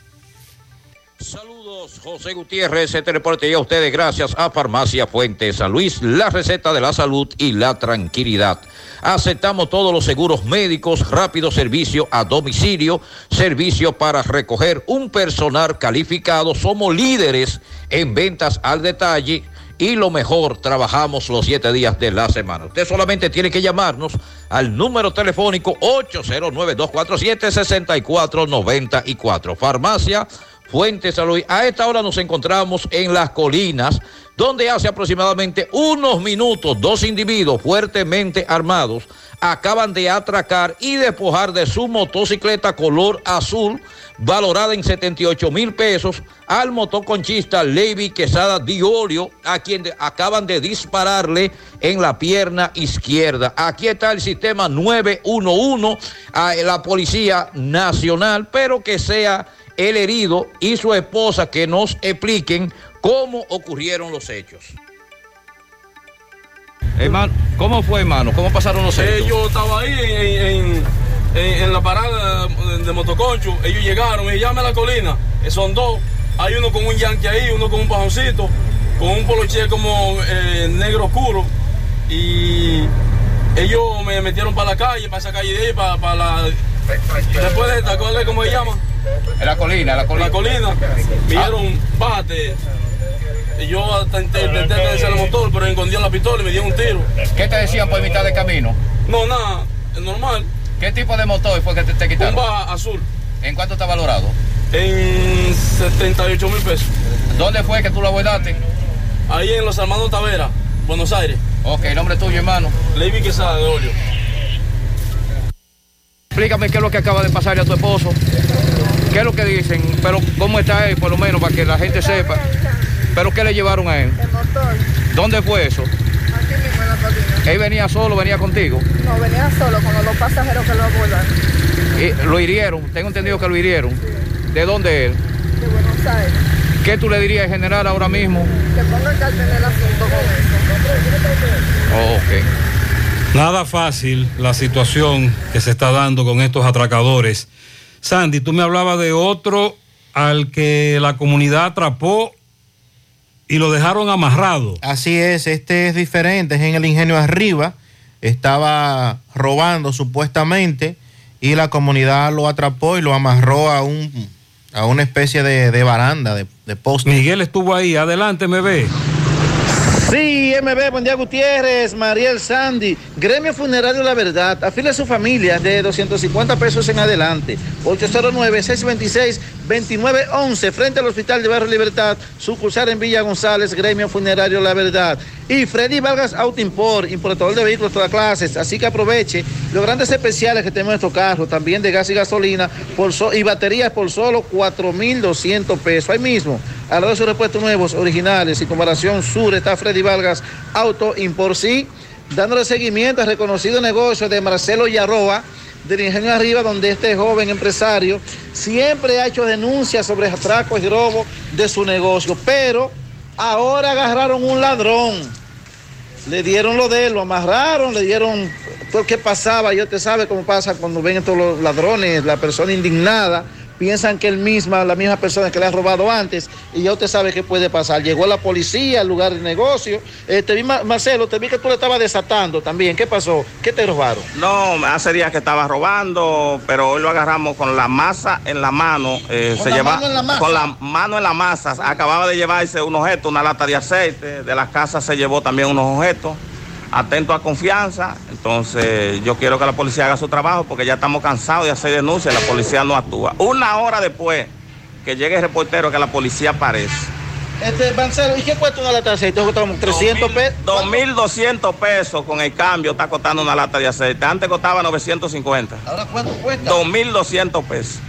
José Gutiérrez, este reporte llega a ustedes gracias a Farmacia Fuente San Luis, la receta de la salud y la tranquilidad. Aceptamos todos los seguros médicos, rápido servicio a domicilio, servicio para recoger un personal calificado. Somos líderes en ventas al detalle y lo mejor, trabajamos los siete días de la semana. Usted solamente tiene que llamarnos al número telefónico 809-247-6494. Farmacia Fuente Salud. A esta hora nos encontramos en las colinas, donde hace aproximadamente unos minutos dos individuos fuertemente armados acaban de atracar y despojar de su motocicleta color azul, valorada en 78 mil pesos, al motoconchista Levi Quesada Diorio, a quien acaban de dispararle en la pierna izquierda. Aquí está el sistema 911, a la Policía Nacional, pero que sea el herido y su esposa que nos expliquen cómo ocurrieron los hechos. Hermano, ¿cómo fue, hermano? ¿Cómo pasaron los Eh, hechos? yo estaba ahí en, en- en- en la parada de, de motoconcho. Ellos llegaron, me llame a la colina. Eh, son dos. Hay uno con un yankee ahí, uno con un pajoncito, con un poloche como eh, negro oscuro. Y ellos me metieron para la calle, para esa calle de ahí, para, para la. Después de esta, ¿cuál es? ¿Cómo se llama? En la colina, la colina. La colina. Me dijeron, bájate. Y yo intenté intenté el motor, pero escondí la pistola y me dieron un tiro. ¿Qué te decían por mitad de camino? No, nada, es normal. ¿Qué tipo de motor fue que te, te quitaron? Un Baja azul. ¿En cuánto está valorado? En 78 mil pesos. ¿Dónde fue que tú lo abordaste? Ahí en Los Hermanos Tavera, Buenos Aires. Ok, nombre tuyo, hermano. Levi Quesada de Olio. Explícame qué es lo que acaba de pasarle a tu esposo. ¿Qué es lo que dicen? Pero cómo está él, por lo menos, para que la gente sepa. ¿Pero qué le llevaron a él? El motor, ¿Dónde fue eso? aquí mismo en la colina. ¿Él venía solo, venía contigo? No, venía solo con los dos pasajeros que lo abordan Y lo hirieron, tengo entendido que lo hirieron. ¿De dónde él? de Buenos Aires. ¿Qué tú le dirías al general ahora mismo? Que ponga el en el asunto con eso. Oh, ok. Nada fácil la situación que se está dando con estos atracadores. Sandy, tú me hablabas de otro al que la comunidad atrapó y lo dejaron amarrado. Así es, este es diferente, es en el ingenio arriba, estaba robando supuestamente y la comunidad lo atrapó y lo amarró a un a una especie de, de baranda, de, de poste. Miguel estuvo ahí, adelante, me ve. Sí, MB, buen día Gutiérrez, Mariel Sandy, Gremio Funerario La Verdad, afile a su familia de 250 pesos en adelante, 809-626-2911, frente al Hospital de Barrio Libertad, sucursal en Villa González, Gremio Funerario La Verdad. Y Freddy Vargas Auto Import, importador de vehículos de todas clases, así que aproveche los grandes especiales que tenemos en estos carros, también de gas y gasolina y baterías por solo 4.200 pesos. Ahí mismo, lado de sus repuestos nuevos, originales y comparación sur, está Freddy Vargas Auto Import, sí, dándole seguimiento al reconocido negocio de Marcelo Yarroa, del Ingenio Arriba, donde este joven empresario siempre ha hecho denuncias sobre atracos y robos de su negocio, pero ahora agarraron un ladrón, le dieron lo de él, lo amarraron, le dieron todo lo pasaba, y usted sabe cómo pasa cuando ven estos los ladrones, la persona indignada, piensan que él misma, la misma persona que le ha robado antes, y ya usted sabe qué puede pasar. Llegó la policía al lugar del negocio, Eh, te vi, Ma- Marcelo, te vi que tú le estabas desatando también, ¿qué pasó? ¿Qué te robaron? No, hace días que estaba robando, pero hoy lo agarramos con la masa en la mano. eh, ¿Con se la lleva, mano en la masa? Con la mano en la masa. Acababa de llevarse un objeto, una lata de aceite. De la casa se llevó también unos objetos. Atento a confianza. Entonces, yo quiero que la policía haga su trabajo porque ya estamos cansados de hacer denuncias y la policía no actúa. Una hora después que llegue el reportero, que la policía aparece. Este, Marcelo, ¿y qué cuesta una lata de aceite? Cuesta como 300 pesos. 2.200 pesos con el cambio está costando una lata de aceite. Antes costaba 950. ¿Ahora cuánto cuesta? 2.200 pesos.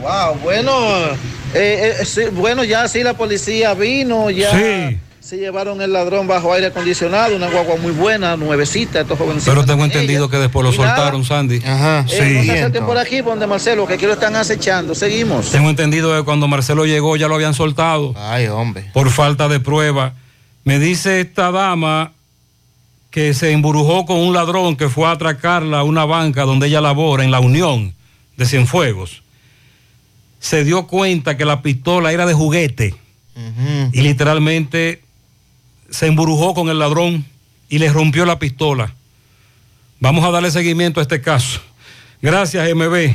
Wow, bueno, eh, eh, sí, bueno, ya sí la policía vino, ya Sí. Se llevaron el ladrón bajo aire acondicionado, una guagua muy buena, nuevecita, estos jovencitos. Pero tengo ella. entendido que después lo Y nada, soltaron, Sandy. Ajá. Eh, no se acerquen por aquí, por donde Marcelo, que aquí lo están acechando. Seguimos. Tengo entendido que cuando Marcelo llegó ya lo habían soltado. Ay, hombre. Por falta de prueba. Me dice esta dama que se embrujó con un ladrón que fue a atracarla a una banca donde ella labora, en la Unión de Cienfuegos. Se dio cuenta que la pistola era de juguete y literalmente se embrujó con el ladrón y le rompió la pistola. Vamos a darle seguimiento a este caso. Gracias, MB.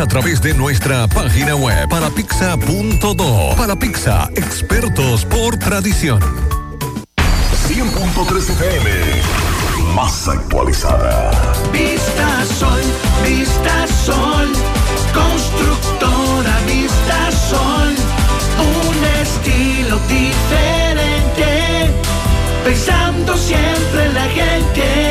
a través de nuestra página web parapizza.do. Para Pizza, expertos por tradición. 100.3 FM, más actualizada. Vista Sol, Vista Sol, constructora Vista Sol, un estilo diferente, pensando siempre en la gente,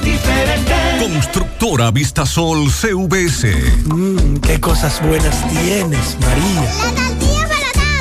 diferente. Constructora Vistasol CVS. Mmm, qué cosas buenas tienes, María. La tortilla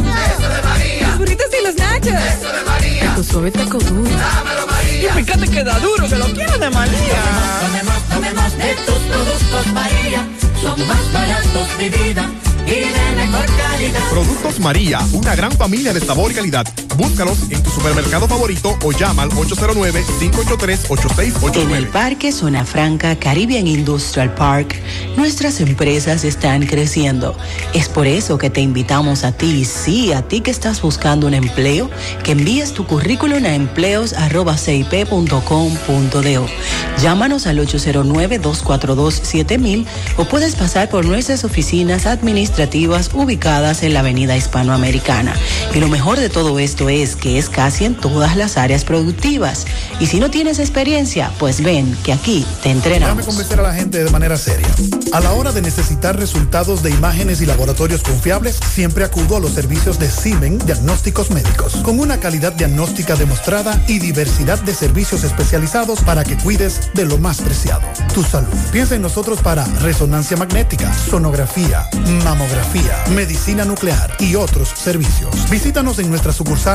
para Eso de María. Los burritos y los nachos. Eso de María. Tu suave taco duro. Dámelo María. Y fíjate que da duro, que lo quiero de María. Tomemos, tomemos de tus productos María, son más baratos de vida y de mejor calidad. Productos María, una gran familia de sabor y calidad. Búscalos en tu supermercado favorito o llama al 809 583 En el Parque Zona Franca Caribbean Industrial Park, nuestras empresas están creciendo. Es por eso que te invitamos a ti, sí, a ti que estás buscando un empleo, que envíes tu currículum a empleos.cip.com.do. Llámanos al 809-242-7000 o puedes pasar por nuestras oficinas administrativas ubicadas en la Avenida Hispanoamericana. Y lo mejor de todo esto es que es casi en todas las áreas productivas. Y si no tienes experiencia, pues ven que aquí te Déjame entrenamos. convencer a la gente de manera seria. A la hora de necesitar resultados de imágenes y laboratorios confiables, siempre acudo a los servicios de Simen Diagnósticos Médicos, con una calidad diagnóstica demostrada y diversidad de servicios especializados para que cuides de lo más preciado, tu salud. Piensa en nosotros para resonancia magnética, sonografía, mamografía, medicina nuclear y otros servicios. Visítanos en nuestras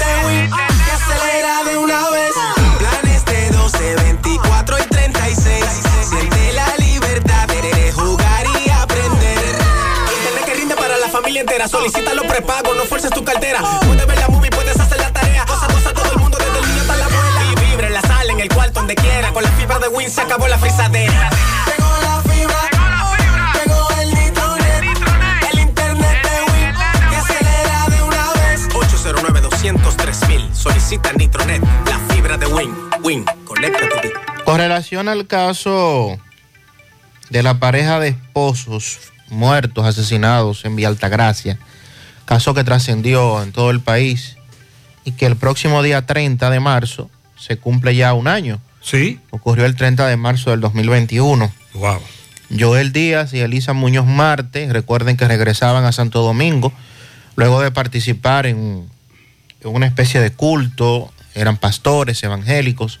Win entera. Solicita los prepagos, no fuerces tu cartera. Puedes ver la movie, puedes hacer la tarea. Cosa, cosa, todo el mundo, desde el niño hasta la abuela. Y vibra en la sala, en el cuarto, donde quiera. Con la fibra de Win se acabó la frisadera. Tengo la fibra. Tengo el Nitronet. El internet de Win. Que acelera de una vez. 809 203 mil. Solicita Nitronet. La fibra de Win. Win. Conecta tu vida. Con relación al caso de la pareja de esposos muertos, asesinados en Villa Altagracia, caso que trascendió en todo el país y que el próximo día 30 de marzo se cumple ya un año. Sí. Ocurrió el 30 de marzo del 2021. Wow. Joel Díaz y Elisa Muñoz Marte, recuerden que regresaban a Santo Domingo luego de participar en, en una especie de culto, eran pastores evangélicos,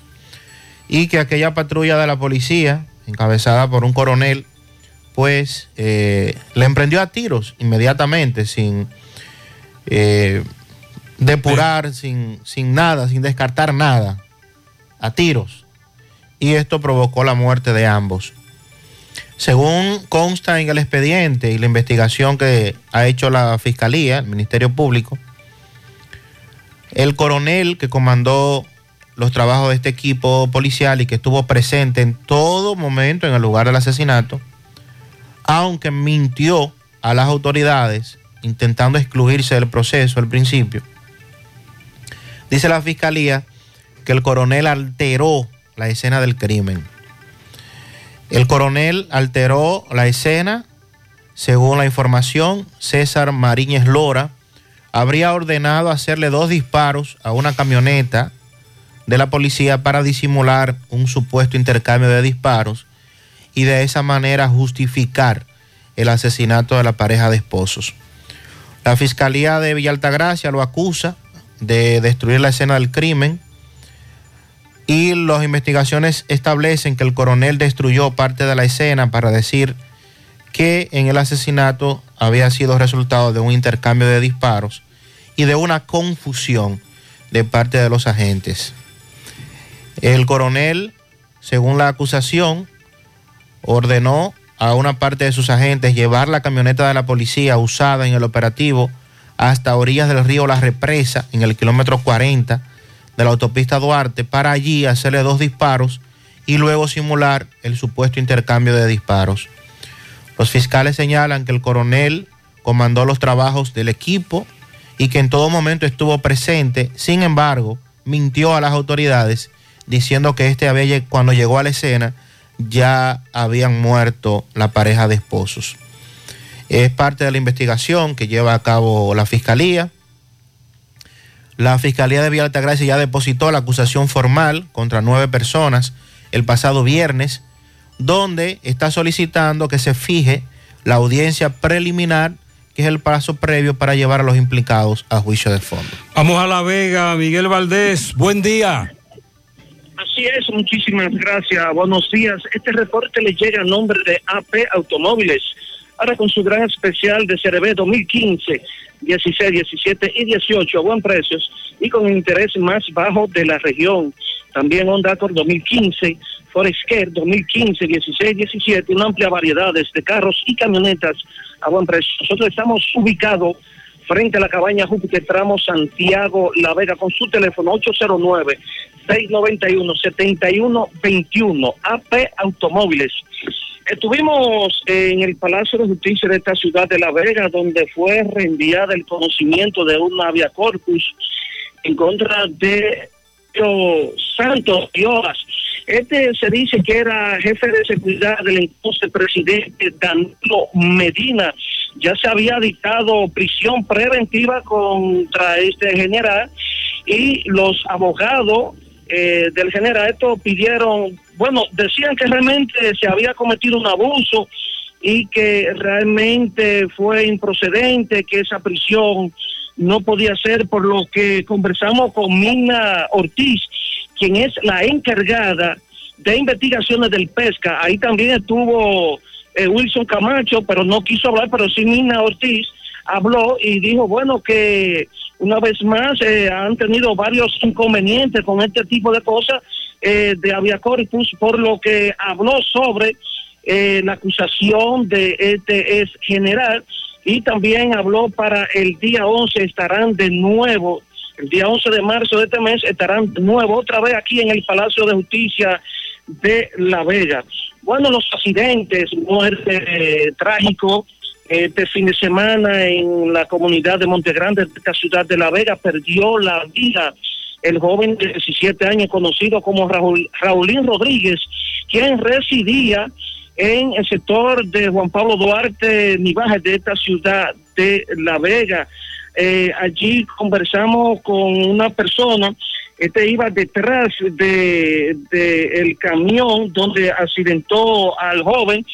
y que aquella patrulla de la policía, encabezada por un coronel, pues eh, le emprendió a tiros inmediatamente, sin eh, depurar, sin, sin nada, sin descartar nada, a tiros. Y esto provocó la muerte de ambos. Según consta en el expediente y la investigación que ha hecho la Fiscalía, el Ministerio Público, el coronel que comandó los trabajos de este equipo policial y que estuvo presente en todo momento en el lugar del asesinato, aunque mintió a las autoridades intentando excluirse del proceso al principio, dice la Fiscalía que el coronel alteró la escena del crimen. El coronel alteró la escena, según la información, César Mariñez Lora habría ordenado hacerle dos disparos a una camioneta de la policía para disimular un supuesto intercambio de disparos y de esa manera justificar el asesinato de la pareja de esposos. La Fiscalía de Villa Altagracia lo acusa de destruir la escena del crimen y las investigaciones establecen que el coronel destruyó parte de la escena para decir que en el asesinato había sido resultado de un intercambio de disparos y de una confusión de parte de los agentes. El coronel, según la acusación, ordenó a una parte de sus agentes llevar la camioneta de la policía usada en el operativo hasta orillas del río La Represa, en el kilómetro 40 de la autopista Duarte, para allí hacerle dos disparos y luego simular el supuesto intercambio de disparos. Los fiscales señalan que el coronel comandó los trabajos del equipo y que en todo momento estuvo presente, sin embargo, mintió a las autoridades diciendo que este había, cuando llegó a la escena ya habían muerto la pareja de esposos. Es parte de la investigación que lleva a cabo la Fiscalía. La Fiscalía de Villa Altagracia ya depositó la acusación formal contra nueve personas el pasado viernes, donde está solicitando que se fije la audiencia preliminar, que es el paso previo para llevar a los implicados a juicio de fondo. Vamos a La Vega, Miguel Valdés, buen día. Así es, muchísimas gracias. Buenos días. Este reporte le llega a nombre de AP Automóviles. Ahora con su gran especial de CRB 2015, 16, 17 y 18 a buen precios y con el interés más bajo de la región. También Honda Accord 2015, Foresker 2015, 16, 17, una amplia variedad de carros y camionetas a buen precio. Nosotros estamos ubicados frente a la cabaña Júpiter Tramo Santiago La Vega con su teléfono 809 691-7121, AP Automóviles. Estuvimos en el Palacio de Justicia de esta ciudad de La Vega, donde fue reenviada el conocimiento de un avia corpus en contra de Santos Dioras. Este se dice que era jefe de seguridad del entonces presidente Danilo Medina. Ya se había dictado prisión preventiva contra este general y los abogados eh, del general esto pidieron, bueno, decían que realmente se había cometido un abuso y que realmente fue improcedente, que esa prisión no podía ser, por lo que conversamos con Mina Ortiz, quien es la encargada de investigaciones del pesca. Ahí también estuvo eh, Wilson Camacho, pero no quiso hablar, pero sí Mina Ortiz habló y dijo, bueno, que una vez más eh, han tenido varios inconvenientes con este tipo de cosas eh, de Aviacorpus, por lo que habló sobre eh, la acusación de este es general y también habló para el día 11 estarán de nuevo, el día 11 de marzo de este mes estarán de nuevo otra vez aquí en el Palacio de Justicia de La Vega. Bueno, los accidentes, muerte eh, trágico, este fin de semana en la comunidad de Montegrande, de esta ciudad de La Vega, perdió la vida el joven de 17 años conocido como Raúl, Raulín Rodríguez, quien residía en el sector de Juan Pablo Duarte, Nivaje, de esta ciudad de La Vega. Eh, allí conversamos con una persona, este iba detrás de, de el camión donde accidentó al joven.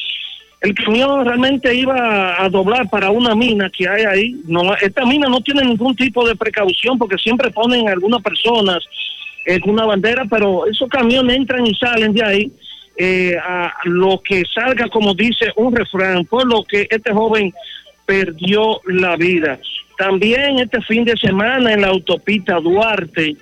El camión realmente iba a doblar para una mina que hay ahí. No, esta mina no tiene ningún tipo de precaución porque siempre ponen algunas personas en una bandera, pero esos camiones entran y salen de ahí eh, a lo que salga, como dice un refrán, por lo que este joven perdió la vida. También este fin de semana en la autopista Duarte,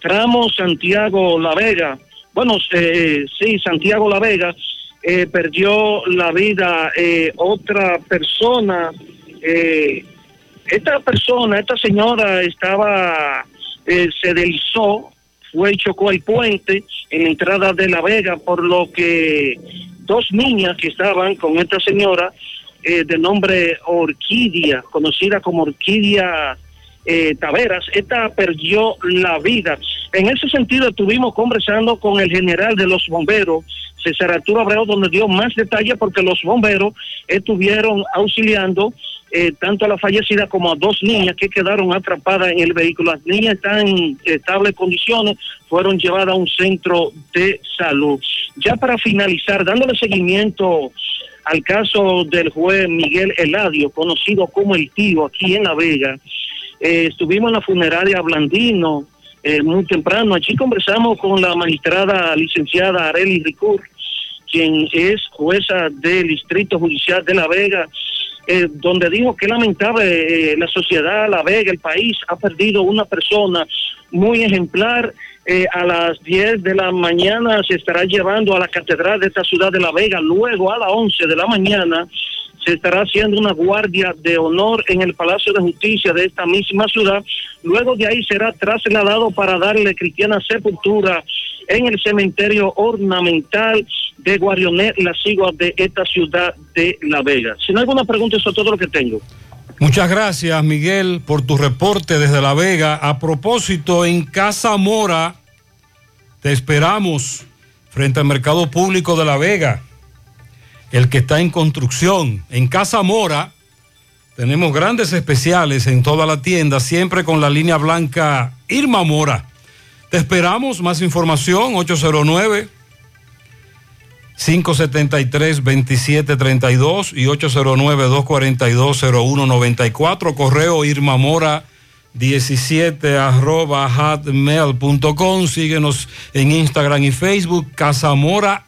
tramo Santiago La Vega, bueno, eh, sí, Santiago La Vega, eh, perdió la vida eh, otra persona. Eh, esta persona, esta señora estaba, eh, se deslizó, fue y chocó el puente en la entrada de La Vega, por lo que dos niñas que estaban con esta señora, eh, de nombre Orquídea, conocida como Orquídea eh, Taveras, esta perdió la vida. En ese sentido estuvimos conversando con el general de los bomberos, César Arturo Abreu, donde dio más detalles porque los bomberos estuvieron auxiliando eh, tanto a la fallecida como a dos niñas que quedaron atrapadas en el vehículo. Las niñas están en estables condiciones, fueron llevadas a un centro de salud. Ya para finalizar, dándole seguimiento al caso del juez Miguel Eladio, conocido como el tío aquí en La Vega, eh, estuvimos en la funeraria Blandino eh, muy temprano. Allí conversamos con la magistrada licenciada Areli Ricur, quien es jueza del Distrito Judicial de La Vega, eh, donde dijo que lamentable eh, la sociedad, La Vega, el país ha perdido una persona muy ejemplar. Eh, a las 10 de la mañana se estará llevando a la catedral de esta ciudad de La Vega, luego a las 11 de la mañana se estará haciendo una guardia de honor en el Palacio de Justicia de esta misma ciudad. Luego de ahí será trasladado para darle cristiana sepultura en el cementerio ornamental de Guarionet, la sigua de esta ciudad de La Vega. Si no hay alguna pregunta, eso es todo lo que tengo. Muchas gracias, Miguel, por tu reporte desde La Vega. A propósito, en Casa Mora, te esperamos frente al Mercado Público de La Vega, el que está en construcción. En Casa Mora tenemos grandes especiales en toda la tienda, siempre con la línea blanca Irma Mora. Te esperamos, más información, 809. 573-2732 y 809-242-0194. Correo Irma Mora 17 arroba hotmail.com. Síguenos en Instagram y Facebook. Casamora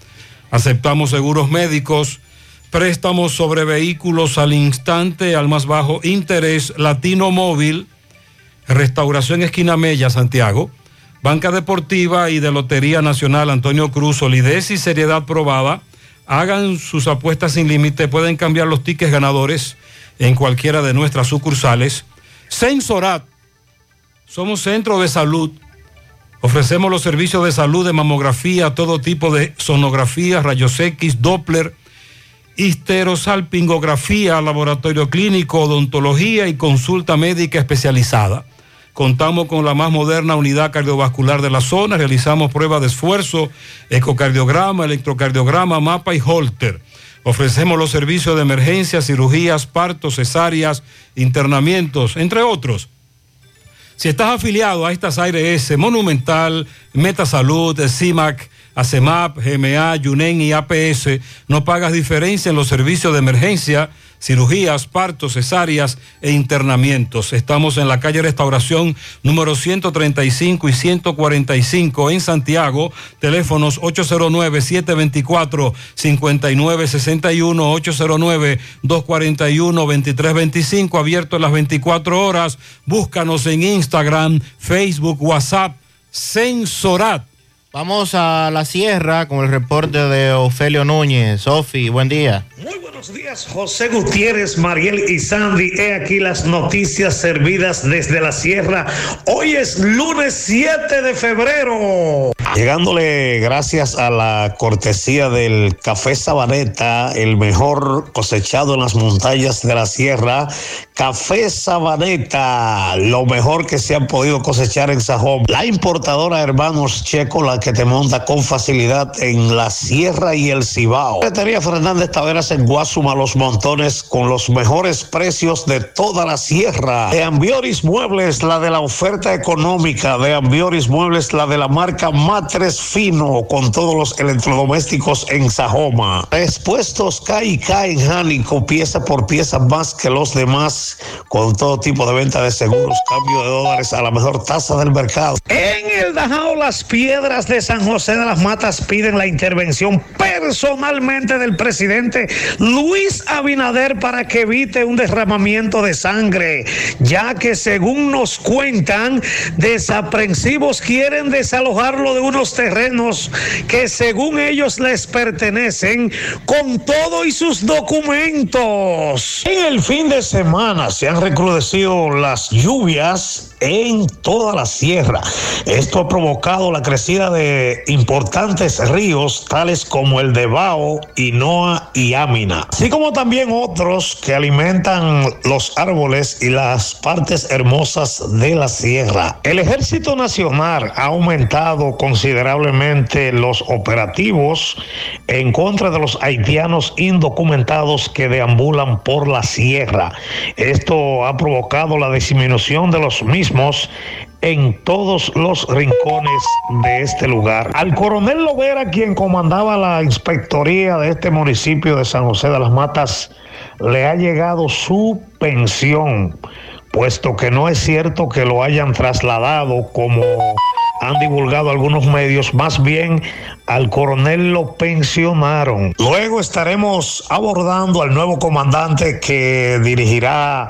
Aceptamos seguros médicos, préstamos sobre vehículos al instante, al más bajo interés, Latino Móvil, Restauración Esquina Mella, Santiago. Banca Deportiva y de Lotería Nacional Antonio Cruz, solidez y seriedad probada. Hagan sus apuestas sin límite, pueden cambiar los tickets ganadores en cualquiera de nuestras sucursales. Sensorat, somos centro de salud. Ofrecemos los servicios de salud de mamografía, todo tipo de sonografía, rayos X, Doppler, histerosalpingografía, laboratorio clínico, odontología y consulta médica especializada. Contamos con la más moderna unidad cardiovascular de la zona. Realizamos pruebas de esfuerzo, ecocardiograma, electrocardiograma, mapa y holter. Ofrecemos los servicios de emergencia, cirugías, partos, cesáreas, internamientos, entre otros. Si estás afiliado a estas ARS, Monumental, Metasalud, CIMAC, ACEMAP, GMA, YUNEN y APS, no pagas diferencia en los servicios de emergencia, cirugías, partos, cesáreas e internamientos. Estamos en la calle Restauración número 135 y 145 en Santiago. Teléfonos 809-724-5961, 809-241-2325, abierto las 24 horas. Búscanos en Instagram, Facebook, WhatsApp, Sensorat. Vamos a la sierra con el reporte de Ofelio Núñez. Sofi, buen día. Muy buenos días, José Gutiérrez, Mariel y Sandy. He aquí las noticias servidas desde la sierra. Hoy es lunes 7 de febrero. Llegándole gracias a la cortesía del café Sabaneta, el mejor cosechado en las montañas de la sierra. Café Sabaneta, lo mejor que se han podido cosechar en Sajón. La importadora Hermanos Checo, la que te monta con facilidad en la sierra y el Cibao. Fernández Taveras en Guasuma Los Montones con los mejores precios de toda la sierra. De Ambioris Muebles, la de la oferta económica. De Ambioris Muebles, la de la marca Matres Fino con todos los electrodomésticos en Sajoma. Expuestos K y K en Jánico, pieza por pieza más que los demás, con todo tipo de venta de seguros, cambio de dólares a la mejor tasa del mercado. En el Dajao Las Piedras de San José de las Matas piden la intervención personalmente del presidente Luis Abinader para que evite un derramamiento de sangre, ya que según nos cuentan, desaprensivos quieren desalojarlo de unos terrenos que según ellos les pertenecen con todo y sus documentos. En el fin de semana se han recrudecido las lluvias en toda la sierra. Esto ha provocado la crecida de importantes ríos tales como el de Bao, Inoa y Amina, así como también otros que alimentan los árboles y las partes hermosas de la sierra. El Ejército Nacional ha aumentado considerablemente los operativos en contra de los haitianos indocumentados que deambulan por la sierra. Esto ha provocado la disminución de los mismos en todos los rincones de este lugar. Al coronel Lovera, quien comandaba la inspectoría de este municipio de San José de las Matas, le ha llegado su pensión, puesto que no es cierto que lo hayan trasladado como han divulgado algunos medios, más bien al coronel lo pensionaron. Luego estaremos abordando al nuevo comandante que dirigirá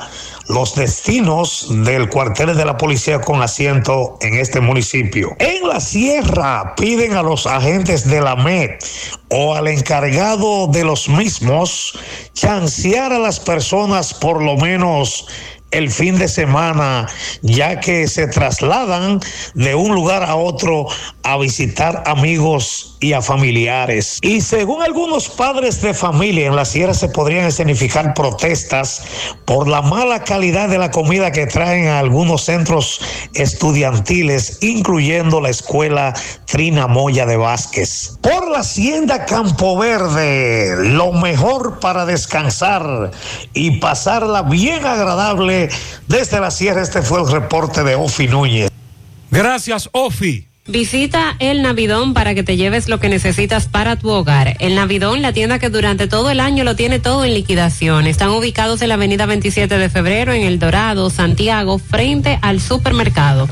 los destinos del cuartel de la policía con asiento en este municipio. En la sierra piden a los agentes de la MED o al encargado de los mismos chancear a las personas por lo menos el fin de semana, ya que se trasladan de un lugar a otro a visitar amigos y a familiares. Y según algunos padres de familia, en la sierra se podrían escenificar protestas por la mala calidad de la comida que traen a algunos centros estudiantiles, incluyendo la escuela Trina Moya de Vázquez. Por la hacienda Campo Verde, lo mejor para descansar y pasarla bien agradable desde la sierra. Este fue el reporte de Ofi Núñez. Gracias, Ofi. Visita El Navidón para que te lleves lo que necesitas para tu hogar. El Navidón, la tienda que durante todo el año lo tiene todo en liquidación. Están ubicados en la avenida 27 de febrero, en El Dorado, Santiago, frente al supermercado.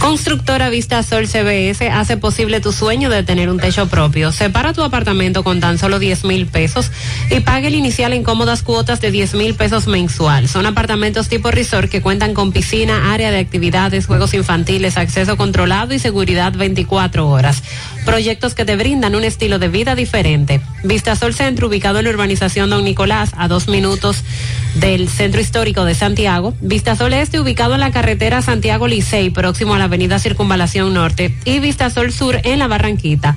Constructora Vista Sol CBS hace posible tu sueño de tener un techo propio. Separa tu apartamento con tan solo 10 mil pesos y pague el inicial en cómodas cuotas de 10 mil pesos mensual. Son apartamentos tipo resort que cuentan con piscina, área de actividades, juegos infantiles, acceso controlado y seguridad 24 horas. Proyectos que te brindan un estilo de vida diferente. Vista Sol Centro, ubicado en la urbanización Don Nicolás, a dos minutos del Centro Histórico de Santiago. Vista Sol Este, ubicado en la carretera Santiago Licey, próximo a la avenida Circunvalación Norte. Y Vista Sol Sur en la Barranquita.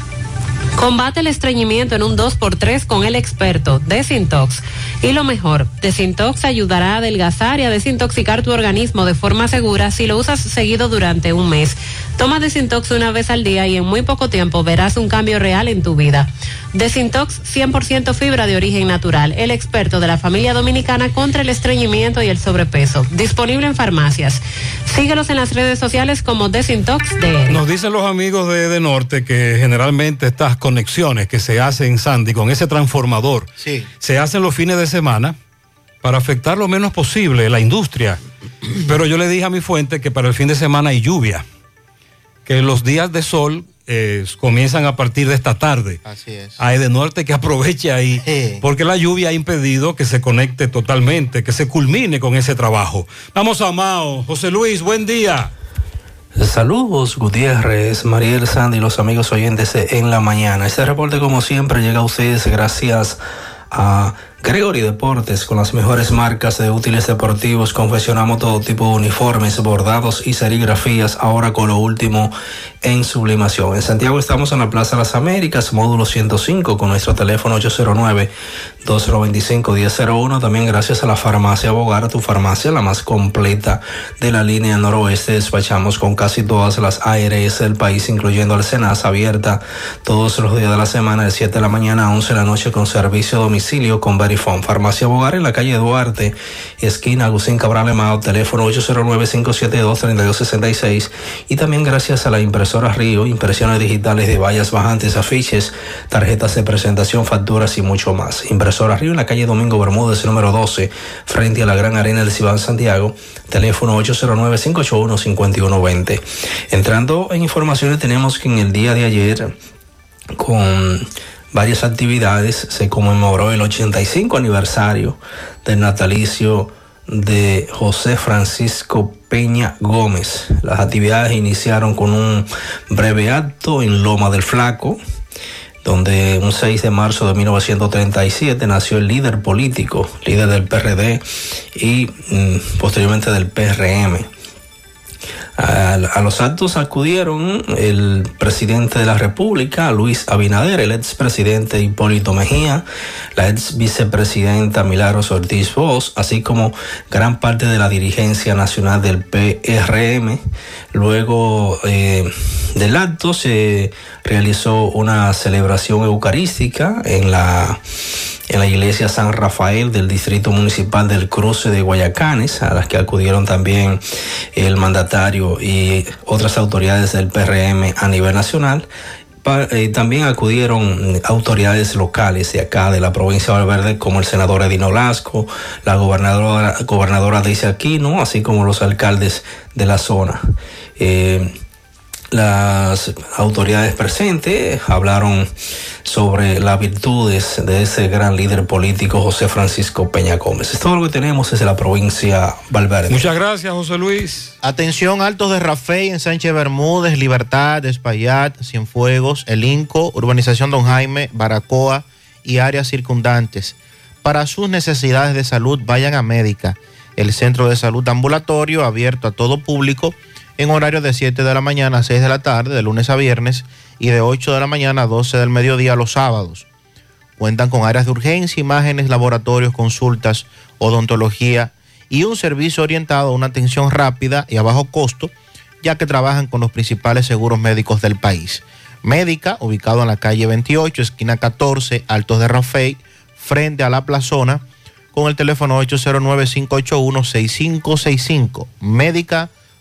Combate el estreñimiento en un 2x3 con el experto Desintox. Y lo mejor, Desintox ayudará a adelgazar y a desintoxicar tu organismo de forma segura si lo usas seguido durante un mes. Toma Desintox una vez al día y en muy poco tiempo verás un cambio real en tu vida. Desintox 100% fibra de origen natural, el experto de la familia dominicana contra el estreñimiento y el sobrepeso. Disponible en farmacias. Síguelos en las redes sociales como Desintox. Nos dicen los amigos de, de Norte que generalmente estas conexiones que se hacen, Sandy, con ese transformador, Sí. se hacen los fines de semana para afectar lo menos posible la industria. Pero yo le dije a mi fuente que para el fin de semana hay lluvia, que los días de sol eh, comienzan a partir de esta tarde. Así es. A Edenorte que aproveche ahí, porque la lluvia ha impedido que se conecte totalmente, que se culmine con ese trabajo. Vamos a Mao. José Luis, buen día. Saludos Gutiérrez, Mariel Sandy y los amigos oyentes de en la mañana. Este reporte como siempre llega a ustedes gracias a Gregory Deportes con las mejores marcas de útiles deportivos. Confeccionamos todo tipo de uniformes, bordados y serigrafías, ahora con lo último en sublimación. En Santiago estamos en la Plaza de las Américas, módulo 105, con nuestro teléfono 809-225-1001. También gracias a la farmacia Bogar, tu farmacia, la más completa de la línea noroeste. Despachamos con casi todas las ARS del país, incluyendo el Senasa, abierta todos los días de la semana, de 7 de la mañana a 11 de la noche, con servicio a domicilio con Farmacia Bogar en la calle Duarte, esquina Agustín Cabral Emao, teléfono 809-572-3266. Y también gracias a la impresora Río, impresiones digitales de vallas bajantes, afiches, tarjetas de presentación, facturas y mucho más. Impresora Río en la calle Domingo Bermúdez, número 12, frente a la Gran Arena del Cibán Santiago, teléfono 809-581-5120. Entrando en informaciones, tenemos que en el día de ayer, con varias actividades, se conmemoró el 85 aniversario del natalicio de José Francisco Peña Gómez. Las actividades iniciaron con un breve acto en Loma del Flaco, donde un 6 de marzo de 1937 nació el líder político, líder del PRD y mm, posteriormente del PRM. A, los actos acudieron el presidente de la República, Luis Abinader, el expresidente Hipólito Mejía, la ex vicepresidenta Milagros Ortiz Voz, así como gran parte de la dirigencia nacional del PRM. Luego eh, del acto se realizó una celebración eucarística en la en la iglesia San Rafael del Distrito Municipal del Cruce de Guayacanes, a las que acudieron también el mandatario y otras autoridades del PRM a nivel nacional. Eh, también acudieron autoridades locales de acá, de la provincia de Valverde, como el senador Edino Lasco, la gobernadora, gobernadora Daisy Aquino, así como los alcaldes de la zona. Eh, las autoridades presentes hablaron sobre las virtudes de ese gran líder político José Francisco Peña Gómez. Es todo lo que tenemos desde la provincia Valverde. Muchas gracias, José Luis. Atención, Altos de Rafey en Sánchez Bermúdez, Libertad, Espaillat, Cienfuegos, El Inco, Urbanización Don Jaime, Baracoa y áreas circundantes. Para sus necesidades de salud, vayan a Médica, el centro de salud ambulatorio abierto a todo público en horario de 7 de la mañana a 6 de la tarde, de lunes a viernes, y de 8 de la mañana a 12 del mediodía los sábados. Cuentan con áreas de urgencia, imágenes, laboratorios, consultas, odontología y un servicio orientado a una atención rápida y a bajo costo, ya que trabajan con los principales seguros médicos del país. Médica, ubicado en la calle 28, esquina 14, Altos de Rafey, frente a la plazona, con el teléfono 809-581-6565. Médica,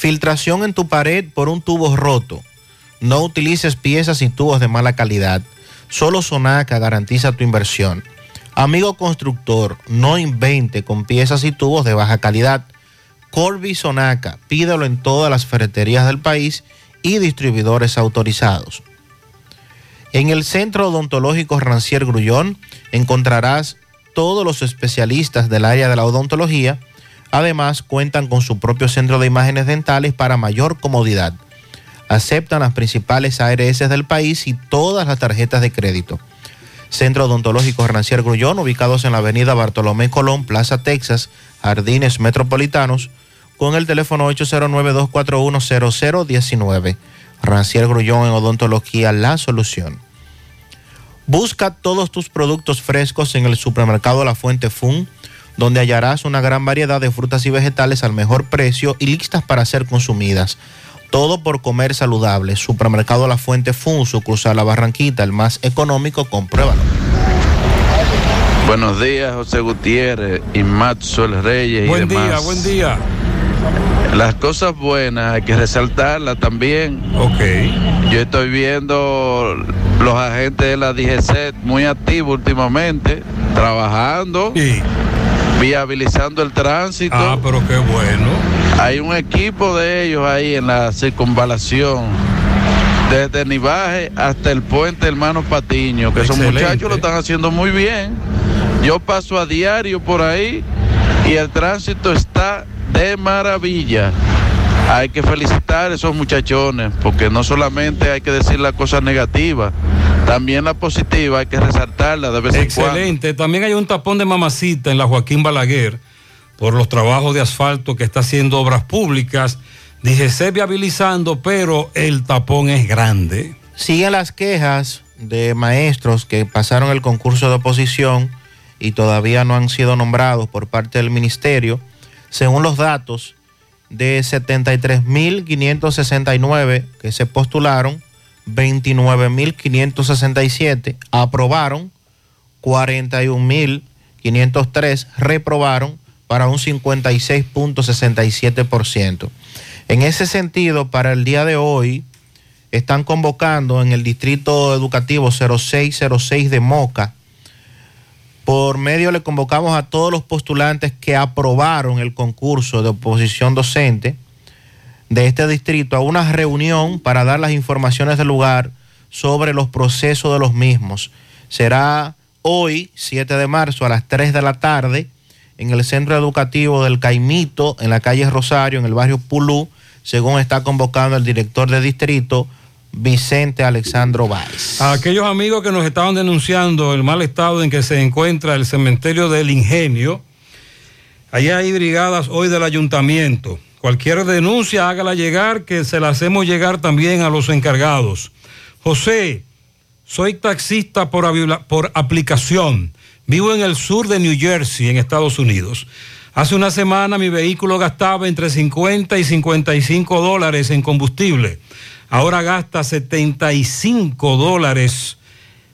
Filtración en tu pared por un tubo roto. No utilices piezas y tubos de mala calidad. Solo Sonaca garantiza tu inversión. Amigo constructor, no invente con piezas y tubos de baja calidad. Corby Sonaca, pídelo en todas las ferreterías del país y distribuidores autorizados. En el Centro Odontológico Rancier Grullón encontrarás todos los especialistas del área de la odontología. Además, cuentan con su propio centro de imágenes dentales para mayor comodidad. Aceptan las principales ARS del país y todas las tarjetas de crédito. Centro Odontológico Rancier Grullón, ubicados en la avenida Bartolomé Colón, Plaza Texas, Jardines Metropolitanos, con el teléfono 809-241-0019. Rancier Grullón en Odontología, la solución. Busca todos tus productos frescos en el supermercado La Fuente Fun, donde hallarás una gran variedad de frutas y vegetales al mejor precio y listas para ser consumidas. Todo por comer saludable. Supermercado La Fuente Fun, sucursal La Barranquita, el más económico, compruébalo. Buenos días, José Gutiérrez y Maxwell Reyes Buen y demás. día, buen día. Las cosas buenas hay que resaltarlas también. Ok. Yo estoy viendo los agentes de la DGC muy activos últimamente, trabajando, viabilizando el tránsito. Ah, pero qué bueno. Hay un equipo de ellos ahí en la circunvalación. Desde Nivaje hasta el puente Hermano Patiño, que esos muchachos lo están haciendo muy bien. Yo paso a diario por ahí y el tránsito está de maravilla. Hay que felicitar a esos muchachones, porque no solamente hay que decir las cosas negativas, también la positiva hay que resaltarla de vez en cuando. Excelente. También hay un tapón de mamacita en la Joaquín Balaguer por los trabajos de asfalto que está haciendo obras públicas. Dije, se viabilizando, pero el tapón es grande. Siguen las quejas de maestros que pasaron el concurso de oposición y todavía no han sido nombrados por parte del ministerio. Según los datos, de 73.569 que se postularon, 29.567 aprobaron, 41.503 reprobaron para un 56.67%. En ese sentido, para el día de hoy, están convocando en el Distrito Educativo 0606 de Moca. Por medio le convocamos a todos los postulantes que aprobaron el concurso de oposición docente de este distrito a una reunión para dar las informaciones del lugar sobre los procesos de los mismos. Será hoy, 7 de marzo, a las 3 de la tarde, en el Centro Educativo del Caimito, en la calle Rosario, en el barrio Pulú, según está convocando el director de distrito, Vicente Alexandro Báez. A aquellos amigos que nos estaban denunciando el mal estado en que se encuentra el cementerio del Ingenio, allá hay brigadas hoy del ayuntamiento. Cualquier denuncia hágala llegar, que se la hacemos llegar también a los encargados. José, soy taxista por, aplicación. Vivo en el sur de New Jersey, en Estados Unidos. Hace una semana mi vehículo gastaba entre 50 y 55 dólares en combustible. Ahora gasta 75 dólares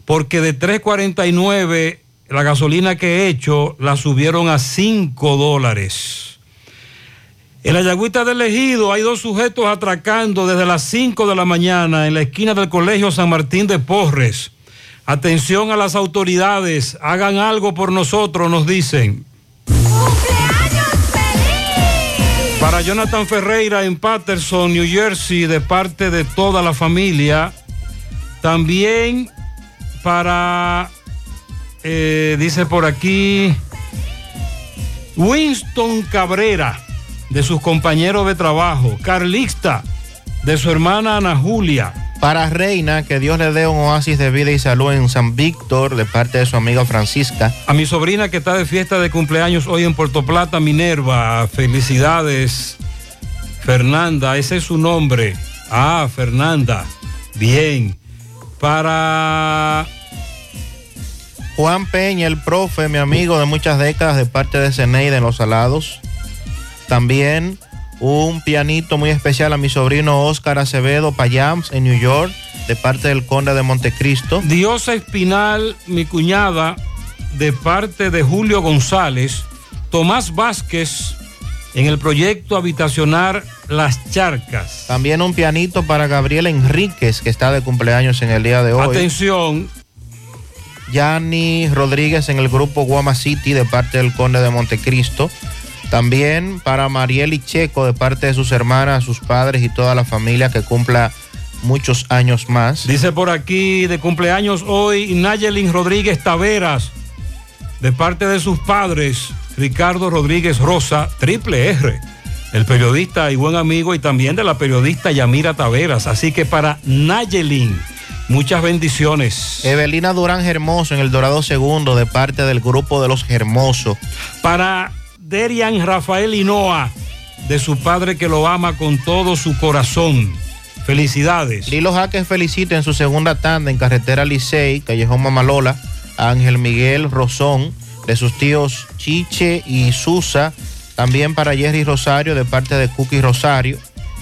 porque de 3.49 la gasolina que he hecho la subieron a 5 dólares. En la Yagüita del Ejido hay dos sujetos atracando desde las 5 de la mañana en la esquina del Colegio San Martín de Porres. Atención a las autoridades, hagan algo por nosotros, nos dicen. Para Jonathan Ferreira en Patterson, New Jersey, de parte de toda la familia. También para, eh, dice por aquí, Winston Cabrera, de sus compañeros de trabajo. Carlista, de su hermana Ana Julia. Para Reina, que Dios le dé un oasis de vida y salud en San Víctor, de parte de su amiga Francisca. A mi sobrina que está de fiesta de cumpleaños hoy en Puerto Plata, Minerva. Felicidades, Fernanda. Ese es su nombre. Ah, Fernanda. Bien. Para Juan Peña, el profe, mi amigo de muchas décadas, de parte de Ceneide en Los Salados. También un pianito muy especial a mi sobrino Oscar Acevedo Payams en New York, de parte del conde de Montecristo. Diosa Espinal, mi cuñada, de parte de Julio González. Tomás Vázquez, en el proyecto habitacional Las Charcas. También un pianito para Gabriel Enríquez, que está de cumpleaños en el día de hoy. Atención. Yanni Rodríguez en el grupo Guama City, de parte del conde de Montecristo. También para Mariel y Checo, de parte de sus hermanas, sus padres y toda la familia que cumpla muchos años más. Dice por aquí de cumpleaños hoy Nayelin Rodríguez Taveras, de parte de sus padres, Ricardo Rodríguez Rosa, triple R, el periodista y buen amigo, y también de la periodista Yamira Taveras. Así que para Nayelin, muchas bendiciones. Evelina Durán Hermoso en el Dorado Segundo, de parte del grupo de los Hermosos. Para Derian Rafael Hinoa, de su padre que lo ama con todo su corazón. Felicidades. Lilo Jaques felicita en su segunda tanda en carretera Licey, Callejón Mamalola, a Ángel Miguel Rosón, de sus tíos Chiche y Susa, también para Jerry Rosario de parte de Cookie Rosario,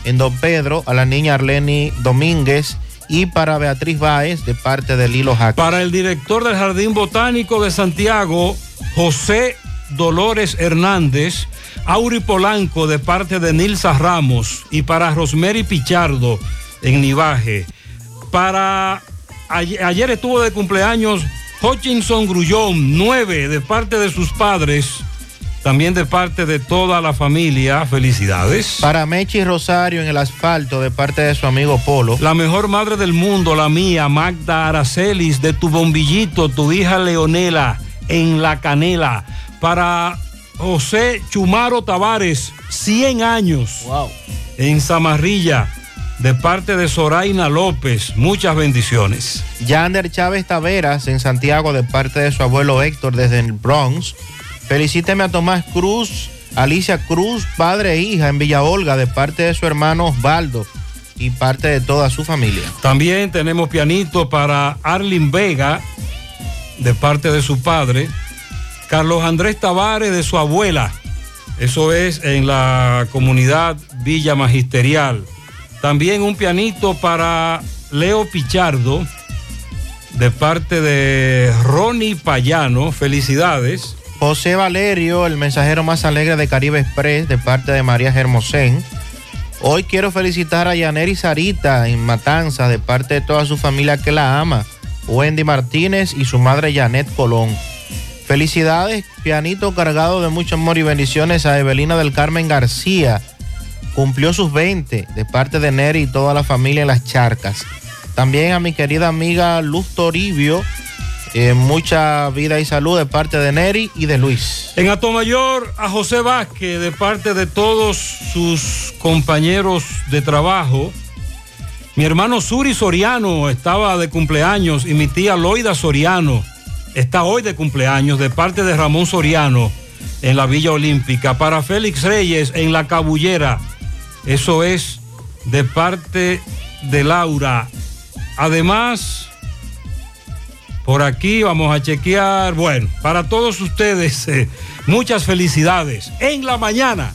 en Don Pedro a la niña Arleni Domínguez y para Beatriz Báez de parte de Lilo Jaques. Para el director del Jardín Botánico de Santiago, José Dolores Hernández, Auri Polanco de parte de Nilsa Ramos y para Rosemary Pichardo en Nivaje. Para ayer, ayer estuvo de cumpleaños Hutchinson Grullón, 9 de parte de sus padres, también de parte de toda la familia. Felicidades. Para Mechi Rosario en el asfalto de parte de su amigo Polo. La mejor madre del mundo, la mía, Magda Aracelis, de tu bombillito, tu hija Leonela, en La Canela. Para José Chumaro Tavares, 100 años. Wow. En Zamarrilla, de parte de Zoraina López. Muchas bendiciones. Yander Chávez Taveras en Santiago de parte de su abuelo Héctor desde el Bronx. Felicíteme a Tomás Cruz, Alicia Cruz, padre e hija en Villa Olga de parte de su hermano Osvaldo y parte de toda su familia. También tenemos pianito para Arlin Vega, de parte de su padre. Carlos Andrés Tavares de su abuela. Eso es en la comunidad Villa Magisterial. También un pianito para Leo Pichardo de parte de Ronnie Payano. Felicidades. José Valerio, el mensajero más alegre de Caribe Express, de parte de María Germosén. Hoy quiero felicitar a Yaneri Sarita en Matanza, de parte de toda su familia que la ama. Wendy Martínez y su madre Janet Colón. Felicidades, pianito cargado de mucho amor y bendiciones a Evelina del Carmen García. Cumplió sus 20 de parte de Neri y toda la familia en las charcas. También a mi querida amiga Luz Toribio, eh, mucha vida y salud de parte de Neri y de Luis. En Atomayor, a José Vázquez, de parte de todos sus compañeros de trabajo. Mi hermano Suri Soriano estaba de cumpleaños y mi tía Loida Soriano está hoy de cumpleaños de parte de Ramón Soriano en la Villa Olímpica. Para Félix Reyes en la Cabullera. Eso es de parte de Laura. Además, por aquí vamos a chequear. Bueno, para todos ustedes, eh, muchas felicidades en la mañana.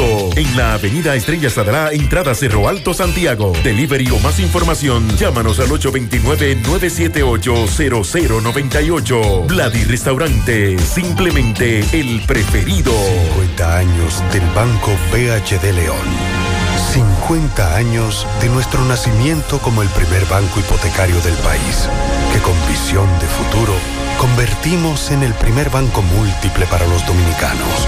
En la avenida Estrella Sadra, entrada Cerro Alto, Santiago. Delivery o más información, llámanos al 829-978-0098. Vladi Restaurante. Simplemente el preferido. 50 años del Banco BHD León. 50 años de nuestro nacimiento como el primer banco hipotecario del país, que con visión de futuro convertimos en el primer banco múltiple para los dominicanos.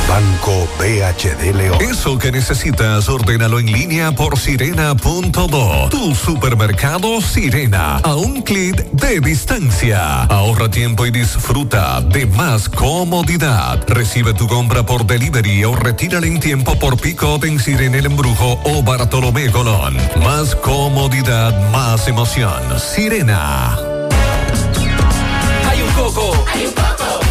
Banco BHD León. Eso que necesitas, ordénalo en línea por sirena.do. Tu supermercado Sirena, a un clic de distancia. Ahorra tiempo y disfruta de más comodidad. Recibe tu compra por delivery o retírala en tiempo por pick-up en Sirena El Embrujo o Bartolomé Colón. Más comodidad, más emoción. Sirena. Hay un coco. Hay un coco.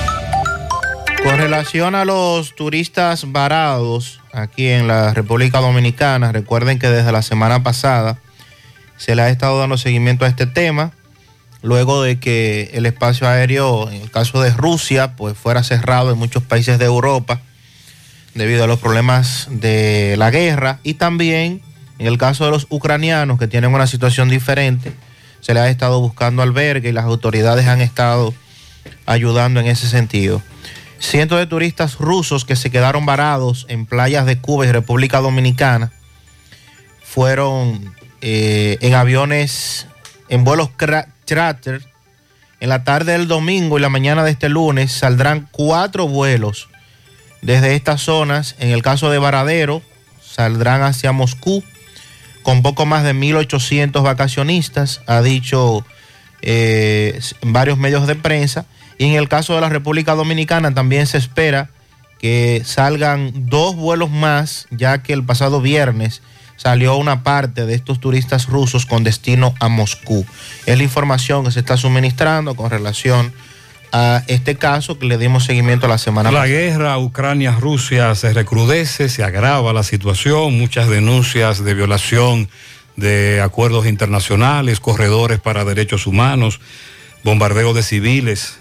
Con relación a los turistas varados aquí en la República Dominicana, recuerden que desde la semana pasada se le ha estado dando seguimiento a este tema, luego de que el espacio aéreo, en el caso de Rusia, pues fuera cerrado en muchos países de Europa debido a los problemas de la guerra y también en el caso de los ucranianos que tienen una situación diferente, se les ha estado buscando albergue y las autoridades han estado ayudando en ese sentido. Cientos de turistas rusos que se quedaron varados en playas de Cuba y República Dominicana fueron eh, en aviones, en vuelos charter. En la tarde del domingo y la mañana de este lunes saldrán cuatro vuelos desde estas zonas. En el caso de Varadero, saldrán hacia Moscú con poco más de 1.800 vacacionistas, ha dicho eh, varios medios de prensa. Y en el caso de la República Dominicana también se espera que salgan dos vuelos más, ya que el pasado viernes salió una parte de estos turistas rusos con destino a Moscú. Es la información que se está suministrando con relación a este caso que le dimos seguimiento la semana La pasada. guerra Ucrania-Rusia se recrudece, se agrava la situación, muchas denuncias de violación de acuerdos internacionales, corredores para derechos humanos, bombardeo de civiles.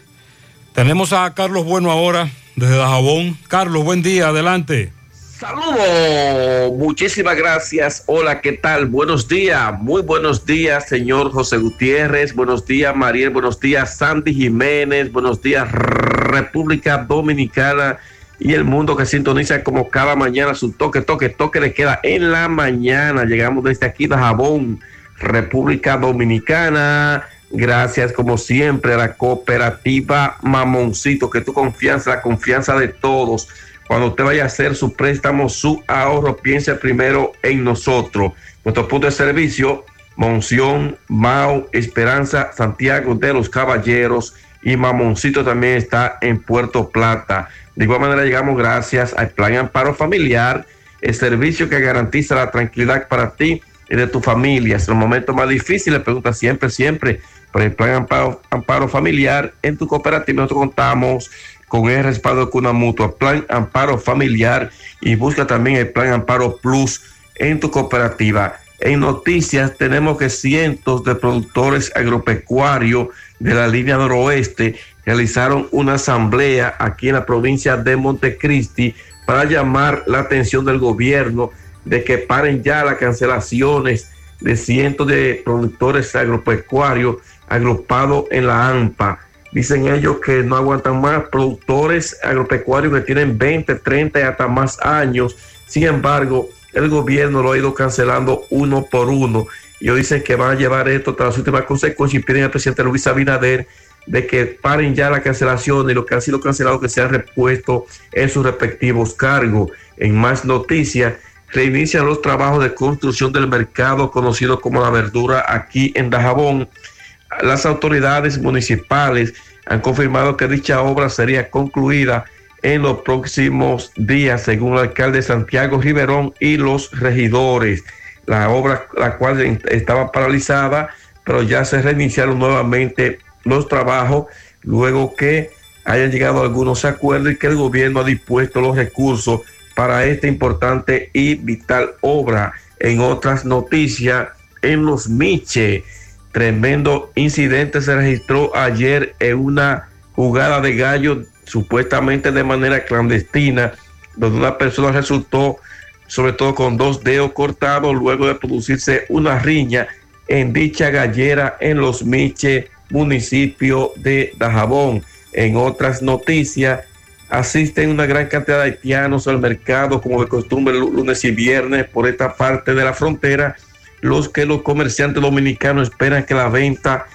Tenemos a Carlos Bueno ahora desde Dajabón. Carlos, buen día, adelante. Saludos, muchísimas gracias. Hola, ¿qué tal? Buenos días, muy buenos días, señor José Gutiérrez. Buenos días, Mariel. Buenos días, Sandy Jiménez. Buenos días, República Dominicana y el mundo que sintoniza como cada mañana su toque, toque, toque de queda en la mañana. Llegamos desde aquí de Jabón, República Dominicana. Gracias, como siempre, a la cooperativa Mamoncito, que tu confianza, la confianza de todos. Cuando usted vaya a hacer su préstamo, su ahorro, piense primero en nosotros. Nuestro punto de servicio Monción, Mau, Esperanza, Santiago de los Caballeros y Mamoncito también está en Puerto Plata. De igual manera llegamos gracias al Plan Amparo Familiar, el servicio que garantiza la tranquilidad para ti y de tu familia. Es el momento más difícil, le pregunta siempre, siempre por el Plan Amparo, Amparo Familiar. En tu cooperativa nosotros contamos con el respaldo de Cuna Mutua, Plan Amparo Familiar y busca también el Plan Amparo Plus en tu cooperativa. En noticias tenemos que cientos de productores agropecuarios de la línea noroeste realizaron una asamblea aquí en la provincia de Montecristi para llamar la atención del gobierno de que paren ya las cancelaciones de cientos de productores agropecuarios agrupados en la AMPA. Dicen ellos que no aguantan más productores agropecuarios que tienen 20, 30 y hasta más años. Sin embargo, el gobierno lo ha ido cancelando uno por uno. Ellos dicen que van a llevar esto hasta las últimas consecuencias y piden al presidente Luis Abinader de que paren ya la cancelación y lo que han sido cancelado que sean repuesto en sus respectivos cargos. En más noticias, reinician los trabajos de construcción del mercado conocido como la verdura aquí en Dajabón. Las autoridades municipales han confirmado que dicha obra sería concluida en los próximos días, según el alcalde Santiago Riverón y los regidores. La obra, la cual estaba paralizada, pero ya se reiniciaron nuevamente los trabajos luego que hayan llegado algunos acuerdos y que el gobierno ha dispuesto los recursos para esta importante y vital obra. En otras noticias, en los Miche, tremendo incidente se registró ayer en una jugada de gallo supuestamente de manera clandestina, donde una persona resultó sobre todo con dos dedos cortados luego de producirse una riña en dicha gallera en los Miche, municipio de Dajabón. En otras noticias, asisten una gran cantidad de haitianos al mercado, como de costumbre, lunes y viernes por esta parte de la frontera, los que los comerciantes dominicanos esperan que la venta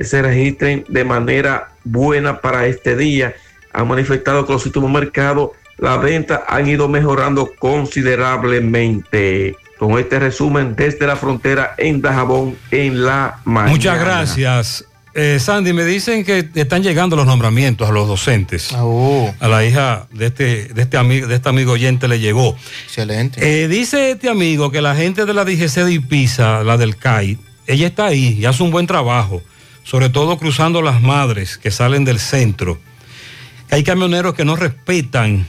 se registren de manera buena para este día. Han manifestado que los últimos mercados la venta han ido mejorando considerablemente. Con este resumen desde la frontera en Dajabón en la mañana. Muchas gracias. Eh, Sandy, me dicen que están llegando los nombramientos a los docentes. A la hija de este, de este amigo, de este amigo oyente le llegó. Excelente. Eh, dice este amigo que la gente de la DGC de Ipiza, la del CAI, ella está ahí y hace un buen trabajo, sobre todo cruzando las madres que salen del centro. Hay camioneros que no respetan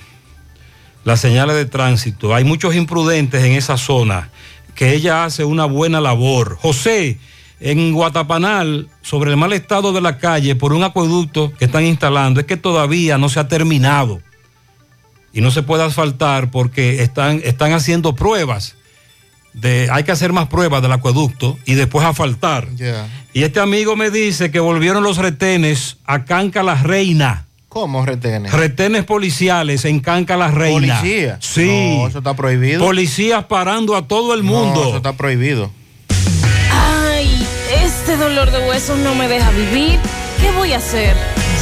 las señales de tránsito. Hay muchos imprudentes en esa zona, que ella hace una buena labor. José, en Guatapanal, sobre el mal estado de la calle por un acueducto que están instalando, es que todavía no se ha terminado. Y no se puede asfaltar porque están, están haciendo pruebas. De, hay que hacer más pruebas del acueducto y después asfaltar. Y este amigo me dice que volvieron los retenes a Canca la Reina. ¿Cómo retenes? Retenes policiales en Canca la Reina. ¿Policía? Sí. No, eso está prohibido. Policías parando a todo el mundo. No, eso está prohibido. Este dolor de huesos no me deja vivir. ¿Qué voy a hacer?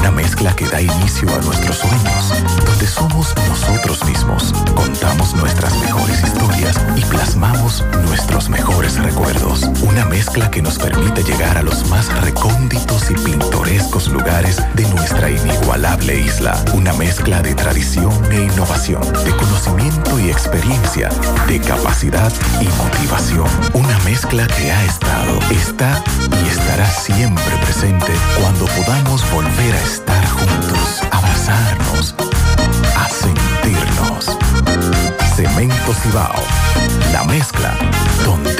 Una mezcla que da inicio a nuestros sueños, donde somos nosotros mismos, contamos nuestras mejores historias y plasmamos nuestros mejores recuerdos. Una mezcla que nos permite llegar a los más recónditos y pintorescos lugares de nuestra inigualable isla. Una mezcla de tradición e innovación, de conocimiento experiencia, de capacidad y motivación. Una mezcla que ha estado, está y estará siempre presente cuando podamos volver a estar juntos, abrazarnos, a sentirnos. Cemento Cibao, la mezcla donde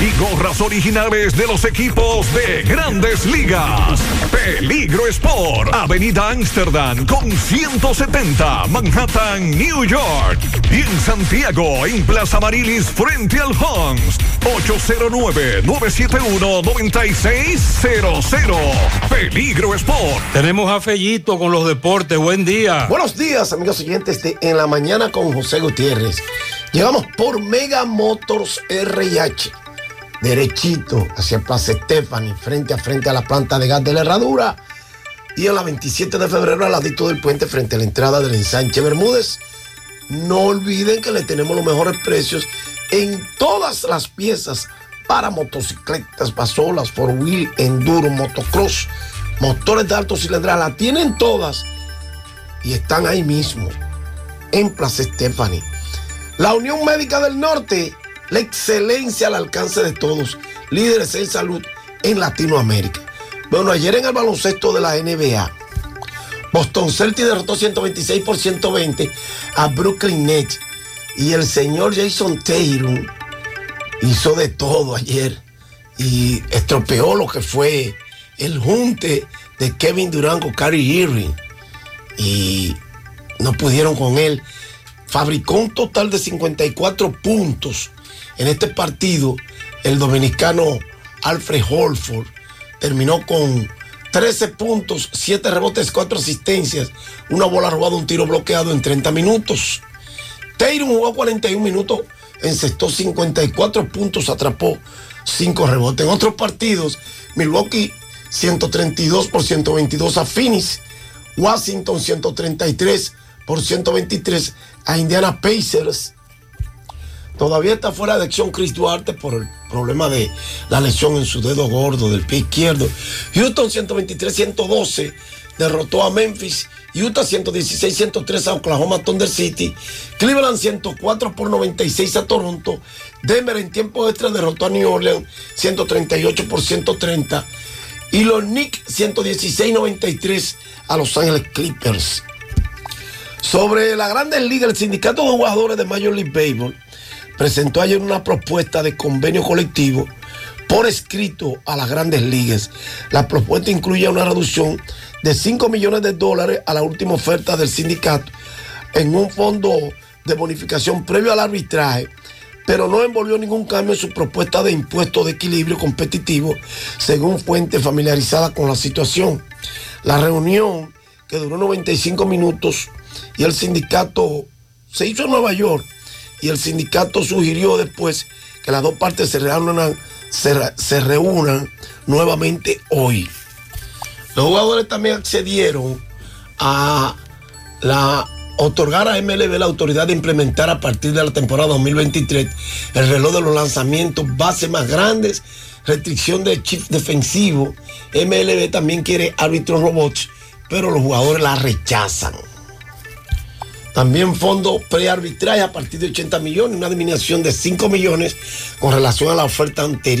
y gorras originales de los equipos de grandes ligas. Peligro Sport, Avenida Amsterdam con 170, Manhattan, New York. Y en Santiago, en Plaza Marilis, frente al Hans, 809-971-9600. Peligro Sport. Tenemos a Fellito con los deportes. Buen día. Buenos días, amigos oyentes de En la Mañana con José Gutiérrez. Llegamos por Mega Motors RH, derechito hacia Plaza Stephanie, frente a frente a la planta de gas de la Herradura. Y a la 27 de febrero al ladito del puente frente a la entrada del ensanche Bermúdez. No olviden que le tenemos los mejores precios en todas las piezas para motocicletas, pasolas, four wheel, enduro, motocross, motores de alto cilindrada. La tienen todas y están ahí mismo, en Plaza Stephanie. La Unión Médica del Norte, la excelencia al alcance de todos, líderes en salud en Latinoamérica. Bueno, ayer en el baloncesto de la NBA, Boston Celtics derrotó 126 por 120 a Brooklyn Nets y el señor Jason Tatum hizo de todo ayer y estropeó lo que fue el junte de Kevin Durant con Kyrie Irving y no pudieron con él fabricó un total de 54 puntos en este partido. El dominicano Alfred Holford terminó con 13 puntos, 7 rebotes, 4 asistencias, una bola robada, un tiro bloqueado en 30 minutos. Tatum jugó 41 minutos, encestó 54 puntos, atrapó 5 rebotes. En otros partidos, Milwaukee 132 por 122 a Phoenix, Washington 133 por 123 a Indiana Pacers. Todavía está fuera de acción Chris Duarte por el problema de la lesión en su dedo gordo del pie izquierdo. Houston 123-112 derrotó a Memphis. Utah 116-103 a Oklahoma Thunder City. Cleveland 104 por 96 a Toronto. Denver en tiempo extra derrotó a New Orleans 138 por 130. Y los Knicks 116-93 a Los Ángeles Clippers. Sobre la Grandes Ligas, el Sindicato de Jugadores de Major League Baseball presentó ayer una propuesta de convenio colectivo por escrito a las Grandes Ligas. La propuesta incluye una reducción de 5 millones de dólares a la última oferta del sindicato en un fondo de bonificación previo al arbitraje, pero no envolvió ningún cambio en su propuesta de impuesto de equilibrio competitivo, según fuentes familiarizadas con la situación. La reunión, que duró 95 minutos, y el sindicato se hizo en Nueva York y el sindicato sugirió después que las dos partes se reúnan, se, reúnan nuevamente hoy. Los jugadores también accedieron a la otorgar a MLB la autoridad de implementar a partir de la temporada 2023 el reloj de los lanzamientos, bases más grandes, restricción de chip defensivo. MLB también quiere árbitros robots, pero los jugadores la rechazan. También fondo prearbitraje a partir de 80 millones, una disminución de 5 millones con relación a la oferta anterior.